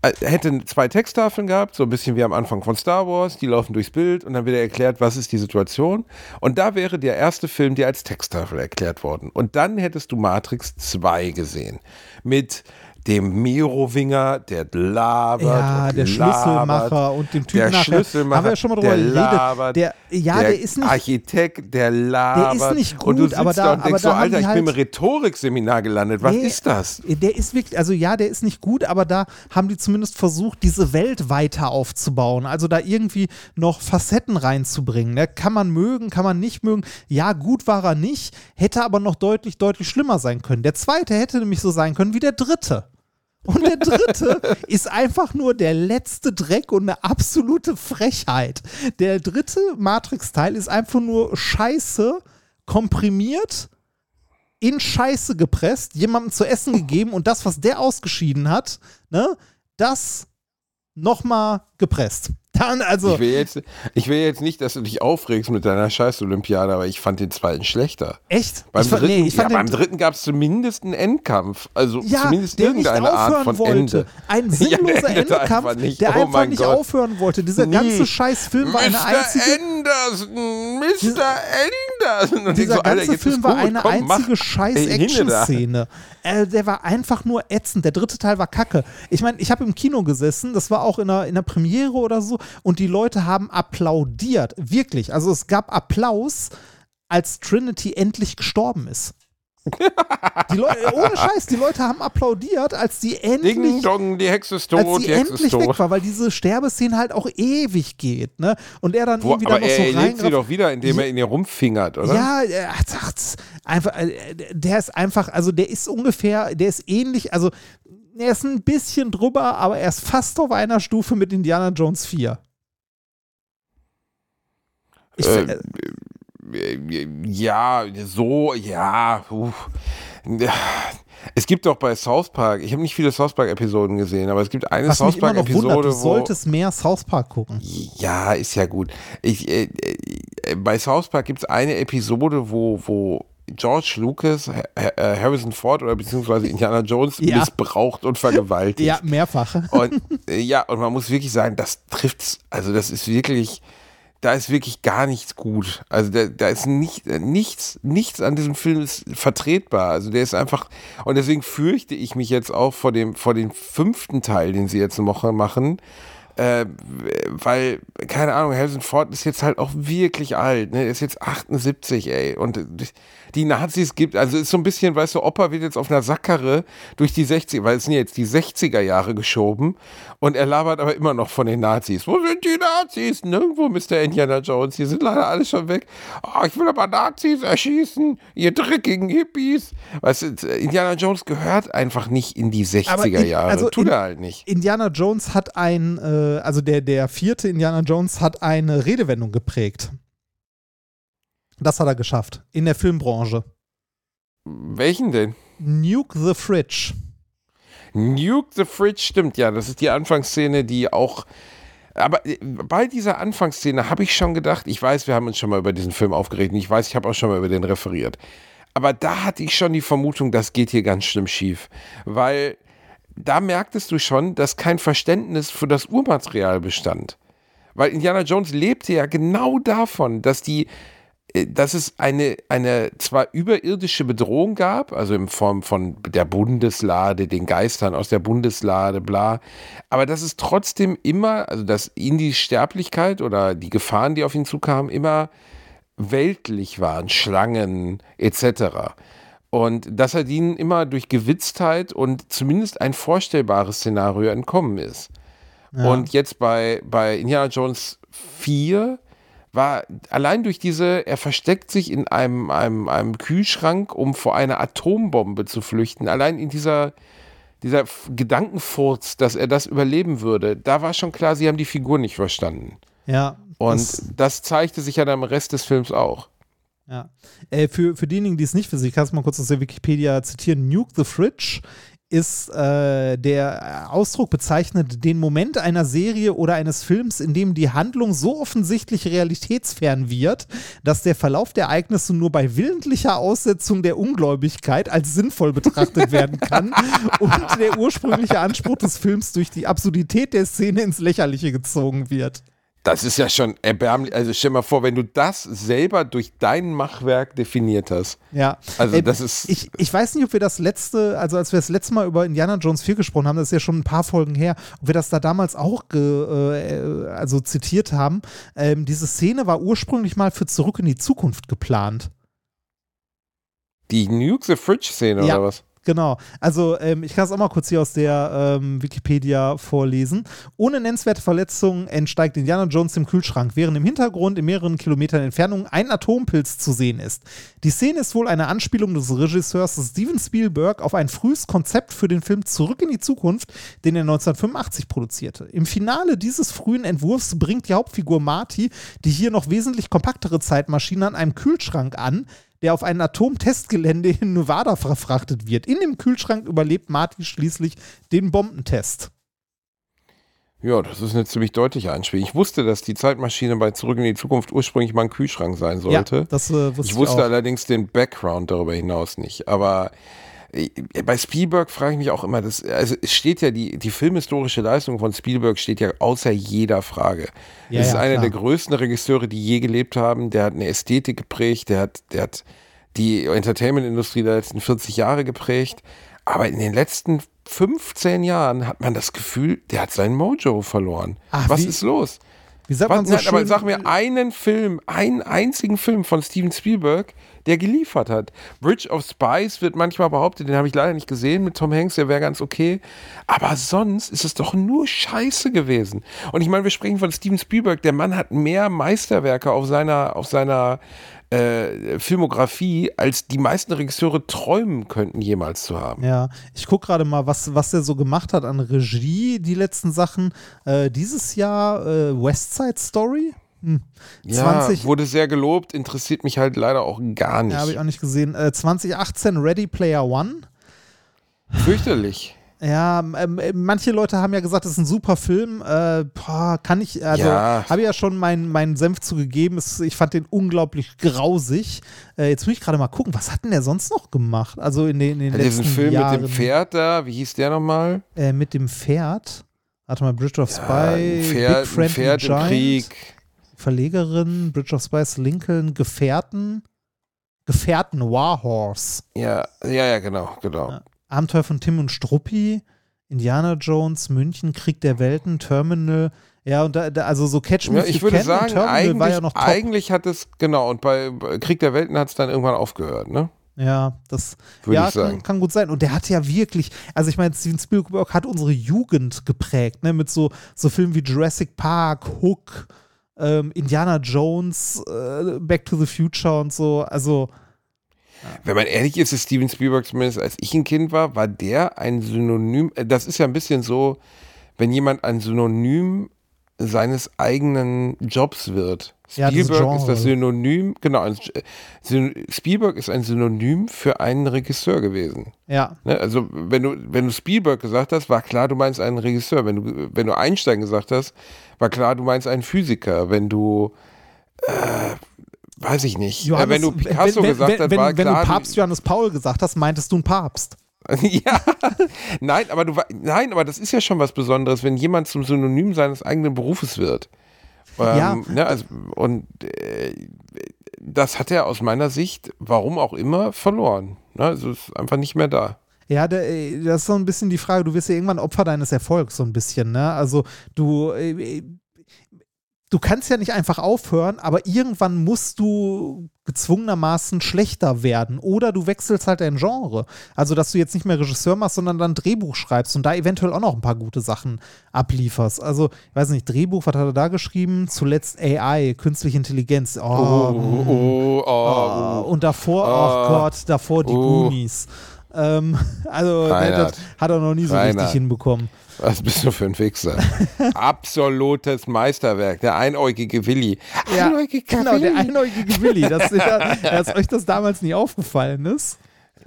äh, hätte zwei Texttafeln gehabt, so ein bisschen wie am Anfang von Star Wars. Die laufen durchs Bild und dann wird er erklärt, was ist die Situation. Und da wäre der erste Film dir als Texttafel erklärt worden. Und dann hättest du Matrix 2 gesehen. Mit dem Merowinger, der labert. Ja, der labert. Schlüsselmacher und dem Typen der nachher. Schlüsselmacher, Haben wir ja schon mal drüber der geredet. Labert, Der- ja, der ist nicht- Architekt, der labert. nicht und du gut, sitzt aber da da- und denkst so, Alter, ich bin im halt- Rhetorikseminar gelandet. Was Nee, ist das? Der ist wirklich, also ja, der ist nicht gut, aber da haben die zumindest versucht, diese Welt weiter aufzubauen. Also da irgendwie noch Facetten reinzubringen. Ne? Kann man mögen, kann man nicht mögen. Ja, gut war er nicht, hätte aber noch deutlich, deutlich schlimmer sein können. Der zweite hätte nämlich so sein können wie der dritte. Und der dritte ist einfach nur der letzte Dreck und eine absolute Frechheit. Der dritte Matrix-Teil ist einfach nur Scheiße komprimiert in Scheiße gepresst, jemandem zu essen gegeben und das, was der ausgeschieden hat, ne, das nochmal gepresst. Dann, also, Ich will, jetzt, ich will jetzt nicht, dass du dich aufregst mit deiner Scheiß-Olympiade, aber ich fand den zweiten schlechter. echt? Beim ich fand, dritten, nee, ich fand ja, beim dritten gab es zumindest einen Endkampf. Also ja, zumindest der nicht irgendeine aufhören Art von wollte. Ende. Ein [LAUGHS] Ja, sinnloser endete Endkampf, nicht. der Oh einfach nicht Gott. aufhören wollte. Dieser Nie. ganze Scheißfilm war eine einzige Anderson, Mr. Anderson. Und Dieser so, Alter, ganze jetzt Film war gut, eine komm, einzige scheiß. Action-Szene. Äh, der war einfach nur ätzend. Der dritte Teil war kacke. Ich meine, ich habe im Kino gesessen, das war auch in der, in der Premiere oder so, und die Leute haben applaudiert. Wirklich. Also es gab Applaus, als Trinity endlich gestorben ist. Die Leute, [LAUGHS] ohne Scheiß, die Leute haben applaudiert, als die endlich Ding dong, die Hexe ist tot, als die sie Hexe endlich weg war, weil diese Sterbeszene halt auch ewig geht, ne? Und er dann Wo, irgendwie aber dann noch er so sie doch wieder, indem er in ihr rumfingert, oder? Ja, er sagt einfach, äh, der ist einfach, also der ist ungefähr, der ist ähnlich, also er ist ein bisschen drüber, aber er ist fast auf einer Stufe mit Indiana Jones 4. Ich, Äh, äh, Ja, so, ja. uff. Es gibt doch bei South Park, ich habe nicht viele South Park-Episoden gesehen, aber es gibt eine was South Park-Episode, du solltest mehr South Park gucken. Ja, ist ja gut. Ich, äh, äh, bei South Park gibt es eine Episode, wo, wo George Lucas äh, äh, Harrison Ford oder beziehungsweise Indiana Jones Ja. missbraucht und vergewaltigt. Ja, mehrfach. Und äh, ja, und man muss wirklich sagen, das trifft's. Also, das ist wirklich. da ist wirklich gar nichts gut. Also da, da ist nicht, nichts, nichts an diesem Film ist vertretbar. Also der ist einfach, und deswegen fürchte ich mich jetzt auch vor dem, vor dem fünften Teil, den sie jetzt noch machen, äh, weil, keine Ahnung, Harrison Ford ist jetzt halt auch wirklich alt, ne? Er ist jetzt 78, ey. Und die Nazis gibt, also ist so ein bisschen, weißt du, Opa wird jetzt auf einer Sackkarre durch die 60er, weil es sind jetzt die 60er Jahre geschoben und er labert aber immer noch von den Nazis. Wo sind die Nazis? Nirgendwo, Mr. Indiana Jones. Die sind leider alle schon weg. Oh, ich will aber Nazis erschießen, ihr dreckigen Hippies. Weißt du, Indiana Jones gehört einfach nicht in die 60er Jahre. also Tut in- er halt nicht. Indiana Jones hat ein, äh, also der, der vierte Indiana Jones hat eine Redewendung geprägt. Das hat er geschafft. In der Filmbranche. Welchen denn? Nuke the Fridge. Nuke the Fridge, stimmt, ja, das ist die Anfangsszene, die auch. Aber äh, bei dieser Anfangsszene habe ich schon gedacht, ich weiß, wir haben uns schon mal über diesen Film aufgeregt und ich weiß, ich habe auch schon mal über den referiert. Aber da hatte ich schon die Vermutung, das geht hier ganz schlimm schief. Weil da merktest du schon, dass kein Verständnis für das Urmaterial bestand. Weil Indiana Jones lebte ja genau davon, dass die, äh, dass es eine, eine zwar überirdische Bedrohung gab, also in Form von der Bundeslade, den Geistern aus der Bundeslade, bla, aber dass es trotzdem immer, also dass ihn die Sterblichkeit oder die Gefahren, die auf ihn zukamen, immer weltlich waren, Schlangen etc. Und dass er ihnen immer durch Gewitztheit und zumindest ein vorstellbares Szenario entkommen ist. Und jetzt bei, bei Indiana Jones 4 war allein durch diese, er versteckt sich in einem, einem, einem Kühlschrank, um vor einer Atombombe zu flüchten. Allein in dieser, dieser Gedankenfurz, dass er das überleben würde, da war schon klar, sie haben die Figur nicht verstanden. Ja. Und das- das, zeigte sich ja dann im Rest des Films auch. Ja. Äh, für, für diejenigen, die es nicht wissen, ich kann es mal kurz aus der Wikipedia zitieren. Nuke the Fridge ist äh, der Ausdruck bezeichnet den Moment einer Serie oder eines Films, in dem die Handlung so offensichtlich realitätsfern wird, dass der Verlauf der Ereignisse nur bei willentlicher Aussetzung der Ungläubigkeit als sinnvoll betrachtet [LAUGHS] werden kann und der ursprüngliche Anspruch des Films durch die Absurdität der Szene ins Lächerliche gezogen wird. Das ist ja schon erbärmlich. Also stell mal vor, wenn du das selber durch dein Machwerk definiert hast. Ja. Also Äh, das ist- Ich, ich weiß nicht, ob wir das letzte, also als wir das letzte Mal über Indiana Jones 4 gesprochen haben, das ist ja schon ein paar Folgen her, ob wir das da damals auch ge, äh, also zitiert haben. Ähm, diese Szene war ursprünglich mal für Zurück in die Zukunft geplant. Die Nuke the Fridge-Szene Ja. oder was? Genau. Also ähm, ich kann es auch mal kurz hier aus der ähm, Wikipedia vorlesen. Ohne nennenswerte Verletzungen entsteigt Indiana Jones im Kühlschrank, während im Hintergrund in mehreren Kilometern Entfernung ein Atompilz zu sehen ist. Die Szene ist wohl eine Anspielung des Regisseurs Steven Spielberg auf ein frühes Konzept für den Film Zurück in die Zukunft, den er 1985 produzierte. Im Finale dieses frühen Entwurfs bringt die Hauptfigur Marty die hier noch wesentlich kompaktere Zeitmaschine an einem Kühlschrank an, der auf ein Atomtestgelände in Nevada verfrachtet wird. In dem Kühlschrank überlebt Marty schließlich den Bombentest. Ja, das ist eine ziemlich deutliche Einspielung. Ich wusste, dass die Zeitmaschine bei Zurück in die Zukunft ursprünglich mal ein Kühlschrank sein sollte. Ja, das äh, wusste ich ich, wusste auch. allerdings den Background darüber hinaus nicht. Aber bei Spielberg frage ich mich auch immer, das, also es steht ja, die, die filmhistorische Leistung von Spielberg steht ja außer jeder Frage. Ja, es ist ja, einer klar. der größten Regisseure, die je gelebt haben. Der hat eine Ästhetik geprägt, der hat, der hat die Entertainment-Industrie der letzten 40 Jahre geprägt. Aber in den letzten 15 Jahren hat man das Gefühl, der hat sein Mojo verloren. Ach, Was wie- ist los? Wie sagt Was, man so nein, aber schön? sag mir einen Film, einen einzigen Film von Steven Spielberg, der geliefert hat. Bridge of Spies wird manchmal behauptet, den habe ich leider nicht gesehen mit Tom Hanks, der wäre ganz okay. Aber sonst ist es doch nur Scheiße gewesen. Und ich meine, wir sprechen von Steven Spielberg, der Mann hat mehr Meisterwerke auf seiner, auf seiner äh, Filmografie, als die meisten Regisseure träumen könnten, jemals zu haben. Ja, ich gucke gerade mal, was, was der so gemacht hat an Regie, die letzten Sachen. Äh, dieses Jahr äh, West Side Story. Hm. Ja, 20, wurde sehr gelobt, interessiert mich halt leider auch gar nicht. ja, habe ich auch nicht gesehen. Äh, 2018 Ready Player One. Fürchterlich. Ja, ähm, äh, manche Leute haben ja gesagt, das ist ein super Film. Äh, boah, kann ich, also Ja. habe ich ja schon meinen meinen Senf zugegeben. Ich fand den unglaublich grausig. Äh, jetzt muss ich gerade mal gucken, was hat denn der sonst noch gemacht? Also in den, in den letzten diesen Film Jahren. mit dem Pferd da, wie hieß der nochmal? Äh, mit dem Pferd. Warte mal, Bridge of Ja, Spy, Pferd, Big Friendly ein Pferd im Giant. Krieg. Verlegerin, Bridge of Spice, Lincoln, Gefährten, Gefährten, Warhorse. Ja, ja, ja, genau, genau. Ja. Abenteuer von Tim und Struppi, Indiana Jones, München, Krieg der Welten, Terminal. Ja, und da, da also so Catch Me Ja, ich würde sagen, Terminal eigentlich, war ja eigentlich hat es, genau, und bei Krieg der Welten hat es dann irgendwann aufgehört, ne? Ja, das Würde ja. Kann, kann gut sein. Und der hat ja wirklich, also ich meine, Steven Spielberg hat unsere Jugend geprägt, ne? Mit so, so Filmen wie Jurassic Park, Hook, ähm, Indiana Jones, äh, Back to the Future und so. Also, Wenn man ehrlich ist, ist Steven Spielberg zumindest als ich ein Kind war, war der ein Synonym, äh, das ist ja ein bisschen so, wenn jemand ein Synonym seines eigenen Jobs wird. Ja, Spielberg ist Genres. das Synonym, genau, ein, Syn- Spielberg ist ein Synonym für einen Regisseur gewesen. ja. Ne? Also wenn du, wenn du Spielberg gesagt hast, war klar, du meinst einen Regisseur. Wenn du, wenn du Einstein gesagt hast, war klar, du meinst einen Physiker. Wenn du, äh, weiß ich nicht, Johannes, wenn du Picasso wenn, gesagt hast, wenn, war wenn klar, du Papst Johannes Paul gesagt hast, meintest du einen Papst. [LAUGHS] ja, nein, aber du, nein, aber das ist ja schon was Besonderes, wenn jemand zum Synonym seines eigenen Berufes wird. Ähm, Ja. Ne, also, und äh, das hat er aus meiner Sicht, warum auch immer, verloren. Ne? Also ist einfach nicht mehr da. Ja, äh, das ist so ein bisschen die Frage, du wirst ja irgendwann Opfer deines Erfolgs, so ein bisschen, ne? Also du, äh, du kannst ja nicht einfach aufhören, aber irgendwann musst du gezwungenermaßen schlechter werden oder du wechselst halt dein Genre. Also, dass du jetzt nicht mehr Regisseur machst, sondern dann Drehbuch schreibst und da eventuell auch noch ein paar gute Sachen ablieferst. Also, ich weiß nicht, Drehbuch, was hat er da geschrieben? Zuletzt AI, künstliche Intelligenz. Oh, Oh, oh, oh, Oh, und davor, oh, Oh. Gott, davor die Oh. Goonies. Ähm, [LAUGHS] also, Reinhard. hat er noch nie so Reinhard. richtig hinbekommen. Was bist du für ein Wichser? [LAUGHS] Absolutes Meisterwerk, der einäugige Willi. Einäugige genau, Willi. der einäugige Willi. Das, ja, [LAUGHS] dass euch das damals nie aufgefallen ist.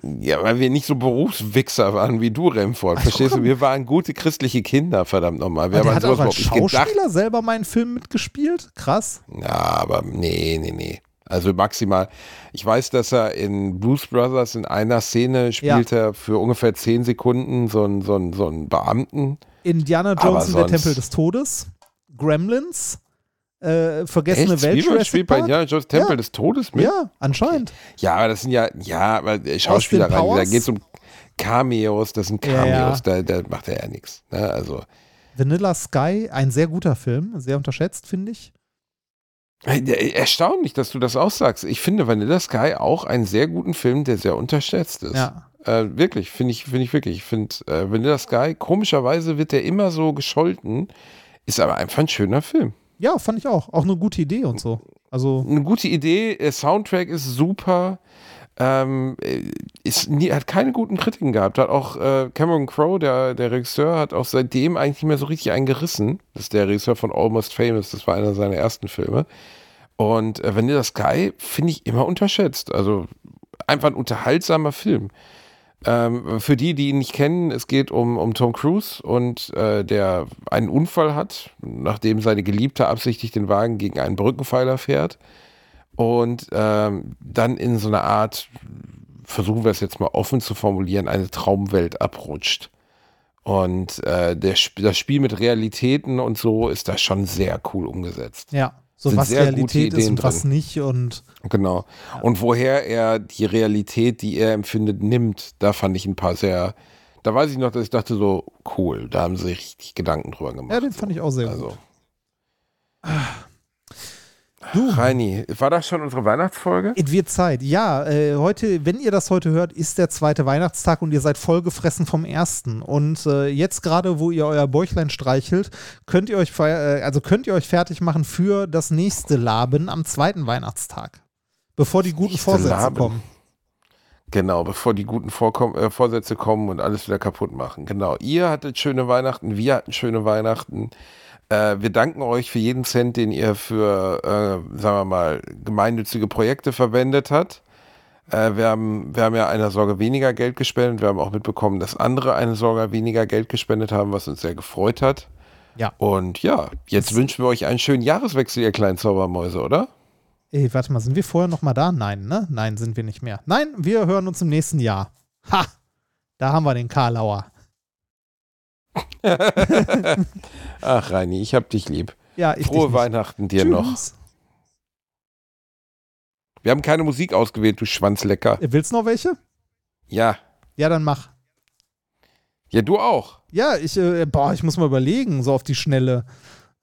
Ja, weil wir nicht so Berufswichser waren wie du, Remford. Verstehst du? Wir waren gute christliche Kinder, verdammt nochmal. Wir haben hat auch als nicht gedacht. Schauspieler selber meinen Film mitgespielt. Krass. Ja, aber nee, nee, nee. Also maximal. Ich weiß, dass er in Blues Brothers in einer Szene spielt er für ungefähr zehn Sekunden so einen, so einen, so einen Beamten. Indiana Jones und der Tempel des Todes. Gremlins. Äh, Vergessene Echt? Welt. Spielberg Jurassic spielt bei? Indiana Jones Tempel Ja. des Todes mit? Ja, anscheinend. Ja, aber das sind ja, ja, aber da geht es um Cameos, das sind Ja, Cameos, ja. Da, da macht er ja nichts. Ne? Also, Vanilla Sky, ein sehr guter Film. Sehr unterschätzt, finde ich. Äh, erstaunlich, dass du das auch sagst. Ich finde Vanilla Sky auch einen sehr guten Film, der sehr unterschätzt ist. Ja. Äh, wirklich, finde ich, finde ich wirklich. Ich finde äh, Vanilla Sky, komischerweise wird der immer so gescholten, ist aber einfach ein schöner Film. Ja, fand ich auch. Auch eine gute Idee und so. Also, Eine gute Idee, der Soundtrack ist super. Ähm, äh, ist nie, hat keine guten Kritiken gehabt. Hat auch äh, Cameron Crowe, der, der Regisseur, hat auch seitdem eigentlich nicht mehr so richtig einen gerissen. Das ist der Regisseur von Almost Famous, das war einer seiner ersten Filme. Und äh, Vanilla Sky finde ich immer unterschätzt. Also einfach ein unterhaltsamer Film. Ähm, für die, die ihn nicht kennen, es geht um, um Tom Cruise und äh, der einen Unfall hat, nachdem seine Geliebte absichtlich den Wagen gegen einen Brückenpfeiler fährt und ähm, dann in so eine Art, versuchen wir es jetzt mal offen zu formulieren, eine Traumwelt abrutscht. Und äh, der, das Spiel mit Realitäten und so ist da schon sehr cool umgesetzt. ja. So Sind was Realität ist und was drin. nicht und Genau. Und woher er die Realität, die er empfindet, nimmt, da fand ich ein paar sehr. Da weiß ich noch, dass ich dachte so, cool, da haben sie richtig Gedanken drüber gemacht. ja, den fand ich auch sehr gut. also. Du, Reini, war das schon unsere Weihnachtsfolge? es wird Zeit. Ja, äh, heute, wenn ihr das heute hört, ist der zweite Weihnachtstag und ihr seid vollgefressen vom ersten. Und äh, jetzt gerade, wo ihr euer Bäuchlein streichelt, könnt ihr euch, äh, also könnt ihr euch fertig machen für das nächste Laben am zweiten Weihnachtstag. Bevor die guten Vorsätze Laben. kommen. Genau, bevor die guten Vorkom äh, Vorsätze kommen und alles wieder kaputt machen. Genau. Ihr hattet schöne Weihnachten, wir hatten schöne Weihnachten. Äh, wir danken euch für jeden Cent, den ihr für, äh, sagen wir mal, gemeinnützige Projekte verwendet hat. Äh, wir, haben, wir haben ja einer Sorge weniger Geld gespendet. Wir haben auch mitbekommen, dass andere eine Sorge weniger Geld gespendet haben, was uns sehr gefreut hat. Ja. Und ja, jetzt wünschen wir euch einen schönen Jahreswechsel, ihr kleinen Zaubermäuse, oder? Ey, warte mal, sind wir vorher noch mal da? Nein, ne? Nein, sind wir nicht mehr. Nein, wir hören uns im nächsten Jahr. Ha! Da haben wir den Karlauer. [LAUGHS] Ach, Reini, ich hab dich lieb. Ja, ich Frohe. Weihnachten dir Tschüss. noch. Wir haben keine Musik ausgewählt, du Schwanzlecker. Willst du noch welche? Ja. Ja, dann mach. Ja, du auch. Ja, ich, äh, boah, ich muss mal überlegen, so auf die Schnelle.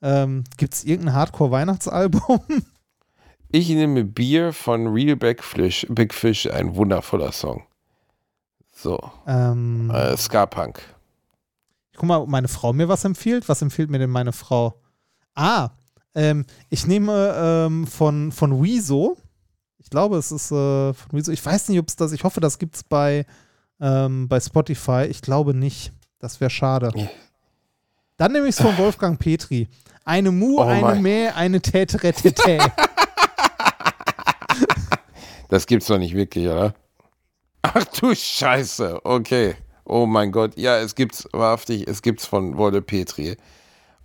Ähm, Gibt es irgendein Hardcore-Weihnachtsalbum? [LAUGHS] Ich nehme Bier von Real Big Fish, Big Fish, ein wundervoller Song. So, ähm, äh, Ska-Punk. Guck mal, ob meine Frau mir was empfiehlt. Was empfiehlt mir denn meine Frau? Ah, ähm, ich nehme ähm, von, von Wieso. Ich glaube, es ist äh, von Wieso. Ich weiß nicht, ob es das, ich hoffe, das gibt es bei, ähm, bei Spotify. Ich glaube nicht. Das wäre schade. Ja. Dann nehme ich es von Wolfgang Petri. Eine Mu, Oh eine mein. Mäh, eine Täteretetä. [LAUGHS] [LAUGHS] Das gibt's doch nicht wirklich, oder? Ach du Scheiße, okay. Oh mein Gott, ja, es gibt's wahrhaftig, es gibt's von Wolle Petri.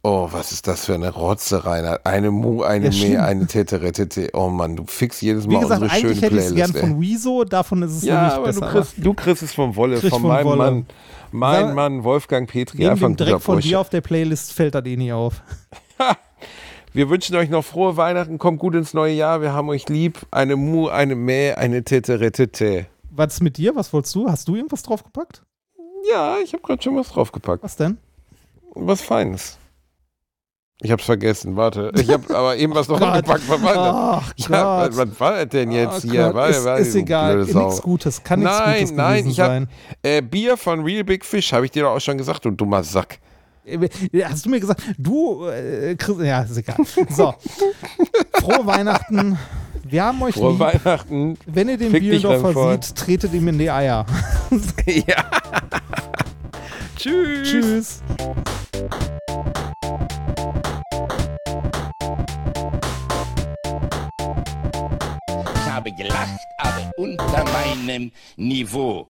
Oh, was ist das für eine Rotze, Reinhard? Eine Mu, eine Ja, Mäh, stimmt. eine Teteretete. Oh Mann, du fix jedes Wie Mal gesagt, unsere schöne hätte ich es Playlist. gern von ey. Wieso, davon ist es Ja, nämlich aber besser. du kriegst, du kriegst es von Wolle, von von meinem Wolle. Mann. Mein Sag- Mann, Wolfgang Petri, Neben dem Dreck von dir auf der Playlist fällt das eh nicht auf. [LAUGHS] Wir wünschen euch noch frohe Weihnachten, kommt gut ins neue Jahr, wir haben euch lieb. Eine Mu, eine Mäh, eine Teteretete. Was ist mit dir? Was wolltest du? Hast du irgendwas draufgepackt? Ja, ich habe gerade schon was draufgepackt. Was denn? Was Feines. Ich hab's vergessen, warte. Ich habe aber eben was draufgepackt. Was war? Ach Ja, was, war denn jetzt Oh hier? War- ist, war ist egal, nichts Gutes, kann nichts Nein, Gutes nein, ich hab sein. äh, Bier von Real Big Fish, habe ich dir doch auch schon gesagt, du dummer Sack. Äh, Hast du mir gesagt, du, äh, Chris, ja, ist egal. So, [LAUGHS] frohe Weihnachten. Wir haben euch Frohe lieb. Weihnachten. Wenn ihr den Fick Bielendorfer sieht, tretet ihm in die Eier. [LAUGHS] [LAUGHS] ja. Tschüss. Tschüss. Ich habe gelacht, aber unter meinem Niveau.